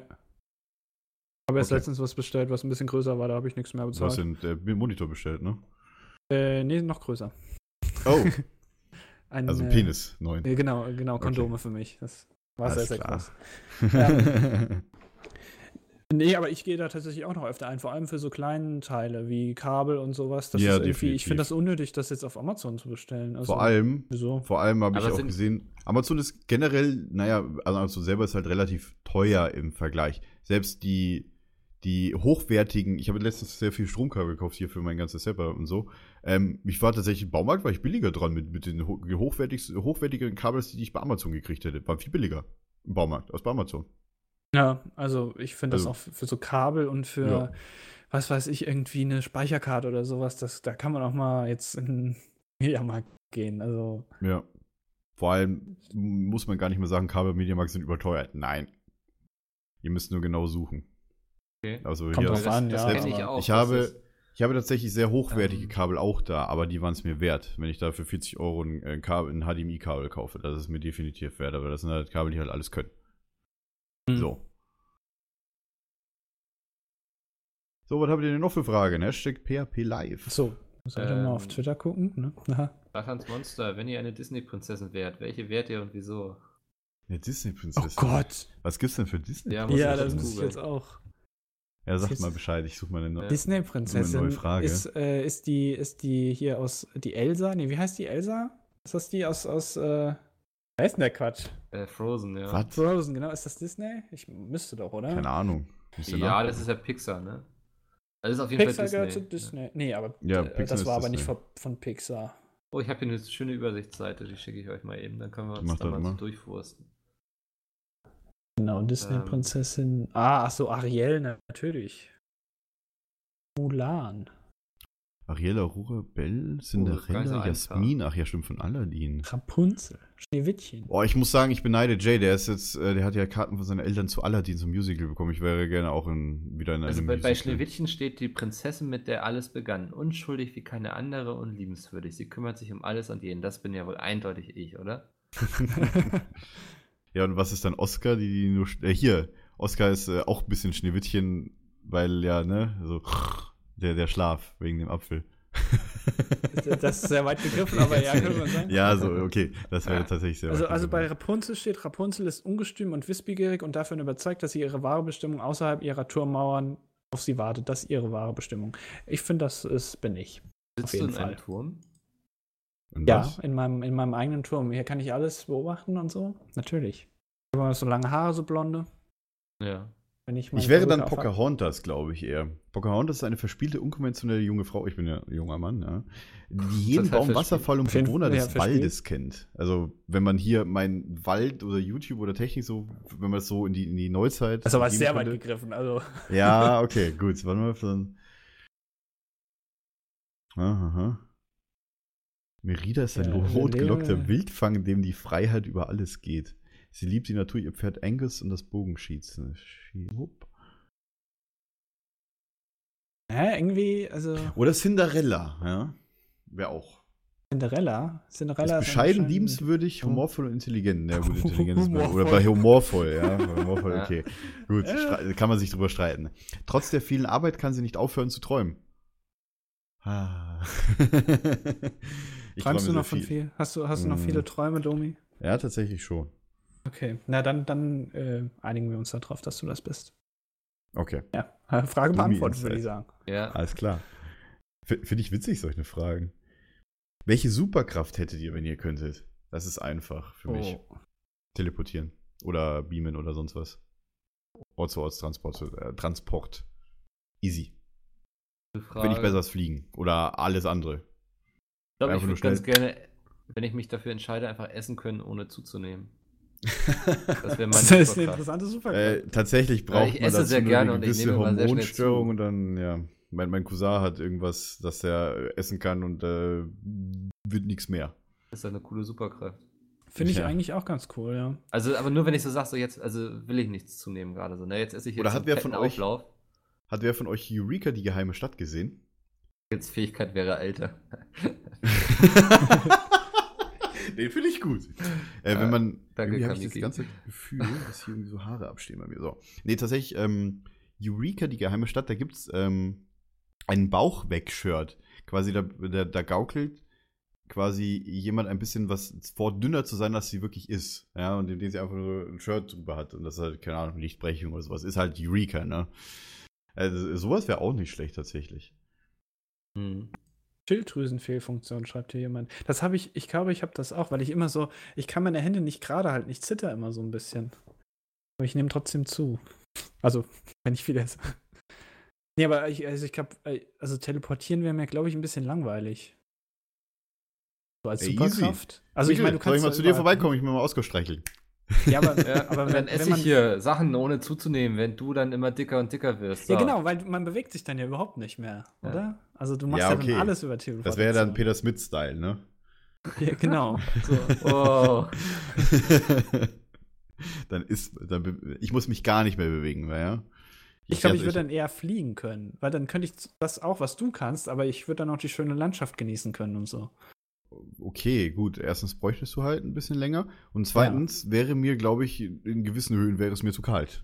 Aber erst Okay. letztens was bestellt, was ein bisschen größer war, da habe ich nichts mehr Du hast bezahlt. den äh, Monitor bestellt, ne? Äh, nee, noch größer. Oh, Ein, also äh, Penis, neun. Nee, genau, genau, Kondome für mich. Das war sehr, sehr groß. Nee, aber ich gehe da tatsächlich auch noch öfter ein, vor allem für so kleinen Teile wie Kabel und sowas. Das Ja, ist definitiv. ich finde das unnötig, das jetzt auf Amazon zu bestellen. Also, Vor allem, Wieso? vor allem habe ich auch gesehen, Amazon ist generell, naja, also Amazon selber ist halt relativ teuer im Vergleich. Selbst die, die hochwertigen, ich habe letztens sehr viel Stromkabel gekauft hier für mein ganzes Setup und so. Ähm, ich war tatsächlich im Baumarkt, war ich billiger dran mit, mit den ho hochwertigsten, hochwertigeren Kabels, die ich bei Amazon gekriegt hätte. War viel billiger im Baumarkt, aus bei Amazon. Ja, also ich finde das Also- auch für, so Kabel und für, Ja. was weiß ich, irgendwie eine Speicherkarte oder sowas, das, da kann man auch mal jetzt in den Mediamarkt gehen. Also, Ja. Vor allem muss man gar nicht mehr sagen, Kabel im Mediamarkt sind überteuert. Nein. Ihr müsst nur genau suchen. Okay. Also Kommt hier, drauf das, an, das ja, kenne ich auch. ich das habe, ist- ich habe tatsächlich sehr hochwertige Ähm. Kabel auch da, aber die waren es mir wert, wenn ich da für 40 Euro ein, ein, Kabel, ein HDMI-Kabel kaufe. Das ist mir definitiv wert, aber das sind halt Kabel, die halt alles können. Hm. So. So, was habt ihr denn noch für Fragen? Hashtag PHP Live. so, sollte mal auf Ähm. Twitter gucken, ne? Aha. Sachans Monster, wenn ihr eine Disney-Prinzessin wärt, welche wärt ihr und wieso? Eine Disney-Prinzessin. Oh Gott. Was gibt's denn für Disney? Ja, muss Ja, ich das muss ich jetzt auch. Ja, sagt mal Bescheid, ich suche mal eine neue. Disney-Prinzessin Eine neue Frage. ist, äh, ist die, ist die hier aus, die Elsa? Nee, wie heißt die Elsa? Ist das die aus, aus, äh, wer ist denn der Quatsch? Äh, Frozen, ja. Was? Frozen, genau. Ist das Disney? Ich müsste doch, oder? Keine Ahnung. Ja, nachgucken. das ist ja Pixar, ne? Das ist auf jeden Pixar Fall gehört Disney. zu Disney. Nee, aber Ja, äh, das war aber nicht Disney. von, von Pixar. Oh, ich habe hier eine schöne Übersichtsseite, die schicke ich euch mal eben, dann können wir uns da das mal so mal. durchforsten. Genau, Ähm. Disney-Prinzessin. ah, ach so, Ariel, na- natürlich. Mulan. Ariel, Aurora, Belle, Oh, nicht Cinderella, einfach. Jasmin. Ach ja, stimmt, von Aladdin. Rapunzel. Schneewittchen. Boah, ich muss sagen, ich beneide Jay. Der ist jetzt, äh, der hat ja Karten von seinen Eltern zu Aladdin zum Musical bekommen. Ich wäre gerne auch in, wieder in einem Also bei, Musical. bei Schneewittchen steht die Prinzessin, mit der alles begann. Unschuldig wie keine andere und liebenswürdig. Sie kümmert sich um alles und jeden. Das bin ja wohl eindeutig ich, oder? Ja, und was ist dann Oscar? Die, die nur, äh, hier, Oscar ist äh, auch ein bisschen Schneewittchen, weil ja, ne, so, der, der Schlaf wegen dem Apfel. Das ist sehr weit gegriffen, aber ja, könnte man sagen. ja, so, okay, das wäre tatsächlich sehr Also, weit also bei. Rapunzel steht, Rapunzel ist ungestüm und wissbegierig und davon überzeugt, dass sie ihre wahre Bestimmung außerhalb ihrer Turmmauern auf sie wartet. Das ist ihre wahre Bestimmung. Ich finde, das ist, bin ich. Sitzt jeden du in Fall. einem Turm? Und Ja, was? in meinem, in meinem eigenen Turm. Hier kann ich alles beobachten und so. Natürlich. Ich habe so lange Haare, so blonde. Ja. Wenn ich Ich wäre dann Perücke aufhab. Pocahontas, glaube ich eher. Pocahontas ist eine verspielte, unkonventionelle junge Frau. Ich bin ja ein junger Mann, ja. Die jeden Baum, Wasserfall und Bewohner des. Waldes kennt. Also, wenn man hier mein Wald oder YouTube oder Technik so, wenn man es so in die, in die Neuzeit. Aber geben sehr weit könnte. gegriffen. Also, Ja, okay, gut. Warte mal, dann. Aha. Merida ist ein Ja, rotgelockter. Wildfang, in dem die Freiheit über alles geht. Sie liebt die Natur, ihr Pferd Angus und das Bogenschießen. Schiwupp. Hä, irgendwie, also. Oder Cinderella, ja. wäre auch. Cinderella? Ist Cinderella ist, bescheiden, anscheinend- liebenswürdig, humorvoll, und intelligent. Ja, gut, Intelligenz ist bei, oder bei humorvoll, ja. Humorvoll, Ja. okay. Gut, kann man sich drüber streiten. Trotz der vielen Arbeit kann sie nicht aufhören zu träumen. Ah. Träumst du noch von viel? Hast du, hast du noch Mm. viele Träume, Domi? Ja, tatsächlich schon. Okay, na dann, dann äh, einigen wir uns darauf, dass du das bist. Okay, Ja, Frage beantwortet, würde ich sagen. Ja. alles klar. F- Finde ich witzig, solche Fragen. Welche Superkraft hättet ihr, wenn ihr könntet? Das ist einfach für mich. Oh. Teleportieren. Oder beamen oder sonst was. Ort zu Ort Transport. Äh, Transport. Easy. Wenn ich besser als fliegen. Oder alles andere. Ich glaube, ich würde ganz gerne, wenn ich mich dafür entscheide, einfach essen können, ohne zuzunehmen. Das wäre meine Das ist eine interessante Superkraft. Äh, tatsächlich braucht ich man esse dazu sehr gerne eine und ich gewisse nehme immer sehr schnell Hormonstörung und dann, ja. Mein, mein Cousin hat irgendwas, dass er essen kann und äh, wird nichts mehr. Das ist eine coole Superkraft. Finde ich ja. eigentlich auch ganz cool, ja. Also, aber nur wenn ich so sage, so jetzt, also will ich nichts zunehmen gerade so. Ne? Jetzt esse ich jetzt Oder hat wer von euch- Auflauf. Hat wer von euch Eureka, die geheime Stadt, gesehen? Jetzt Fähigkeit wäre älter. Den finde ich gut. Äh, wenn man, danke, habe ich das ganze Gefühl, dass hier irgendwie so Haare abstehen bei mir. So. Nee, tatsächlich, ähm, Eureka, die geheime Stadt, da gibt es ähm, ein Bauchweg-Shirt. Quasi, da, da, da gaukelt quasi jemand ein bisschen was vor, dünner zu sein, als sie wirklich ist. Ja, und indem sie einfach nur ein Shirt drüber hat und das ist halt, keine Ahnung, Lichtbrechung oder sowas. Ist halt Eureka, ne? Also, sowas wäre auch nicht schlecht tatsächlich. Hm. Schilddrüsenfehlfunktion, schreibt hier jemand. Das habe ich, ich glaube, ich habe das auch, weil ich immer so, ich kann meine Hände nicht gerade halten, ich zitter immer so ein bisschen. Aber ich nehme trotzdem zu. Also, wenn ich viel esse. Nee, aber ich, also ich glaube, also teleportieren wäre mir, glaube ich, ein bisschen langweilig. So als Ey, easy. Superkraft. Also ich meine, du Soll kannst ich mal zu dir vorbeikommen, ich mir mal Ausgleich streicheln. Ja, aber, Ja, aber wenn, dann esse ich hier Sachen ohne zuzunehmen, wenn du dann immer dicker und dicker wirst. Ja, genau, weil man bewegt sich dann ja überhaupt nicht mehr, Ja. oder? Also du machst Ja, ja, okay. dann alles über Teleportation. Das wäre dann Peter Smith-Style, ne? Ja, genau. So. Oh. dann ist, dann, ich muss mich gar nicht mehr bewegen, ja? Ich glaube, ich also würde dann eher fliegen können, weil dann könnte ich das auch, was du kannst, aber ich würde dann auch die schöne Landschaft genießen können und so. Okay, gut. Erstens bräuchtest du halt ein bisschen länger. Und zweitens wäre mir, glaube ich, in gewissen Höhen wäre es mir zu kalt.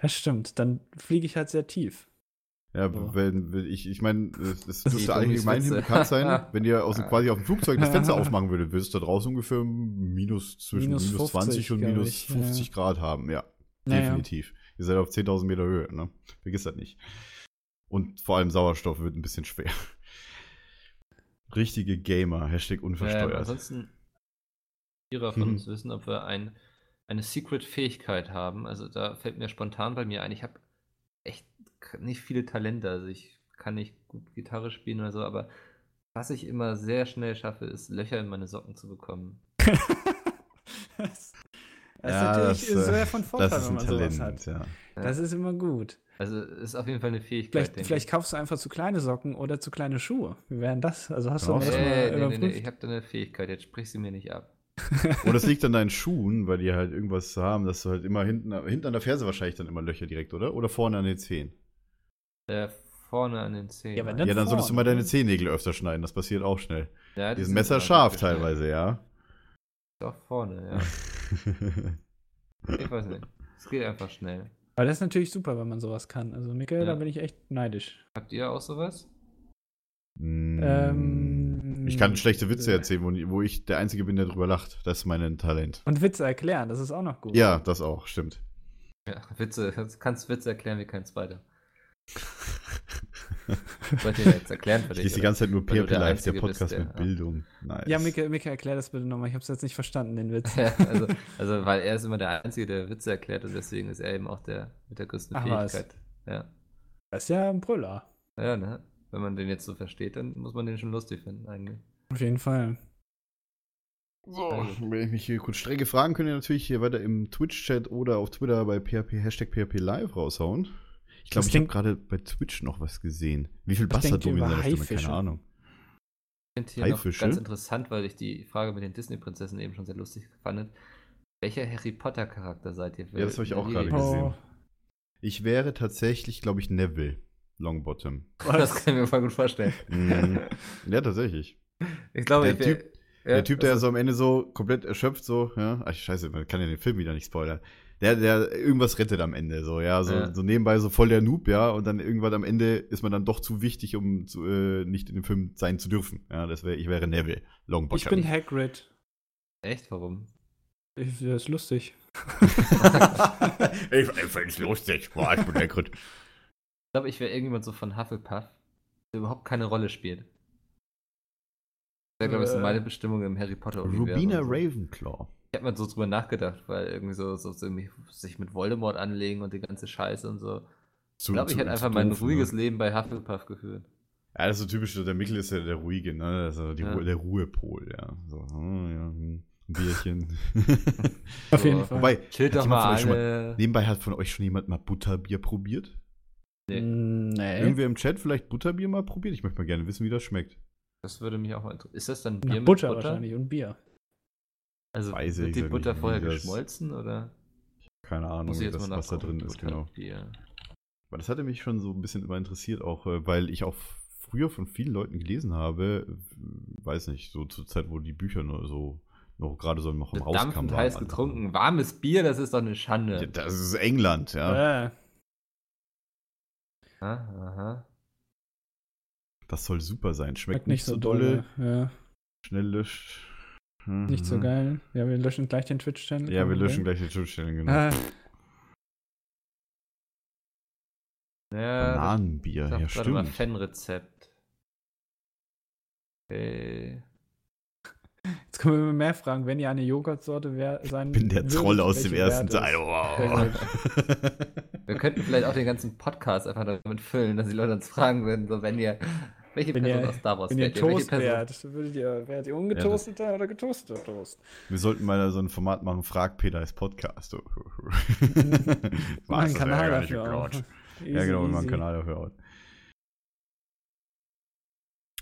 Das stimmt, dann fliege ich halt sehr tief. Ja, So. wenn, wenn ich, ich meine, das, das dürfte allgemein bekannt sein, wenn ihr aus quasi auf dem Flugzeug das Fenster aufmachen würdet, würdest du da draußen ungefähr minus zwischen Minus minus, 50, 20 und minus ich, 50 Grad haben, ja. Naja. Definitiv. Ihr seid auf 10.000 Meter Höhe, ne? Vergiss das nicht. Und vor allem Sauerstoff wird ein bisschen schwer. Richtige Gamer, Hashtag Ähm, unversteuert. ansonsten, Vierer von Mhm. uns wissen, ob wir ein, eine Secret-Fähigkeit haben. Also da fällt mir spontan bei mir ein, ich habe echt nicht viele Talente. Also ich kann nicht gut Gitarre spielen oder so, aber was ich immer sehr schnell schaffe, ist Löcher in meine Socken zu bekommen. das das Ja, ist natürlich das, äh, sehr von Vorteil, wenn ein man sowas Talent, hat. ja. Das ist immer gut. Also ist auf jeden Fall eine Fähigkeit. Vielleicht, vielleicht ich. kaufst du einfach zu kleine Socken oder zu kleine Schuhe. Wie wären das? Also hast du Kann das auch mal Nee, nee, nee, nee, überprüft? ich habe da eine Fähigkeit, jetzt sprich sie mir nicht ab. Und das liegt an deinen Schuhen, weil die halt irgendwas haben, dass du halt immer hinten, hinten an der Ferse wahrscheinlich dann immer Löcher direkt, oder? Oder vorne an den Zehen. Äh, vorne an den Zehen. Ja, wenn ne? Dann ja, dann solltest du mal deine oder? Zehennägel öfter schneiden, das passiert auch schnell. ja, Die sind messerscharf teilweise, ja. Doch vorne, ja. Ich weiß nicht. Es geht einfach schnell. Aber das ist natürlich super, wenn man sowas kann. Also Michael, da Ja. bin ich echt neidisch. Habt ihr auch sowas? Ähm, ich kann schlechte Witze erzählen, wo, wo ich der Einzige bin, der drüber lacht. Das ist mein Talent. Und Witze erklären, das ist auch noch gut. Ja, das auch, stimmt. Ja, Witze. Du kannst Witze erklären wie kein zweiter. Ich wollte dir jetzt erklären für Ich lese die ganze Zeit nur Weil der Live, der bist, Podcast der- mit Bildung. Nice. Ja, Michael, Michael, erklär das bitte nochmal. Ich habe es jetzt nicht verstanden, den Witz. Ja, also, also, weil er ist immer der Einzige, der Witze erklärt und deswegen ist er eben auch der mit der größten Ach, was. Fähigkeit. Ja. Das ist ja ein Brüller. ja, ne? Wenn man den jetzt so versteht, dann muss man den schon lustig finden, eigentlich. Auf jeden Fall. So, wenn ich mich hier kurz strenge Fragen könnt ihr natürlich hier weiter im Twitch-Chat oder auf Twitter bei PHP, Hashtag PHP Live raushauen. Ich glaube, ich habe gerade bei Twitch noch was gesehen. Wie viel Bass hat denkt ihr Domi in über seiner Stimme? Keine Ahnung. Ich finde hier noch Haifische? ganz interessant, weil ich die Frage mit den Disney-Prinzessinnen eben schon sehr lustig fand. Welcher Harry Potter-Charakter seid ihr? Ja, das habe ich auch gerade gesehen. gesehen. Ich wäre tatsächlich, glaube ich, Neville. Longbottom. Das kann ich mir voll gut vorstellen. Mhm. ja, tatsächlich. Ich glaube, Der Typ- ja, der Typ, der so am Ende so komplett erschöpft, so, ja. Ach, scheiße, man kann ja den Film wieder nicht spoilern. Der, der irgendwas rettet am Ende, so, ja. So, Ja. so nebenbei so voll der Noob, ja. Und dann irgendwann am Ende ist man dann doch zu wichtig, um zu, äh, nicht in dem Film sein zu dürfen. Ja, das wäre, ich wäre Neville. Longbottom. Ich bin Hagrid. Echt, warum? Ich, das ist lustig. ich ich find's lustig. Boah, ich bin Hagrid. Ich glaube, ich wäre irgendjemand so von Hufflepuff, der überhaupt keine Rolle spielt. Das wäre, glaube ich, so Äh. meine Bestimmung im Harry Potter-Universum. Rubina so. Ravenclaw. Ich habe mal so drüber nachgedacht, weil irgendwie so, so, so irgendwie sich mit Voldemort anlegen und die ganze Scheiße und so. Ich Zu- glaube, ich hätte einfach mein doof, ruhiges ne? Leben bei Hufflepuff geführt. Ja, das ist so typisch, der Mikkel ist ja der Ruhige, ne? Das ist so die Ja. Ruhe, der Ruhepol, ja. So, hm, ja, hm, ein Bierchen. Auf jeden Fall. Wobei, Chillt doch mal alle. nebenbei hat von euch schon jemand mal Butterbier probiert? Nee. Nee. Irgendwer im Chat vielleicht Butterbier mal probiert? Ich möchte mal gerne wissen, wie das schmeckt. Das würde mich auch mal interessieren. Ist das dann Na, Bier mit Butter, Butter? wahrscheinlich und Bier. Also Weiß ich wird die Butter vorher das- geschmolzen oder Keine Ahnung, muss ich jetzt das, mal was da nachgucken? drin ist, genau. Aber das hatte mich schon so ein bisschen immer interessiert, auch äh, weil ich auch früher von vielen Leuten gelesen habe, weiß nicht, so zur Zeit, wo die Bücher nur so noch gerade so noch im Rauskamen. Dampfend waren. heiß getrunken. Warmes Bier, das ist doch eine Schande. Ja, das ist England, ja. Äh, Aha, aha. Das soll super sein. Schmeckt schmeckt nicht so dolle, dolle. Ja, schnell löscht. Nicht so Mhm. geil. Ja, wir löschen gleich den Twitch-Channel. Ja, wir löschen gleich die Schnittstellen, genau. Äh, Ja, Bananenbier, ja, gerade mal stimmt. Fan-Rezept. Okay. jetzt können wir mehr fragen, wenn ihr eine Joghurtsorte wär, sein Ich bin der würdet, Troll aus dem ersten Teil. Wow. Wir könnten vielleicht auch den ganzen Podcast einfach damit füllen, dass die Leute uns fragen würden, so wenn ihr, welche Wenn Person ihr- aus Star Wars Wenn ihr wärt ihr? Welche Toast wärt, würdet ihr, wärt ihr ungetoasteter oder getoasteter Toast? Wir sollten mal so ein Format machen, Frag Peter als Podcast. Machen Was, einen das Kanal nicht dafür. Easy, Ja, genau, wir machen einen. Kanal dafür aus.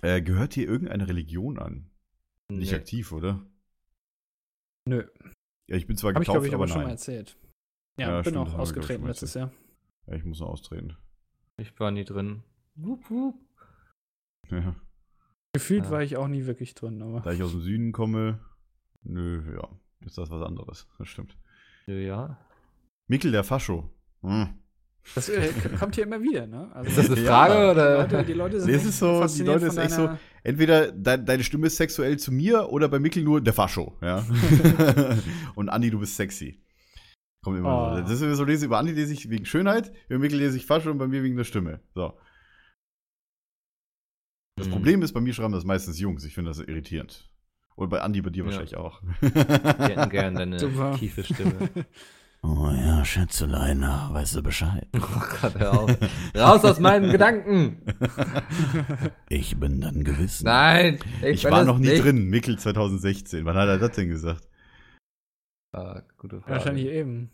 Äh, gehört hier irgendeine Religion an? Nicht Nee. aktiv, oder? Nö, Ja, ich bin zwar habe ich getauft, glaube ich aber aber schon mal erzählt. Ja, Ja, bin stimmt, auch ich, ausgetreten letztes Jahr. Ja, ich muss noch austreten. Ich war nie drin. Wup, wup. Ja. Gefühlt Ja. war ich auch nie wirklich drin, aber. Da ich aus dem Süden komme, nö, ja, ist das was anderes. Das stimmt. Ja, Ja. Mikkel der Fascho. Hm. Das äh, kommt hier immer wieder, ne? Also, Ist das eine Ja, Frage Mann. oder? die, Leute, die Leute sind Nee, ist so, die Leute ist echt so, entweder de deine Stimme ist sexuell zu mir oder bei Mikkel nur der Fascho, ja. Und Andi, du bist sexy. Kommt immer Oh. so. Das ist immer so, lese über Andi lese ich wegen Schönheit, über Mikkel lese ich Fascho und bei mir wegen der Stimme. So. Das Hm. Problem ist, bei mir schreiben das meistens Jungs. Ich finde das irritierend. Und bei Andi, bei dir Ja. wahrscheinlich auch. Die hätten gern deine Super. tiefe Stimme. Oh ja, Schätzelein, weißt du Bescheid? Oh Gott, hör auf. Raus aus meinen Gedanken! Ich bin dann gewiss. Nein! Ich will war noch nie nicht. drin, Mikkel 2016. Wann hat er das denn gesagt? Ah, gute Frage. Wahrscheinlich eben.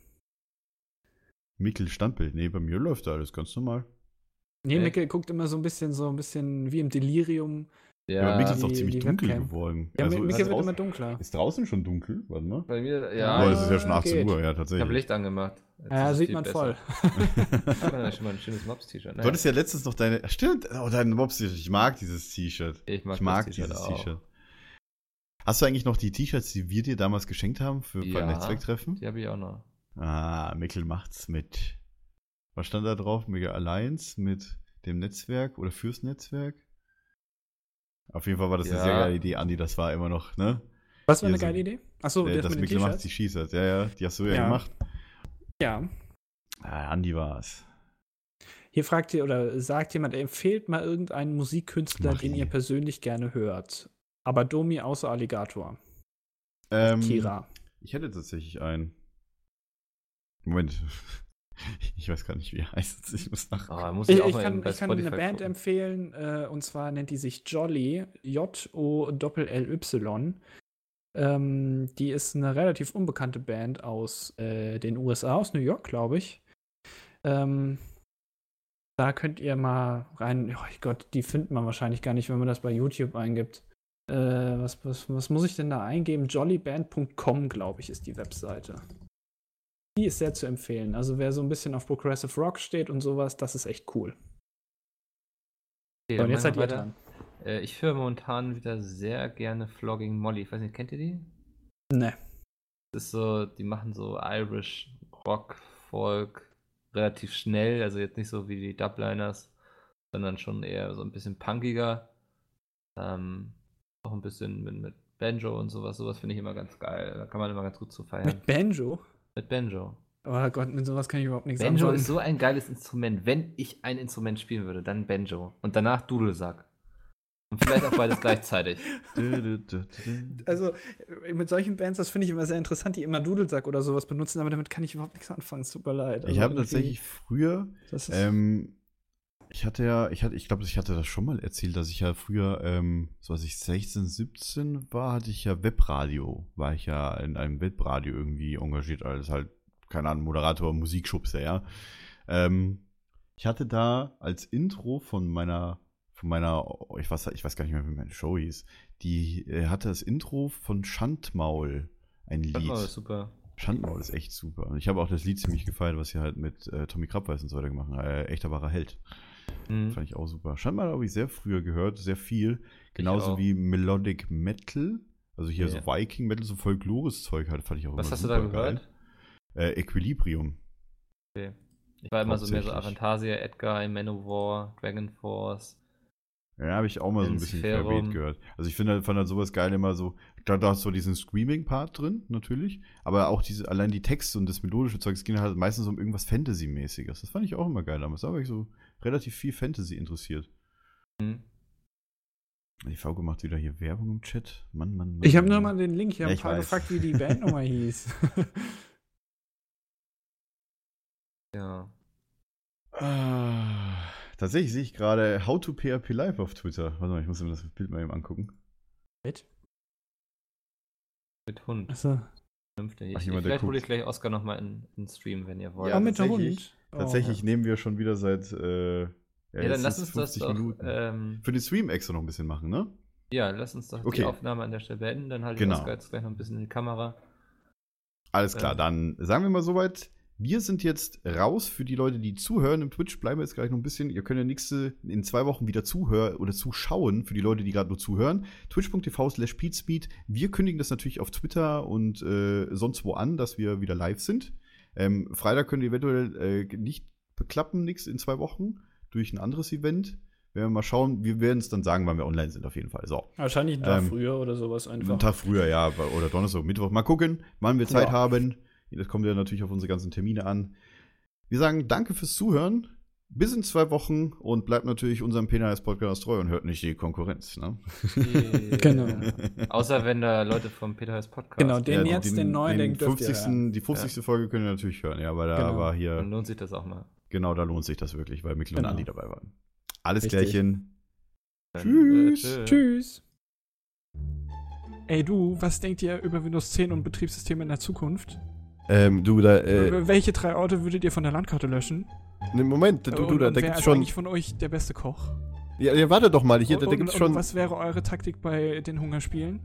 Mikkel Standbild. Nee, bei mir läuft da alles ganz normal. Nee, Echt? Micke guckt immer so ein bisschen, so ein bisschen wie im Delirium. Ja, Ja, Mikkel ist doch ziemlich dunkel Webcam. geworden. Ja, Also, Micke ist, wird draußen, immer dunkler. ist draußen schon dunkel? Warte mal. bei mir, Ja, oh, ja. das ist ja schon 18 geht. Uhr, ja, Ich tatsächlich. habe Licht angemacht. Jetzt Ja, es sieht man besser. voll. Ich habe ja schon mal ein schönes Mobs-T-Shirt. Du hattest ja letztens noch deine. Stimmt, oh, dein Mobs. Ich mag dieses T-Shirt. ich mag, Ich mag dieses. T-Shirt. Hast du eigentlich noch die T-Shirts, die wir dir damals geschenkt haben für Ja. Netzwerktreffen? Die habe ich auch noch. Ah, Mikkel macht's mit. Was stand da drauf? Mega Alliance mit dem Netzwerk oder fürs Netzwerk? Auf jeden Fall war das eine Ja. sehr geile Idee, Andi. Das war immer noch, ne? Was für eine so- geile Idee? Achso, Äh, das, das Mikkel macht die Schießert. Ja, ja, die hast du ja, Ja. gemacht. Ja. Ah, Andi war's. Hier fragt ihr oder sagt jemand, empfehlt mal irgendeinen Musikkünstler, Mach den ich. ihr persönlich gerne hört. Aber Domi außer Alligator. Ähm, Kira. Ich hätte tatsächlich einen. Moment. Ich weiß gar nicht, wie er heißt. Ich muss nach. Ah, muss Ich, ich, auch ich kann, ich kann eine Band gucken. empfehlen, äh, und zwar nennt die sich Jolly, J-O-L-L-Y. Ähm, die ist eine relativ unbekannte Band aus äh, den USA, aus New York, glaube ich. Ähm, da könnt ihr mal rein. Oh Gott, die findet man wahrscheinlich gar nicht, wenn man das bei YouTube eingibt. Äh, was, was, was muss ich denn da eingeben? Jollyband.com, glaube ich, ist die Webseite. Die ist sehr zu empfehlen. Also wer so ein bisschen auf Progressive Rock steht und sowas, das ist echt cool. Okay, und jetzt seid ihr weiter. dran. Äh, ich höre momentan wieder sehr gerne Flogging Molly. Ich weiß nicht, kennt ihr die? Ne. Das ist so, die machen so Irish Rock, Folk relativ schnell, also jetzt nicht so wie die Dubliners, sondern schon eher so ein bisschen punkiger. Ähm, auch ein bisschen mit, mit Banjo und sowas. Sowas finde ich immer ganz geil. Da kann man immer ganz gut zu feiern. Mit Banjo? Mit Banjo. Oh Gott, mit sowas kann ich überhaupt nichts Banjo anfangen. ist so ein geiles Instrument. Wenn ich ein Instrument spielen würde, dann Banjo. Und danach Dudelsack. Und vielleicht auch beides gleichzeitig. Also, mit solchen Bands, das finde ich immer sehr interessant, die immer Dudelsack oder sowas benutzen, aber damit kann ich überhaupt nichts anfangen. Es tut mir leid. Ich Also habe irgendwie- tatsächlich früher, Das ist, ähm, ich hatte ja, ich hatte, ich glaube, ich hatte das schon mal erzählt, dass ich ja früher, ähm, so als ich 16, 17 war, hatte ich ja Webradio, war ich ja in einem Webradio irgendwie engagiert als halt, keine Ahnung, Moderator, Musikschubser, ja. Ähm, ich hatte da als Intro von meiner, von meiner, ich weiß, ich weiß gar nicht mehr, wie meine Show hieß, die äh, hatte das Intro von Schandmaul, ein Lied. Oh, super. Schandmaul ist echt super. Und ich habe auch das Lied ziemlich gefeiert, was sie halt mit äh, Tommy Krabweis und so weiter gemacht haben. Äh, echter wahrer Held. Mhm. Fand ich auch super. Schandmaul habe ich sehr früher gehört, sehr viel. Genauso wie Melodic Metal. Also hier Ja. so Viking Metal, so Folklores-Zeug halt, fand ich auch Was hast du da gehört? Äh, Equilibrium. Okay. Ich war immer so mehr so. Avantasia, Edgar, Manowar, Dragon Force. Ja, habe ich auch mal so ein bisschen querbeet gehört. Also ich finde halt, fand halt sowas geil immer so, da, da ist so diesen Screaming-Part drin, natürlich, aber auch diese, allein die Texte und das melodische Zeug, es ging halt meistens um irgendwas Fantasy-mäßiges. Das fand ich auch immer geil damals. Da war ich so relativ viel Fantasy interessiert. Hm. Die VG macht wieder hier Werbung im Chat. Mann, Mann, Mann. ich habe nur mal den Link, ich habe Ja, ein ich paar weiß. gefragt, wie die Bandnummer hieß. Ja. Ah, tatsächlich sehe ich gerade How to PHP Live auf Twitter. Warte mal, ich muss mir das Bild mal eben angucken. Mit? Mit Hund. Achso. Vernünftig. Ach, Ich, jemand, der vielleicht hole ich gleich Oscar nochmal in, in Stream, wenn ihr wollt. Ja, mit dem tatsächlich. Oh. Tatsächlich nehmen wir schon wieder seit. Äh, ja, jetzt dann lass uns das doch. Minuten. Ähm, Für den Stream extra noch ein bisschen machen, ne? ja, lass uns doch Okay. die Aufnahme an der Stelle beenden. Dann halte Genau. ich jetzt gleich noch ein bisschen in die Kamera. Alles klar, Ja. dann sagen wir mal soweit. Wir sind jetzt raus für die Leute, die zuhören. Im Twitch bleiben wir jetzt gleich noch ein bisschen. Ihr könnt ja nächste in zwei Wochen wieder zuhören oder zuschauen für die Leute, die gerade nur zuhören. Twitch.tv slash Peatspeed. Wir kündigen das natürlich auf Twitter und äh, sonst wo an, dass wir wieder live sind. Ähm, Freitag könnt ihr eventuell äh, nicht beklappen, nichts in zwei Wochen, durch ein anderes Event. Werden wir mal schauen. Wir werden es dann sagen, wann wir online sind, auf jeden Fall. So. Wahrscheinlich einen Tag Ähm, früher oder sowas einfach. Einen Tag früher, ja, oder Donnerstag, Mittwoch. Mal gucken, wann wir Zeit Ja. haben. Das kommt ja natürlich auf unsere ganzen Termine an. Wir sagen danke fürs Zuhören. Bis in zwei Wochen und bleibt natürlich unserem PNAS-Podcast treu und hört nicht die Konkurrenz. Ne? Genau. Außer wenn da Leute vom Peter Heiß Podcast. Genau, den Ja, jetzt, den neuen, den, dürft ihr 50. hören. Die 50. Folge könnt ihr natürlich hören, ja, weil da Genau. war Dann hier, lohnt sich das auch mal. genau, da lohnt sich das wirklich, weil Mikkel Genau. und Andi dabei waren. Alles Richtig. Klärchen. Dann, Tschüss. äh, Tschüss. Ey du, was denkt ihr über Windows 10 und Betriebssysteme in der Zukunft? Ähm, du, da, äh, Welche drei Orte würdet ihr von der Landkarte löschen? Ne, Moment, du, du, und, da, und da gibt's ist schon. eigentlich von euch der beste Koch? Ja, ja, warte doch mal, hier, da, da und, gibt's und schon. was wäre eure Taktik bei den Hungerspielen?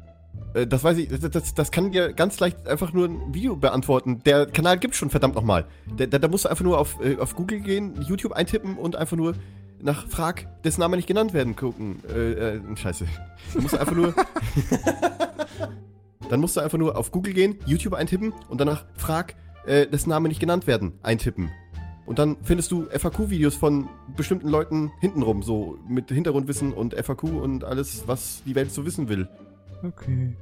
Äh, das weiß ich, das, das, das kann dir ganz leicht einfach nur ein Video beantworten. Der Kanal gibt's schon, verdammt nochmal. Da, da, da musst du einfach nur auf, äh, auf Google gehen, YouTube eintippen und einfach nur nach Frag, dessen Name nicht genannt werden, gucken. Äh, äh, scheiße. Da musst du einfach nur. dann musst du einfach nur auf Google gehen, YouTube eintippen und danach Frag, äh, dessen Name nicht genannt werden, eintippen. Und dann findest du FAQ-Videos von bestimmten Leuten hintenrum, so mit Hintergrundwissen und FAQ und alles, was die Welt so wissen will. Okay.